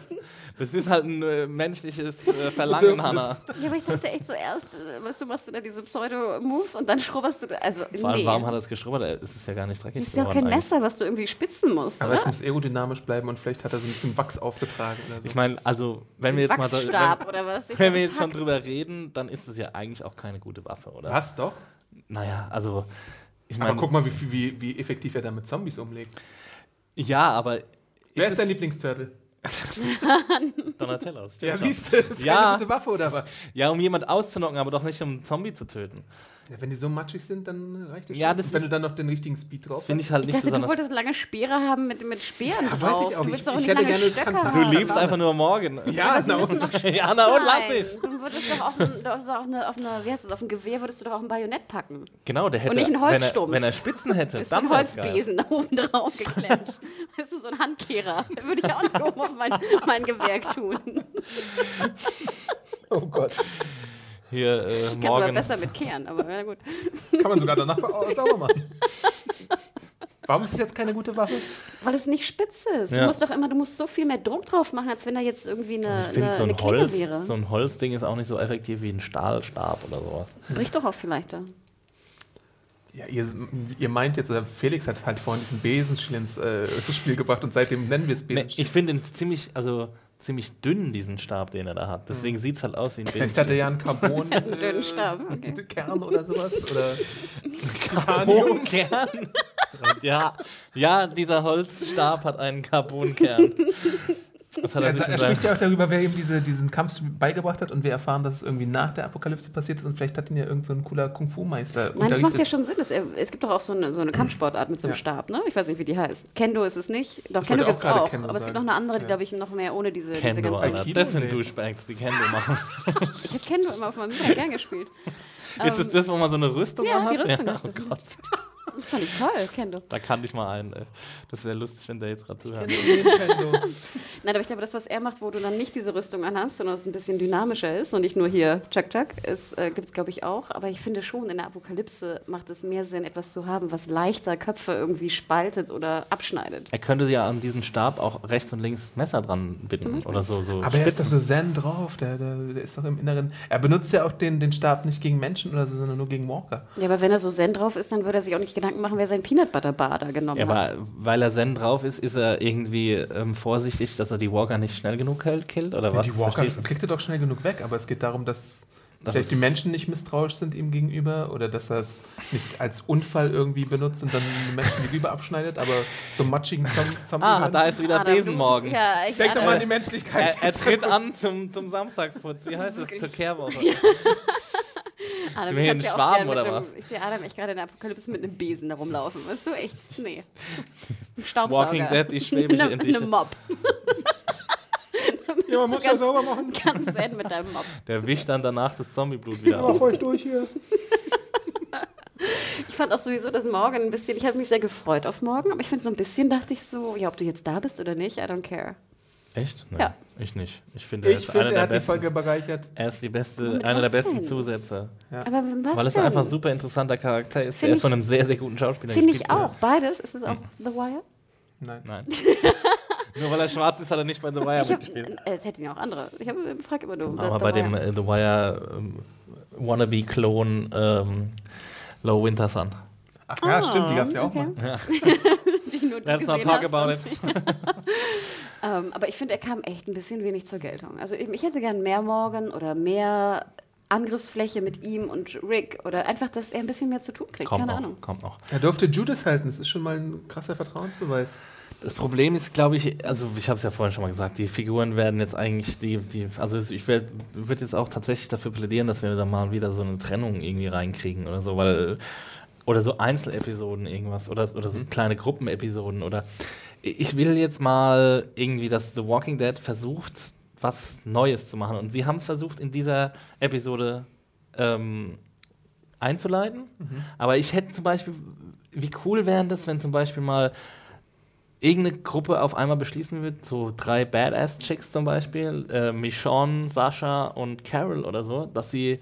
Speaker 3: Das ist halt ein äh, menschliches äh, Verlangen,
Speaker 1: Bedürfnis.
Speaker 3: Hanna.
Speaker 2: Ja, aber ich dachte echt zuerst, äh, weißt du, machst du da diese Pseudo-Moves und dann schrubberst du, da- also
Speaker 3: Vor allem,
Speaker 2: nee.
Speaker 3: warum hat er es geschrubbert? Äh, Es ist ja gar nicht dreckig
Speaker 2: Das ist ja auch kein
Speaker 3: eigentlich.
Speaker 2: Messer, was du irgendwie spitzen musst,
Speaker 1: Aber es
Speaker 2: oder?
Speaker 1: muss aerodynamisch bleiben und vielleicht hat er so ein bisschen Wachs aufgetragen oder so.
Speaker 3: Ich meine, also, wenn wir jetzt mal so,
Speaker 2: Wachsstab
Speaker 3: wenn,
Speaker 2: oder was? Ich
Speaker 3: wenn wir jetzt schon
Speaker 2: hackt.
Speaker 3: drüber reden, dann ist es ja eigentlich auch keine gute Waffe, oder?
Speaker 1: Was doch?
Speaker 3: Naja, also, ich
Speaker 1: Aber
Speaker 3: meine,
Speaker 1: guck mal, wie, wie, wie effektiv er da mit Zombies umlegt.
Speaker 3: ja, aber
Speaker 1: Wer ist dein Lieblingsturtle?
Speaker 3: Donatello. stimmt
Speaker 1: Ja,
Speaker 3: schon.
Speaker 1: siehst du, das ist
Speaker 3: Ja.
Speaker 1: keine gute Waffe oder was?
Speaker 3: Ja, um jemand auszunocken, aber doch nicht um einen Zombie zu töten.
Speaker 1: Ja, wenn die so matschig sind, dann reicht das
Speaker 3: Ja,
Speaker 1: schon.
Speaker 3: das
Speaker 1: Und wenn du dann noch den richtigen Speed drauf
Speaker 3: Das finde ich halt
Speaker 2: Ich
Speaker 3: nicht
Speaker 2: dachte, du wolltest lange Speere haben mit, mit Speeren
Speaker 1: Ja,
Speaker 2: drauf.
Speaker 1: ich auch.
Speaker 2: Du
Speaker 1: Ich-
Speaker 2: willst
Speaker 1: ich
Speaker 2: nicht
Speaker 1: hätte
Speaker 2: lange
Speaker 1: gerne das
Speaker 2: Stöcke.
Speaker 3: Du
Speaker 2: haben.
Speaker 3: liebst einfach nur morgen.
Speaker 1: Ja, na und?
Speaker 2: doch spitz
Speaker 3: Ja, na und, lass mich.
Speaker 2: Du würdest doch auch, ein, auf, eine, auf eine, wie heißt das, auf ein Gewehr würdest du doch auch ein Bajonett packen.
Speaker 3: Genau, der hätte.
Speaker 2: Und nicht ein
Speaker 3: wenn, er,
Speaker 2: Holzstumpf.
Speaker 3: wenn er Spitzen hätte,
Speaker 2: Das ist
Speaker 3: dann
Speaker 2: ein. Holzbesen da oben drauf geklemmt. Das ist so ein Handkehrer. Da würde ich auch nicht oben auf mein, mein Gewehr tun.
Speaker 1: Oh Gott.
Speaker 3: Hier äh,
Speaker 2: Kannst aber
Speaker 3: morgen.
Speaker 2: besser mit kehren, aber na gut.
Speaker 1: Kann man sogar danach au- sauber machen. Warum ist es jetzt keine gute Waffe?
Speaker 2: Weil es nicht spitz ist. Du
Speaker 3: Ja.
Speaker 2: musst doch immer, du musst so viel mehr Druck drauf machen, als wenn da jetzt irgendwie eine,
Speaker 3: Ich finde,
Speaker 2: eine,
Speaker 3: so,
Speaker 2: eine
Speaker 3: ein
Speaker 2: Klinge
Speaker 3: Holz,
Speaker 2: wäre.
Speaker 3: so ein Holzding ist auch nicht so effektiv wie ein Stahlstab oder sowas.
Speaker 2: Bricht doch auch vielleicht da.
Speaker 1: Ja, ihr, ihr meint jetzt, oder Felix hat halt vorhin diesen Besenstiel ins äh, Spiel gebracht und seitdem nennen wir es
Speaker 3: Nee,
Speaker 1: Besenstiel.
Speaker 3: ich finde ihn ziemlich, also ziemlich dünn, diesen Stab, den er da hat. Deswegen sieht es halt aus wie ein
Speaker 1: Vielleicht hat er ja einen Carbon
Speaker 2: Dünnen Stab, okay.
Speaker 1: Kern oder sowas. Oder
Speaker 3: Carbonkern. Ja, ja, dieser Holzstab hat einen Carbonkern. Was hat
Speaker 1: er,
Speaker 3: er sich
Speaker 1: er spricht ja auch darüber, wer ihm diese, diesen Kampf beigebracht hat und wir erfahren, dass es irgendwie nach der Apokalypse passiert ist und vielleicht hat ihn ja irgend so ein cooler Kung-Fu-Meister
Speaker 2: Nein, das macht ja schon Sinn. Es, es gibt doch auch so eine, so eine Kampfsportart mit so einem
Speaker 1: Ja.
Speaker 2: Stab, ne? Ich weiß nicht, wie die heißt. Kendo ist es nicht. Doch,
Speaker 1: Ich
Speaker 2: Kendo
Speaker 1: auch
Speaker 2: gibt es auch.
Speaker 1: Kendo
Speaker 2: aber es gibt
Speaker 1: sagen.
Speaker 2: noch eine andere, die,
Speaker 1: Ja.
Speaker 2: glaube ich, noch mehr ohne diese, diese
Speaker 3: Kendo,
Speaker 2: ganze.
Speaker 3: Alter.
Speaker 1: Aikido?
Speaker 3: Das sind
Speaker 1: Nee.
Speaker 3: Douchebags, die Kendo machen.
Speaker 2: Ich habe Kendo immer auf meinem Mega gern gespielt.
Speaker 3: Ist es das, wo man so eine Rüstung
Speaker 2: Ja,
Speaker 3: anhat?
Speaker 2: die Rüstung
Speaker 3: ja,
Speaker 2: hast
Speaker 3: oh
Speaker 2: du.
Speaker 3: Gott.
Speaker 2: Das fand ich toll, Kendo.
Speaker 3: Da kannte ich mal einen. ey. Das wäre lustig, wenn der jetzt gerade zuhört.
Speaker 2: Nein, aber ich glaube, das, was er macht, wo du dann nicht diese Rüstung anhast, sondern es ein bisschen dynamischer ist und nicht nur hier Chuck Chuck, ist, äh, gibt es, glaube ich, auch. Aber ich finde schon, in der Apokalypse macht es mehr Sinn, etwas zu haben, was leichter Köpfe irgendwie spaltet oder abschneidet.
Speaker 3: Er könnte ja an diesen Stab auch rechts und links Messer dran binden oder so. so
Speaker 1: Aber er ist doch
Speaker 3: Spitzen.
Speaker 1: so zen drauf, der, der, der ist doch im Inneren. Er benutzt ja auch den, den Stab nicht gegen Menschen oder so, sondern nur gegen Walker.
Speaker 2: Ja, aber wenn er so zen drauf ist, dann würde er sich auch nicht Gedanken machen, wer sein Peanut Butter Bar da genommen
Speaker 3: Ja,
Speaker 2: hat.
Speaker 3: aber weil er Zen drauf ist, ist er irgendwie ähm, vorsichtig, dass er die Walker nicht schnell genug hält- killt? Oder
Speaker 1: Ja,
Speaker 3: was?
Speaker 1: die Walker klickt er doch schnell genug weg, aber es geht darum, dass
Speaker 3: Das
Speaker 1: vielleicht die Menschen nicht misstrauisch sind ihm gegenüber oder dass er es nicht als Unfall irgendwie benutzt und dann die Menschen die Rübe abschneidet, aber so matschigen Zom Zombie.
Speaker 3: Ah, da ist wieder
Speaker 2: du-
Speaker 3: Besenmorgen.
Speaker 2: Ja, ich,
Speaker 1: Denk doch mal an die Menschlichkeit.
Speaker 3: Er, er tritt an zum, zum Samstagsputz. Wie heißt es? Zur Kehrwoche.
Speaker 2: Adam,
Speaker 3: Sind wir hier
Speaker 2: kannst
Speaker 3: in
Speaker 2: ja auch
Speaker 3: Schwaben
Speaker 2: mit
Speaker 3: oder
Speaker 2: einem,
Speaker 3: was?
Speaker 2: Ich sehe Adam echt gerade in der Apokalypse mit einem Besen da rumlaufen. Weißt du, echt? Nee. Ein Staubsauger.
Speaker 3: Walking Dead, die schwäbische
Speaker 2: Eine,
Speaker 3: Indische.
Speaker 2: eine Mob.
Speaker 1: ja, man muss ja sauber machen.
Speaker 2: Ganz zen mit deinem Mob.
Speaker 3: Der wischt dann danach das Zombieblut wieder auf.
Speaker 1: feucht durch hier.
Speaker 2: Ich fand auch sowieso, dass morgen ein bisschen, ich habe mich sehr gefreut auf morgen, aber ich finde so ein bisschen dachte ich so, ja, ob du jetzt da bist oder nicht, I don't care.
Speaker 3: Echt? Nein,
Speaker 2: Ja.
Speaker 3: ich nicht. Ich finde, er
Speaker 1: Ich
Speaker 3: ist
Speaker 1: finde,
Speaker 3: einer
Speaker 1: er
Speaker 3: der
Speaker 1: hat die
Speaker 3: besten.
Speaker 1: Folge bereichert.
Speaker 3: Er ist die beste, einer der besten
Speaker 2: denn?
Speaker 3: Zusätze.
Speaker 2: Aber was
Speaker 3: Weil es
Speaker 2: denn?
Speaker 3: einfach ein super interessanter Charakter ist,
Speaker 2: Find
Speaker 3: der
Speaker 2: ich-
Speaker 3: von einem sehr, sehr guten Schauspieler
Speaker 2: Finde ich auch. Beides. Ist es auch The Wire?
Speaker 1: Nein.
Speaker 3: Nein. Nur weil er schwarz ist, hat er nicht bei The Wire mitgespielt.
Speaker 2: äh, es hätten ja auch andere. Ich habe frage immer nur.
Speaker 3: Aber
Speaker 2: The
Speaker 3: bei dem
Speaker 2: Wire.
Speaker 3: äh, The Wire ähm, Wannabe-Klon ähm, Low Winter Sun.
Speaker 1: Ach ja,
Speaker 2: Ah,
Speaker 1: stimmt, die gab es ja auch
Speaker 2: okay.
Speaker 1: mal.
Speaker 2: Die nur
Speaker 3: Let's not talk about it.
Speaker 2: Ähm, aber ich finde, er kam echt ein bisschen wenig zur Geltung. Also ich, ich hätte gern mehr Morgan oder mehr Angriffsfläche mit ihm und Rick oder einfach, dass er ein bisschen mehr zu tun kriegt.
Speaker 3: Kommt
Speaker 2: Keine
Speaker 3: noch,
Speaker 2: Ahnung.
Speaker 3: kommt noch.
Speaker 1: Er durfte Judas halten, das ist schon mal ein krasser Vertrauensbeweis.
Speaker 3: Das Problem ist, glaube ich, also ich habe es ja vorhin schon mal gesagt, die Figuren werden jetzt eigentlich, die, die also ich würde jetzt auch tatsächlich dafür plädieren, dass wir da mal wieder so eine Trennung irgendwie reinkriegen oder so, weil oder so Einzelepisoden irgendwas oder, oder so kleine Gruppenepisoden oder ich will jetzt mal irgendwie, dass The Walking Dead versucht, was Neues zu machen. Und sie haben es versucht in dieser Episode ähm, einzuleiten, aber ich hätte zum Beispiel, wie cool wäre das, wenn zum Beispiel mal irgendeine Gruppe auf einmal beschließen wird, so drei Badass-Chicks zum Beispiel, äh, Michonne, Sascha und Carol oder so, dass sie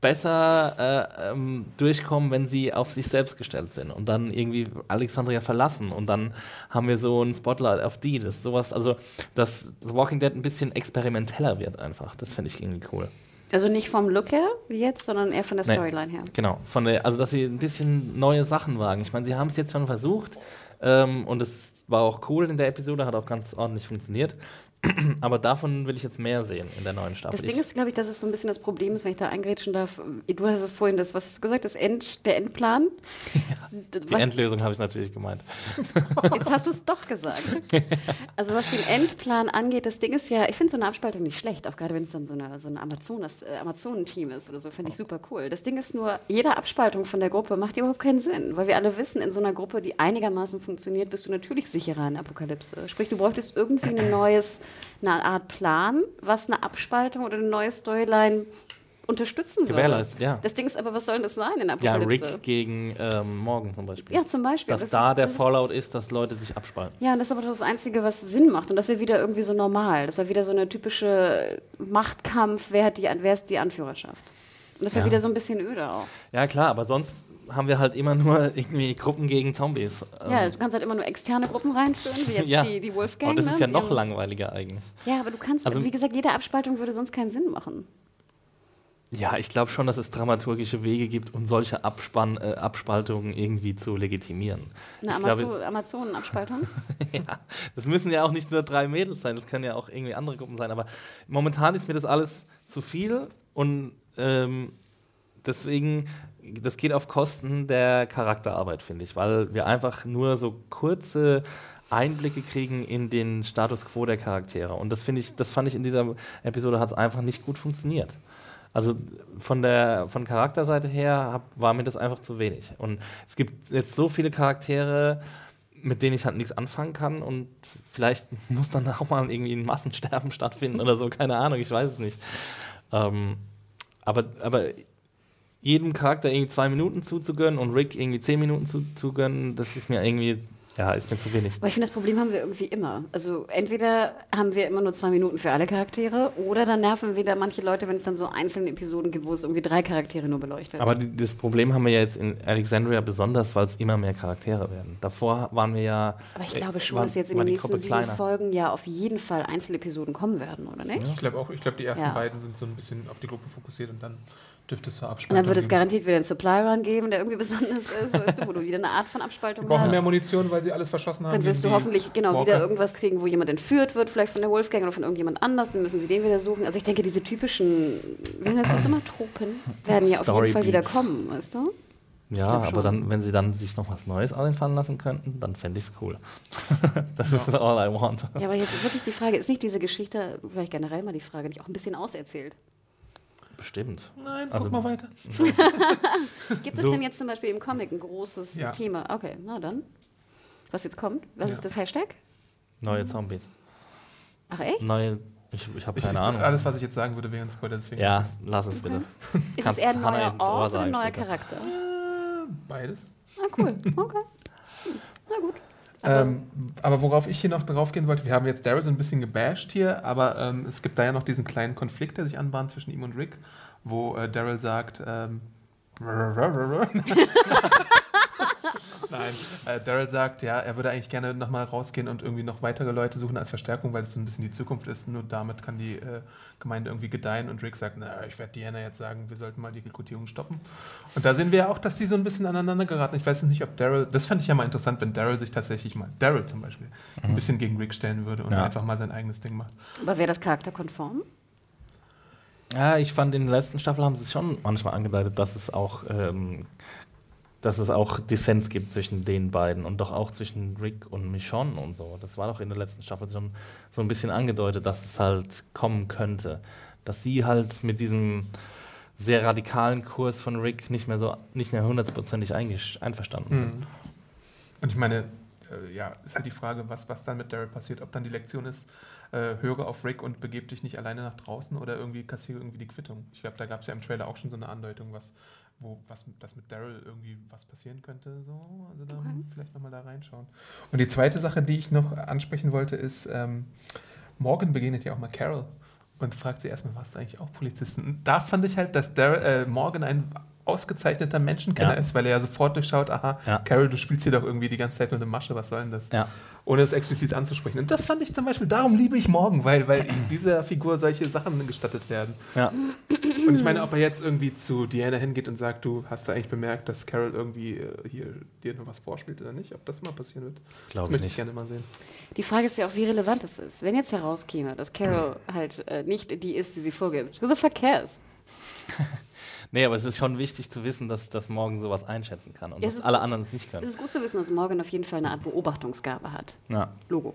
Speaker 3: besser äh, ähm, durchkommen, wenn sie auf sich selbst gestellt sind und dann irgendwie Alexandria verlassen und dann haben wir so ein Spotlight auf die. Das sowas, also dass Walking Dead ein bisschen experimenteller wird einfach. Das finde ich irgendwie cool.
Speaker 2: Also nicht vom Look her, wie jetzt, sondern eher von der
Speaker 3: Nee.
Speaker 2: Storyline her.
Speaker 3: Genau, von der, also dass sie ein bisschen neue Sachen wagen. Ich meine, sie haben es jetzt schon versucht ähm, und es war auch cool in der Episode, hat auch ganz ordentlich funktioniert. Aber davon will ich jetzt mehr sehen in der neuen Staffel.
Speaker 2: Das Ding ist, glaube ich, dass es so ein bisschen das Problem ist, wenn ich da eingrätschen darf. Du hast es vorhin, das, was hast du gesagt, das End, der Endplan. D-
Speaker 3: die
Speaker 2: was-
Speaker 3: Endlösung habe ich natürlich gemeint.
Speaker 2: Jetzt hast du es doch gesagt. Also was den Endplan angeht, das Ding ist ja, ich finde so eine Abspaltung nicht schlecht, auch gerade wenn es dann so, eine, so ein Amazonas, äh, Amazonenteam ist oder so, finde ich super cool. Das Ding ist nur, jede Abspaltung von der Gruppe macht überhaupt keinen Sinn, weil wir alle wissen, in so einer Gruppe, die einigermaßen funktioniert, bist du natürlich sicherer in Apokalypse. Sprich, du bräuchtest irgendwie ein neues, eine Art Plan, was eine Abspaltung oder eine neue Storyline unterstützen würde.
Speaker 3: Gewährleistet, ja.
Speaker 2: Das Ding ist aber, was soll denn das sein in
Speaker 3: Ja,
Speaker 2: Apokalypse?
Speaker 3: Rick gegen ähm, Morgan zum Beispiel.
Speaker 2: Ja, zum Beispiel.
Speaker 3: Dass
Speaker 2: Das
Speaker 3: da
Speaker 2: ist-
Speaker 3: der
Speaker 2: das
Speaker 3: Fallout ist, dass Leute sich abspalten.
Speaker 2: Ja, und das ist aber das Einzige, was Sinn macht. Und das wäre wieder irgendwie so normal. Das wäre wieder so eine typische Machtkampf, wer, hat die, wer ist die Anführerschaft. Und das wäre
Speaker 3: Ja.
Speaker 2: wieder so ein bisschen öde auch.
Speaker 3: Ja, klar, aber sonst haben wir halt immer nur irgendwie Gruppen gegen Zombies.
Speaker 2: Ja,
Speaker 3: Ähm,
Speaker 2: du kannst halt immer nur externe Gruppen reinführen, wie jetzt
Speaker 3: Ja.
Speaker 2: die, die Wolfgang.
Speaker 3: und das ist
Speaker 2: ne,
Speaker 3: ja
Speaker 2: mit
Speaker 3: noch langweiliger eigentlich.
Speaker 2: Ja, aber du kannst,
Speaker 3: Also-
Speaker 2: wie gesagt, jede Abspaltung würde sonst keinen Sinn machen.
Speaker 3: Ja, ich glaube schon, dass es dramaturgische Wege gibt, um solche Abspann, äh, Abspaltungen irgendwie zu legitimieren.
Speaker 2: Eine Amazon Amazonen-Abspaltung?
Speaker 3: ja, das müssen ja auch nicht nur drei Mädels sein, das können ja auch irgendwie andere Gruppen sein, aber momentan ist mir das alles zu viel und ähm, deswegen, das geht auf Kosten der Charakterarbeit, finde ich, weil wir einfach nur so kurze Einblicke kriegen in den Status quo der Charaktere und das finde ich, das fand ich in dieser Episode hat es einfach nicht gut funktioniert. Also von der von Charakterseite her hab, war mir das einfach zu wenig. Und es gibt jetzt so viele Charaktere, mit denen ich halt nichts anfangen kann und vielleicht muss dann auch mal irgendwie ein Massensterben stattfinden oder so, keine Ahnung, ich weiß es nicht. Ähm, aber, aber jedem Charakter irgendwie zwei Minuten zuzugönnen und Rick irgendwie zehn Minuten zuzugönnen, das ist mir irgendwie, ja, ist mir zu wenig.
Speaker 2: Aber ich finde, das Problem haben wir irgendwie immer. Also entweder haben wir immer nur zwei Minuten für alle Charaktere oder dann nerven wieder manche Leute, wenn es dann so einzelne Episoden gibt, wo es irgendwie drei Charaktere nur beleuchtet.
Speaker 3: Aber die, das Problem haben wir ja jetzt in Alexandria besonders, weil es immer mehr Charaktere werden. Davor waren wir ja.
Speaker 2: Aber ich glaube schon,
Speaker 3: war-
Speaker 2: dass jetzt in den nächsten sieben
Speaker 3: kleiner.
Speaker 2: Folgen ja auf jeden Fall Einzelepisoden kommen werden, oder nicht?
Speaker 1: Ich glaube auch, ich glaube, die ersten
Speaker 2: Ja.
Speaker 1: beiden sind so ein bisschen auf die Gruppe fokussiert und dann dürfte es zur
Speaker 2: Und
Speaker 1: Abspaltung
Speaker 2: dann wird es garantiert wieder einen Supply Run geben, der irgendwie besonders ist, weißt du, wo du wieder eine Art von
Speaker 1: Wir
Speaker 2: Abspaltung
Speaker 1: brauchen
Speaker 2: hast.
Speaker 1: mehr Munition, weil sie alles verschossen haben.
Speaker 2: Dann wirst du
Speaker 1: die
Speaker 2: hoffentlich genau
Speaker 1: Walker.
Speaker 2: wieder irgendwas kriegen, wo jemand entführt wird, vielleicht von der Wolfgang oder von irgendjemand anders, dann müssen sie den wieder suchen. Also ich denke, diese typischen, wie nennst du es immer, Tropen, werden ja auf jeden Fall wieder kommen, weißt du?
Speaker 3: Ja, aber dann, wenn sie dann sich noch was Neues einfallen lassen könnten, dann fände ich es cool. das ist all I want.
Speaker 2: Ja, aber jetzt wirklich die Frage, ist nicht diese Geschichte, vielleicht generell mal die Frage, nicht auch ein bisschen auserzählt?
Speaker 3: Bestimmt.
Speaker 1: Nein,
Speaker 3: Also-
Speaker 1: guck mal weiter.
Speaker 2: Gibt es
Speaker 3: So-
Speaker 2: denn jetzt zum Beispiel im Comic ein großes
Speaker 1: Ja.
Speaker 2: Thema? Okay, na dann. Was jetzt kommt? Was
Speaker 1: Ja.
Speaker 2: ist das Hashtag?
Speaker 3: Neue Zombies.
Speaker 2: Ach echt?
Speaker 3: Neue. Ich, ich habe keine
Speaker 1: ich,
Speaker 3: Ahnung.
Speaker 1: alles, was ich jetzt sagen würde, wäre ein Spoiler. Deswegen
Speaker 3: ja,
Speaker 1: ist es,
Speaker 3: lass es bitte.
Speaker 2: Ist es
Speaker 3: Kannst
Speaker 2: eher ein neuer Ort oder ein neuer
Speaker 3: später.
Speaker 2: Charakter?
Speaker 1: äh, beides.
Speaker 2: Ah, cool. Okay. Na gut.
Speaker 1: Ähm, aber worauf ich hier noch drauf gehen wollte, wir haben jetzt Daryl so ein bisschen gebasht hier, aber ähm, es gibt da ja noch diesen kleinen Konflikt, der sich anbahnt zwischen ihm und Rick, wo äh, Daryl sagt, ähm, Nein, äh, Daryl sagt, ja, er würde eigentlich gerne nochmal rausgehen und irgendwie noch weitere Leute suchen als Verstärkung, weil es so ein bisschen die Zukunft ist. Nur damit kann die äh, Gemeinde irgendwie gedeihen. Und Rick sagt, na, ich werde Diana jetzt sagen, wir sollten mal die Rekrutierung stoppen. Und da sehen wir ja auch, dass die so ein bisschen aneinander geraten. Ich weiß nicht, ob Daryl, das fand ich ja mal interessant, wenn Daryl sich tatsächlich mal, Daryl zum Beispiel, ein bisschen gegen Rick stellen würde und
Speaker 3: Ja.
Speaker 1: einfach mal sein eigenes Ding macht.
Speaker 2: Aber wäre das charakterkonform?
Speaker 3: Ja, ich fand in der letzten Staffel haben sie es schon manchmal angedeutet, dass es auch, ähm, dass es auch Dissens gibt zwischen den beiden und doch auch zwischen Rick und Michonne und so. Das war doch in der letzten Staffel schon so ein bisschen angedeutet, dass es halt kommen könnte. Dass sie halt mit diesem sehr radikalen Kurs von Rick nicht mehr so nicht mehr hundertprozentig einverstanden sind.
Speaker 1: Mhm. Und ich meine, äh, ja, ist halt die Frage, was, was dann mit Daryl passiert. Ob dann die Lektion ist, äh, höre auf Rick und begeb dich nicht alleine nach draußen oder irgendwie kassiere irgendwie die Quittung. Ich glaube, da gab es ja im Trailer auch schon so eine Andeutung, was, wo, was mit- dass mit Daryl irgendwie was passieren könnte. So. Also da
Speaker 2: Okay.
Speaker 1: vielleicht nochmal da reinschauen. Und die zweite Sache, die ich noch ansprechen wollte, ist, ähm, Morgan begegnet ja auch mal Carol und fragt sie erstmal, warst du eigentlich auch Polizisten? Und da fand ich halt, dass Daryl, äh, Morgan ein ausgezeichneter Menschenkenner
Speaker 3: Ja.
Speaker 1: ist, weil er ja sofort durchschaut, aha,
Speaker 3: Ja.
Speaker 1: Carol, du spielst hier doch irgendwie die ganze Zeit nur eine Masche, was soll denn das?
Speaker 3: Ja.
Speaker 1: Ohne es explizit anzusprechen. Und das fand ich zum Beispiel, darum liebe ich Morgan, weil, weil dieser Figur solche Sachen gestattet werden.
Speaker 3: Ja.
Speaker 1: Und ich meine, ob er jetzt irgendwie zu Diana hingeht und sagt, du hast du eigentlich bemerkt, dass Carol irgendwie äh, hier dir nur was vorspielt oder nicht, ob das mal passieren wird. das
Speaker 3: Glaube ich
Speaker 1: möchte ich
Speaker 3: nicht.
Speaker 1: gerne mal sehen.
Speaker 2: Die Frage ist ja auch, wie relevant das ist. Wenn jetzt herauskäme, dass Carol halt äh, nicht die ist, die sie vorgibt, who the fuck cares?
Speaker 3: Nee, aber es ist schon wichtig zu wissen, dass, dass Morgan sowas einschätzen kann und
Speaker 2: Ja, es
Speaker 3: dass alle anderen es nicht
Speaker 2: Es
Speaker 3: können.
Speaker 2: ist gut zu wissen, dass Morgan auf jeden Fall eine Art Beobachtungsgabe hat.
Speaker 3: Ja.
Speaker 2: Logo.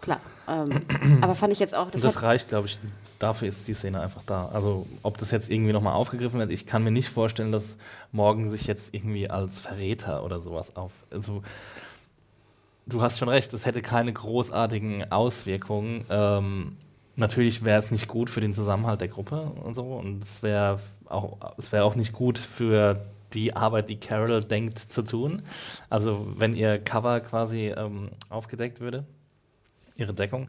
Speaker 2: Klar. Ähm, aber fand ich jetzt auch, das,
Speaker 3: das reicht, glaube ich, dafür ist die Szene einfach da. Also, ob das jetzt irgendwie nochmal aufgegriffen wird, ich kann mir nicht vorstellen, dass Morgan sich jetzt irgendwie als Verräter oder sowas auf. Also, du hast schon recht, es hätte keine großartigen Auswirkungen. Ähm, natürlich wäre es nicht gut für den Zusammenhalt der Gruppe und so. Und es wäre auch, es wäre auch nicht gut für die Arbeit, die Carol denkt zu tun. Also, wenn ihr Cover quasi ähm, aufgedeckt würde, ihre Deckung.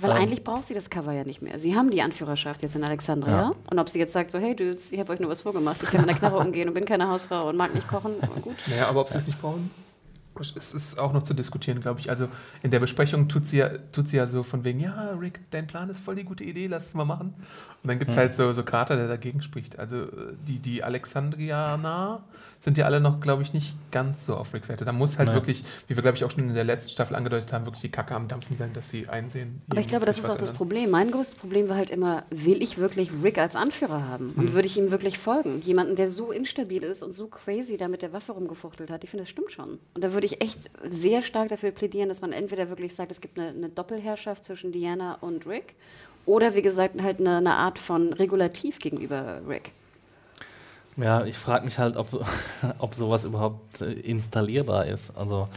Speaker 2: weil
Speaker 3: ähm,
Speaker 2: eigentlich braucht sie das Cover ja nicht mehr. Sie haben die Anführerschaft jetzt in Alexandria.
Speaker 3: Ja.
Speaker 2: Und ob sie jetzt sagt, so, hey Dudes, ich habe euch nur was vorgemacht, ich kann mit einer Knarre umgehen und bin keine Hausfrau und mag nicht kochen, gut.
Speaker 1: Naja, aber ob sie es nicht brauchen? Es ist auch noch zu diskutieren, glaube ich. Also in der Besprechung tut sie, ja, tut sie ja so von wegen, ja, Rick, dein Plan ist voll die gute Idee, lass es mal machen. Und dann gibt es
Speaker 3: Hm.
Speaker 1: halt so, so Carter, der dagegen spricht. Also äh, die, die Alexandrianer sind ja alle noch, glaube ich, nicht ganz so auf Ricks Seite. Da muss halt
Speaker 3: Nee.
Speaker 1: wirklich, wie wir, glaube ich, auch schon in der letzten Staffel angedeutet haben, wirklich die Kacke am Dampfen sein, dass sie einsehen.
Speaker 2: Aber ich glaube, das ist auch das
Speaker 1: ändern.
Speaker 2: Problem. Mein größtes Problem war halt immer, will ich wirklich Rick als Anführer haben? Und würde ich ihm wirklich folgen? Jemanden, der so instabil ist und so crazy da mit der Waffe rumgefuchtelt hat. Ich finde, das stimmt schon. Und da würde ich echt sehr stark dafür plädieren, dass man entweder wirklich sagt, es gibt eine, eine Doppelherrschaft zwischen Diana und Rick. Oder wie gesagt, halt eine, eine Art von Regulativ gegenüber Rick.
Speaker 3: Ja, ich frage mich halt, ob, ob sowas überhaupt äh, installierbar ist. Also,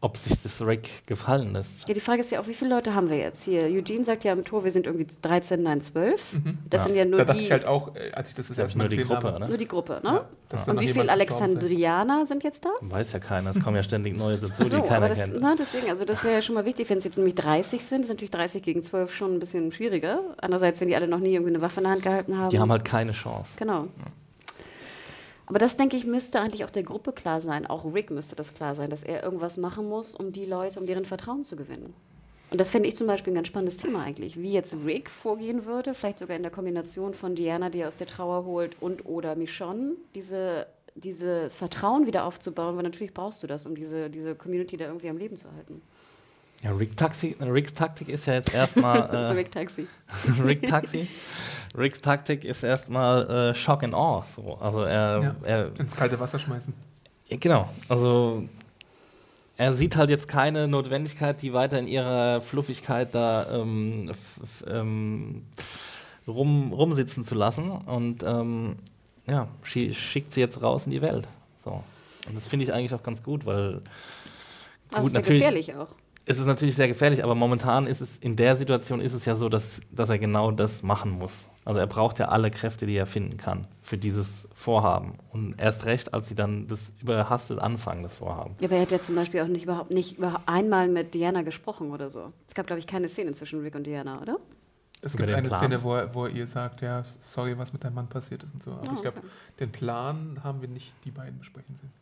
Speaker 3: ob sich das Rick gefallen lässt.
Speaker 2: Ja, die Frage ist ja auch, wie viele Leute haben wir jetzt hier? Eugene sagt ja am Tor, wir sind irgendwie 13, nein, 12. Das
Speaker 3: Ja.
Speaker 2: sind ja nur
Speaker 1: Da dachte
Speaker 2: die,
Speaker 1: ich halt auch, äh, als ich das das erste Mal
Speaker 3: Nur die
Speaker 1: gesehen
Speaker 3: Gruppe,
Speaker 1: habe.
Speaker 3: oder?
Speaker 2: nur die Gruppe, ne?
Speaker 1: Ja, da
Speaker 2: Und wie viele. Alexandrianer sind jetzt da?
Speaker 3: Weiß ja keiner. Es kommen ja ständig neue dazu,
Speaker 2: so,
Speaker 3: die keiner
Speaker 2: aber das,
Speaker 3: kennt.
Speaker 2: na, deswegen, also das wäre ja schon mal wichtig, wenn es jetzt nämlich 30 sind, ist natürlich 30 gegen 12 schon ein bisschen schwieriger. Andererseits, wenn die alle noch nie irgendwie eine Waffe in der Hand gehalten haben.
Speaker 3: Die haben halt keine Chance.
Speaker 2: Genau. Aber das, denke ich, müsste eigentlich auch der Gruppe klar sein. Auch Rick müsste das klar sein, dass er irgendwas machen muss, um die Leute, um deren Vertrauen zu gewinnen. Und das fände ich zum Beispiel ein ganz spannendes Thema eigentlich. Wie jetzt Rick vorgehen würde, vielleicht sogar in der Kombination von Diana, die er aus der Trauer holt, und oder Michonne, diese, diese Vertrauen wieder aufzubauen, weil natürlich brauchst du das, um diese, diese Community da irgendwie am Leben zu halten.
Speaker 3: Ja, Rick Taxi, Ricks Taktik ist ja jetzt erstmal. Äh,
Speaker 2: Rick Taxi.
Speaker 3: Rick Taxi. Ricks Taktik ist erstmal äh, Shock and Awe. So. Also er,
Speaker 1: Ja.
Speaker 3: er
Speaker 1: Ins kalte Wasser schmeißen.
Speaker 3: Ja, Genau, also er sieht halt jetzt keine Notwendigkeit, die weiter in ihrer Fluffigkeit da ähm, ähm, rum, rumsitzen zu lassen und ähm, ja, schi- schickt sie jetzt raus in die Welt. So. Und das finde ich eigentlich auch ganz gut, weil
Speaker 2: Aber
Speaker 3: Gut,
Speaker 2: ist ja
Speaker 3: natürlich-
Speaker 2: gefährlich auch.
Speaker 3: Es ist natürlich sehr gefährlich, aber momentan ist es in der Situation ist es ja so, dass, dass er genau das machen muss. Also er braucht ja alle Kräfte, die er finden kann für dieses Vorhaben. Und erst recht, als sie dann das überhastet anfangen, das Vorhaben.
Speaker 2: Ja, aber er hat ja zum Beispiel auch nicht überhaupt nicht über einmal mit Diana gesprochen oder so. Es gab, glaube ich, keine Szene zwischen Rick und Diana, oder?
Speaker 1: Es gibt eine
Speaker 3: Plan.
Speaker 1: Szene, wo er, wo er ihr sagt, ja, sorry, was mit deinem Mann passiert ist und so. Aber
Speaker 2: Ah,
Speaker 1: ich glaube,
Speaker 2: okay.
Speaker 1: den Plan haben wir nicht die beiden besprechen sehen.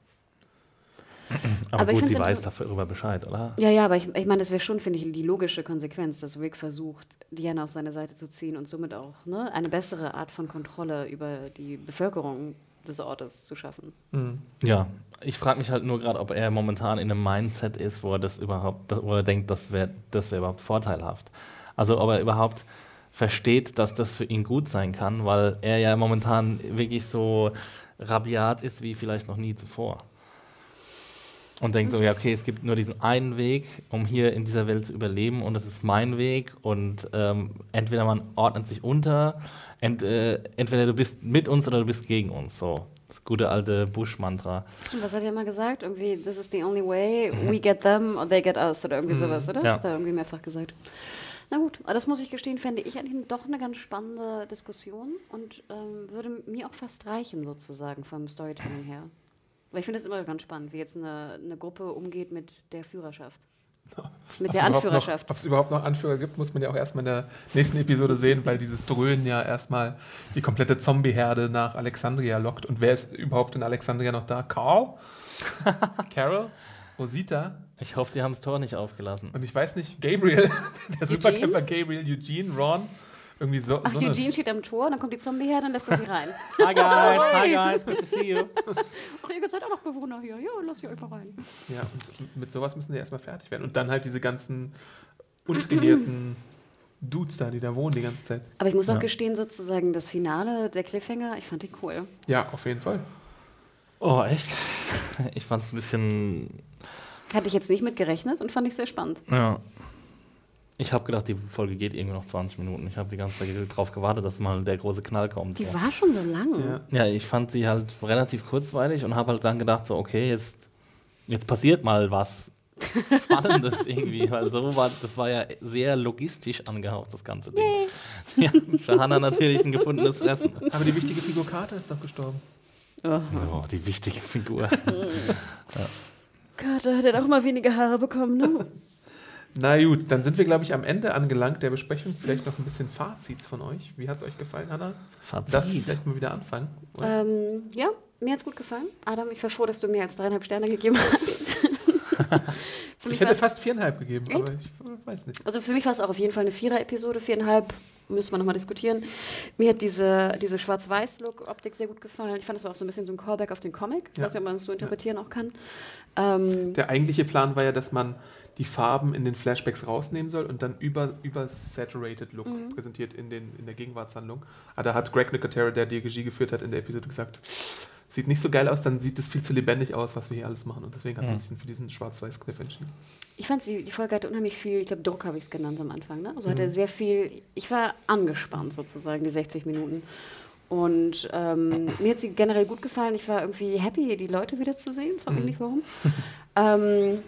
Speaker 3: Aber,
Speaker 2: Aber ich
Speaker 3: gut, sie weiß darüber Bescheid, oder?
Speaker 2: Ja, ja, aber ich, ich meine, das wäre schon, finde ich, die logische Konsequenz, dass Rick versucht, Diana auf seine Seite zu ziehen und somit auch ne, eine bessere Art von Kontrolle über die Bevölkerung des Ortes zu schaffen.
Speaker 3: Ja, ich frage mich halt nur gerade, ob er momentan in einem Mindset ist, wo er das überhaupt, das- wo er denkt, das wäre das wär überhaupt vorteilhaft. Also ob er überhaupt versteht, dass das für ihn gut sein kann, weil er ja momentan wirklich so rabiat ist wie vielleicht noch nie zuvor. Und denkt so, ja, okay, es gibt nur diesen einen Weg, um hier in dieser Welt zu überleben und das ist mein Weg und ähm, entweder man ordnet sich unter, ent, äh, entweder du bist mit uns oder du bist gegen uns. So, das gute alte Bush-Mantra.
Speaker 2: Stimmt, was hat er immer gesagt? Irgendwie, this is the only way, we get them or they get us oder irgendwie sowas, oder?
Speaker 3: Mhm. Ja.
Speaker 2: Das hat er irgendwie mehrfach gesagt. Na gut, das muss ich gestehen, fände ich eigentlich doch eine ganz spannende Diskussion und ähm, würde mir auch fast reichen, sozusagen, vom Storytelling her. Weil ich finde es immer ganz spannend, wie jetzt eine, eine Gruppe umgeht mit der Führerschaft. Mit der Anführerschaft.
Speaker 1: Ob es überhaupt noch Anführer gibt, muss man ja auch erstmal in der nächsten Episode sehen, weil dieses Dröhnen ja erstmal die komplette Zombie-Herde nach Alexandria lockt. Und wer ist überhaupt in Alexandria noch da? Carl? Carol? Rosita?
Speaker 3: Ich hoffe, sie haben das Tor nicht aufgelassen.
Speaker 1: Und ich weiß nicht, Gabriel, der
Speaker 2: Eugene?
Speaker 1: Superkämpfer Gabriel, Eugene, Ron, irgendwie so.
Speaker 2: Ach,
Speaker 1: so eine-
Speaker 2: Eugene steht am Tor, dann kommt die Zombie her, dann lässt er sie rein.
Speaker 3: Hi guys, hi guys, good to see you.
Speaker 2: Ach, ihr seid auch noch Bewohner hier. Ja, lass ich euch mal rein.
Speaker 1: Ja, und mit sowas müssen die erstmal fertig werden. Und dann halt diese ganzen untrainierten Dudes da, die da wohnen die ganze Zeit.
Speaker 2: Aber ich muss auch
Speaker 3: Ja.
Speaker 2: gestehen, sozusagen, das Finale, der Cliffhanger, ich fand den cool.
Speaker 1: Ja, auf jeden Fall.
Speaker 3: Oh, echt? Ich fand es ein bisschen.
Speaker 2: Hatte ich jetzt nicht mit gerechnet und fand ich sehr spannend.
Speaker 3: Ja. Ich habe gedacht, die Folge geht irgendwie noch 20 Minuten. Ich habe die ganze Zeit darauf gewartet, dass mal der große Knall kommt.
Speaker 2: Die
Speaker 3: so.
Speaker 2: war schon so lang.
Speaker 1: Ja.
Speaker 3: Ja, ich fand sie halt relativ kurzweilig und habe halt dann gedacht, so, okay, jetzt, jetzt passiert mal was Spannendes irgendwie, weil so war, das war ja sehr logistisch angehaucht, das ganze Ding. Ja, für Hannah natürlich ein gefundenes Fressen.
Speaker 1: Aber die wichtige Figur Carter ist doch gestorben.
Speaker 2: Oh.
Speaker 3: Oh, die wichtige Figur.
Speaker 2: Gott, da hat er auch mal weniger Haare bekommen, ne?
Speaker 1: Na gut, dann sind wir, glaube ich, am Ende angelangt der Besprechung. Vielleicht noch ein bisschen Fazits von euch. Wie hat es euch gefallen, du
Speaker 3: Fazit.
Speaker 1: vielleicht mal wieder anfangen?
Speaker 2: ähm, ja, mir hat's gut gefallen. Adam, ich war froh, dass du mir als dreieinhalb Sterne gegeben hast.
Speaker 1: Ich hätte fast viereinhalb gegeben,
Speaker 2: Echt?
Speaker 1: aber ich weiß nicht.
Speaker 2: Also für mich war es auch auf jeden Fall eine Vierer-Episode, viereinhalb, müssen wir nochmal diskutieren. Mir hat diese, diese Schwarz-Weiß-Look-Optik sehr gut gefallen. Ich fand, das war auch so ein bisschen so ein Callback auf den Comic.
Speaker 1: Ja.
Speaker 2: ob man es so interpretieren auch kann. Ähm,
Speaker 1: Der eigentliche Plan war ja, dass man die Farben in den Flashbacks rausnehmen soll und dann über, über Saturated Look
Speaker 2: Mhm.
Speaker 1: präsentiert in, den, in der Gegenwartshandlung. Aber da hat Greg Nicotero, der die Regie geführt hat, in der Episode gesagt, sieht nicht so geil aus, dann sieht es viel zu lebendig aus, was wir hier alles machen. Und deswegen hat man
Speaker 3: Mhm.
Speaker 1: sich für diesen Schwarz-Weiß-Kniff entschieden.
Speaker 2: ich fand, sie, die Folge hatte unheimlich viel, ich glaube, Druck habe ich es genannt am Anfang. Ne? Also
Speaker 1: Mhm.
Speaker 2: hatte sehr viel, ich war angespannt sozusagen, die 60 Minuten. Und ähm, mir hat sie generell gut gefallen. Ich war irgendwie happy, die Leute wiederzusehen. Frag mich
Speaker 1: Mhm.
Speaker 2: nicht warum. ähm,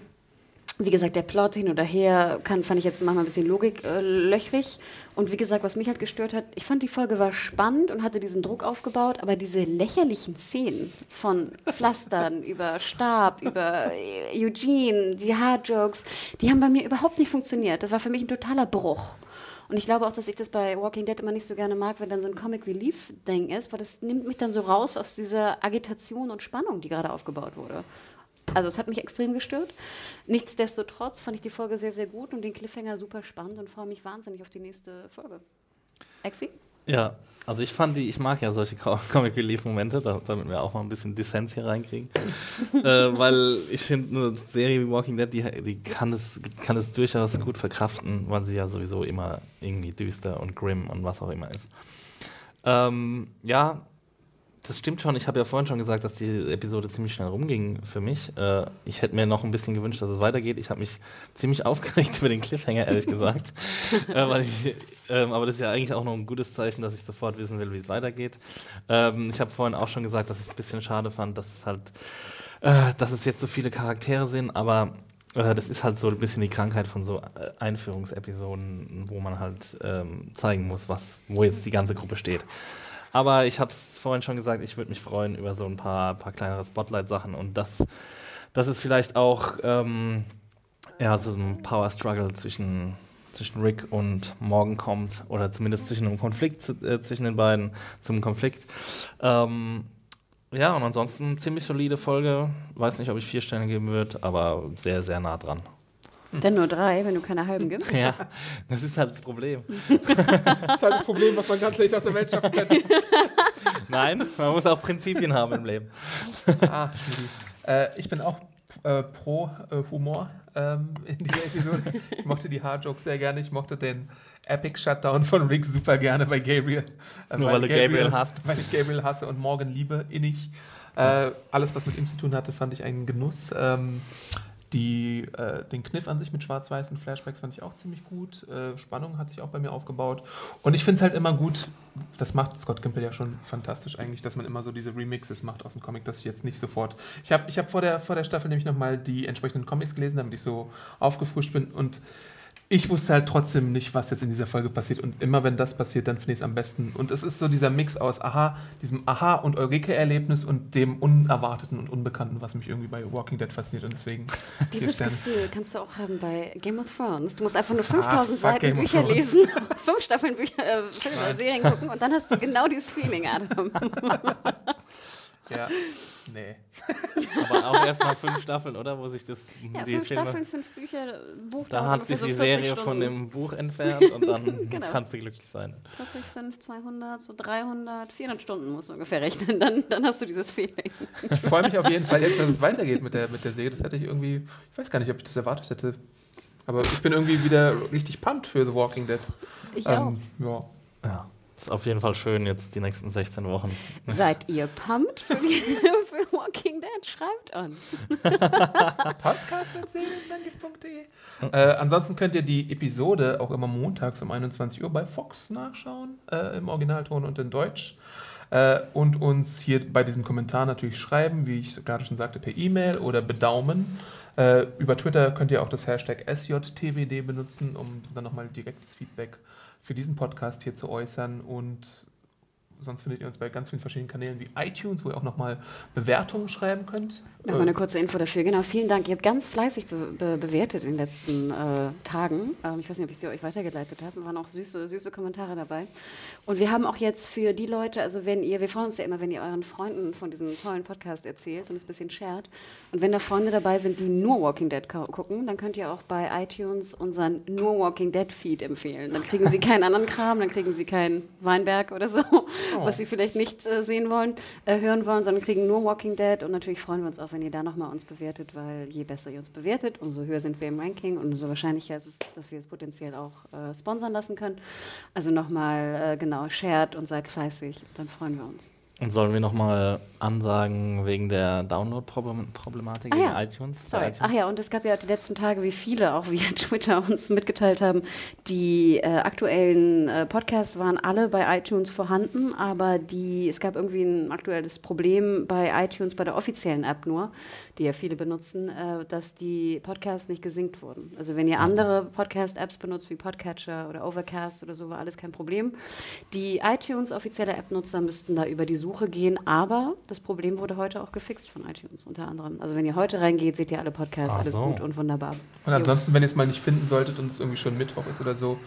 Speaker 2: wie gesagt, der Plot hin oder her kann, fand ich jetzt manchmal ein bisschen logiklöchrig. Äh, und wie gesagt, was mich halt gestört hat, ich fand die Folge war spannend und hatte diesen Druck aufgebaut, aber diese lächerlichen Szenen von Pflastern über Stab, über äh, Eugene, die Hard-Jokes, die haben bei mir überhaupt nicht funktioniert. Das war für mich ein totaler Bruch. Und ich glaube auch, dass ich das bei Walking Dead immer nicht so gerne mag, wenn dann so ein Comic Relief Ding ist, weil das nimmt mich dann so raus aus dieser Agitation und Spannung, die gerade aufgebaut wurde. Also es hat mich extrem gestört. Nichtsdestotrotz fand ich die Folge sehr, sehr gut und den Cliffhanger super spannend und freue mich wahnsinnig auf die nächste Folge. Exi?
Speaker 3: Ja, also ich fand die, ich mag ja solche Co- Comic Relief Momente, da, damit wir auch mal ein bisschen Dissens hier reinkriegen. äh, weil ich finde, eine Serie wie Walking Dead, die, die kann, es, kann es durchaus gut verkraften, weil sie ja sowieso immer irgendwie düster und grim und was auch immer ist. Ähm, ja, das stimmt schon. Ich habe ja vorhin schon gesagt, dass die Episode ziemlich schnell rumging für mich. Äh, ich hätte mir noch ein bisschen gewünscht, dass es weitergeht. Ich habe mich ziemlich aufgeregt über den Cliffhanger, ehrlich gesagt. äh, ich, ähm, aber das ist ja eigentlich auch noch ein gutes Zeichen, dass ich sofort wissen will, wie es weitergeht. Ähm, ich habe vorhin auch schon gesagt, dass ich es ein bisschen schade fand, dass es halt, äh, dass es jetzt so viele Charaktere sind, aber äh, das ist halt so ein bisschen die Krankheit von so äh, Einführungsepisoden, wo man halt ähm, zeigen muss, was, wo jetzt die ganze Gruppe steht. Aber ich habe es vorhin schon gesagt, ich würde mich freuen über so ein paar, paar kleinere Spotlight-Sachen und das, das ist vielleicht auch ähm, ja, so ein Power-Struggle zwischen, zwischen Rick und Morgan kommt oder zumindest zwischen einem Konflikt zu, äh, zwischen den beiden zum Konflikt. Ähm, ja, und ansonsten ziemlich solide Folge. Weiß nicht, ob ich vier Sterne geben würde, aber sehr, sehr nah dran.
Speaker 2: Denn nur drei, wenn du keine halben gibst.
Speaker 3: Ja, das ist halt das Problem.
Speaker 1: Das ist halt das Problem, was man ganz nicht aus der Welt schaffen kann.
Speaker 3: Nein, man muss auch Prinzipien haben im Leben.
Speaker 1: Ah, äh, ich bin auch äh, pro äh, Humor ähm, in dieser Episode. Ich mochte die Hard-Jokes sehr gerne. Ich mochte den Epic Shutdown von Rick super gerne bei Gabriel. Äh,
Speaker 3: Nur weil du Gabriel hasst.
Speaker 1: Weil ich Gabriel hasse und Morgan liebe, innig. Äh, alles, was mit ihm zu tun hatte, fand ich einen Genuss. Ähm, die, äh, den Kniff an sich mit schwarz-weißen Flashbacks fand ich auch ziemlich gut. Äh, Spannung hat sich auch bei mir aufgebaut. Und ich finde es halt immer gut, das macht Scott Gimple ja schon fantastisch eigentlich, dass man immer so diese Remixes macht aus dem Comic, dass ich jetzt nicht sofort. Ich habe ich hab vor, der, vor der Staffel nämlich nochmal die entsprechenden Comics gelesen, damit ich so aufgefrischt bin. Und ich wusste halt trotzdem nicht, was jetzt in dieser Folge passiert. Und immer wenn das passiert, dann finde ich es am besten. Und es ist so dieser Mix aus Aha, diesem Aha- und Eureka-Erlebnis und dem Unerwarteten und Unbekannten, was mich irgendwie bei Walking Dead fasziniert. Und deswegen
Speaker 2: Dieses. Gefühl kannst du auch haben bei Game of Thrones. Du musst einfach nur 5000
Speaker 1: Ah,
Speaker 2: Seiten Bücher lesen, fünf Staffeln Bücher, äh, Filme, Serien gucken und dann hast du genau dieses Feeling, Adam.
Speaker 1: Ja, nee.
Speaker 3: Aber auch erst mal fünf Staffeln, oder? Wo sich das
Speaker 2: Ja,
Speaker 3: die
Speaker 2: fünf
Speaker 3: Filme-
Speaker 2: Staffeln, fünf Bücher, Buch
Speaker 3: Da hat sich die
Speaker 2: so 40
Speaker 3: Serie von
Speaker 2: Stunden.
Speaker 3: dem Buch entfernt und dann
Speaker 2: Genau.
Speaker 3: kannst du glücklich sein.
Speaker 2: 40, 5, 200, so 300, 400 Stunden musst du ungefähr rechnen. Dann, dann hast du dieses Feeling.
Speaker 1: Ich freue mich auf jeden Fall jetzt, dass es weitergeht mit der, mit der Serie. Das hätte ich irgendwie, ich weiß gar nicht, ob ich das erwartet hätte. Aber ich bin irgendwie wieder richtig pumped für The Walking Dead.
Speaker 2: Ich auch.
Speaker 1: Ähm, ja.
Speaker 3: Ja. Ist auf jeden Fall schön jetzt die nächsten 16 Wochen.
Speaker 2: Seid ihr pumped für, die, für Walking Dead? Schreibt uns.
Speaker 1: Podcast.serienjunkies.de äh, Ansonsten könnt ihr die Episode auch immer montags um 21 Uhr bei Fox nachschauen, äh, im Originalton und in Deutsch. Äh, und uns hier bei diesem Kommentar natürlich schreiben, wie ich gerade schon sagte, per E-Mail oder bedaumen. Äh, über Twitter könnt ihr auch das Hashtag SJTWD benutzen, um dann nochmal direktes Feedback für diesen Podcast hier zu äußern. Und sonst findet ihr uns bei ganz vielen verschiedenen Kanälen wie iTunes, wo ihr auch nochmal Bewertungen schreiben könnt.
Speaker 2: Nochmal eine kurze Info dafür. Genau, vielen Dank. Ihr habt ganz fleißig be be bewertet in den letzten äh, Tagen. Ähm, ich weiß nicht, ob ich sie euch weitergeleitet habe. Da waren auch süße, süße Kommentare dabei. Und wir haben auch jetzt für die Leute, also wenn ihr, wir freuen uns ja immer, wenn ihr euren Freunden von diesem tollen Podcast erzählt und es ein bisschen shared. Und wenn da Freunde dabei sind, die nur Walking Dead gucken, dann könnt ihr auch bei iTunes unseren nur Walking Dead Feed empfehlen. Dann kriegen sie keinen anderen Kram, dann kriegen sie keinen Weinberg oder so, oh. was sie vielleicht nicht äh, sehen wollen, äh, hören wollen, sondern kriegen nur Walking Dead. Und natürlich freuen wir uns auch, wenn ihr da nochmal uns bewertet, weil je besser ihr uns bewertet, umso höher sind wir im Ranking und umso wahrscheinlicher ist es, dass wir es potenziell auch äh, sponsern lassen können. Also nochmal, äh, genau, shared und seid fleißig, dann freuen wir uns.
Speaker 3: Und sollen wir nochmal ansagen wegen der Download-Problematik
Speaker 2: ah, ja.
Speaker 3: in iTunes?
Speaker 2: Sorry.
Speaker 3: iTunes?
Speaker 2: Ach ja, und es gab ja die letzten Tage, wie viele auch via Twitter uns mitgeteilt haben, die äh, aktuellen äh, Podcasts waren alle bei iTunes vorhanden, aber die, es gab irgendwie ein aktuelles Problem bei iTunes, bei der offiziellen App nur, die ja viele benutzen, äh, dass die Podcasts nicht gesinkt wurden. Also wenn ihr mhm. andere Podcast-Apps benutzt, wie Podcatcher oder Overcast oder so, war alles kein Problem. Die iTunes offizielle App-Nutzer müssten da über die Suche gehen, aber das Problem wurde heute auch gefixt von iTunes unter anderem. Also wenn ihr heute reingeht, seht ihr alle Podcasts,
Speaker 3: Ach
Speaker 2: alles
Speaker 3: so.
Speaker 2: gut und wunderbar.
Speaker 1: Und ansonsten, wenn ihr es mal nicht finden solltet und es irgendwie schon Mittwoch ist oder so,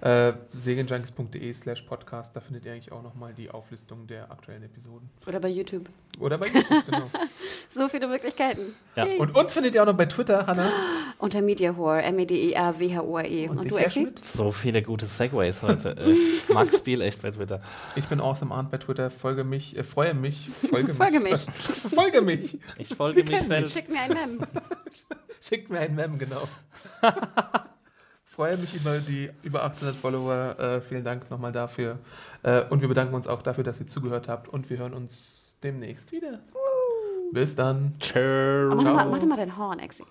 Speaker 1: äh, segenjunkies.de slash podcast, da findet ihr eigentlich auch nochmal die Auflistung der aktuellen Episoden.
Speaker 2: Oder bei YouTube.
Speaker 1: Oder bei YouTube, genau.
Speaker 2: so viele Möglichkeiten.
Speaker 3: Ja.
Speaker 1: Und uns findet ihr auch noch bei Twitter, Hanna.
Speaker 2: Unter Mediahore, M-E-D-I-A-W-H-O-R-E.
Speaker 1: Und,
Speaker 2: Und,
Speaker 1: dich,
Speaker 2: du, Exi?
Speaker 3: So viele gute Segways heute. äh, Max Spiel echt bei Twitter.
Speaker 1: Ich bin Awesome Arndt bei Twitter. Folge mich, äh, freue mich, folge mich.
Speaker 2: Folge mich.
Speaker 1: folge mich.
Speaker 3: Ich folge mich
Speaker 1: kennen
Speaker 3: selbst.
Speaker 2: Schick mir ein Mem.
Speaker 1: Schickt mir ein Mem, genau. Freue mich über die über 800 Follower. Äh, vielen Dank nochmal dafür. Äh, und wir bedanken uns auch dafür, dass ihr zugehört habt. Und wir hören uns demnächst wieder. Bis dann.
Speaker 3: Tschö.
Speaker 2: Aber mach,
Speaker 1: Ciao.
Speaker 2: mal, mach mal dein Horn, Exi.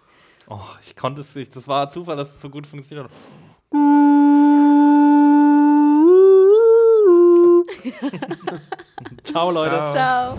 Speaker 3: Oh, ich konnte es nicht. Das war Zufall, dass es so gut funktioniert hat. Ciao, Leute.
Speaker 1: Ciao.
Speaker 2: Ciao.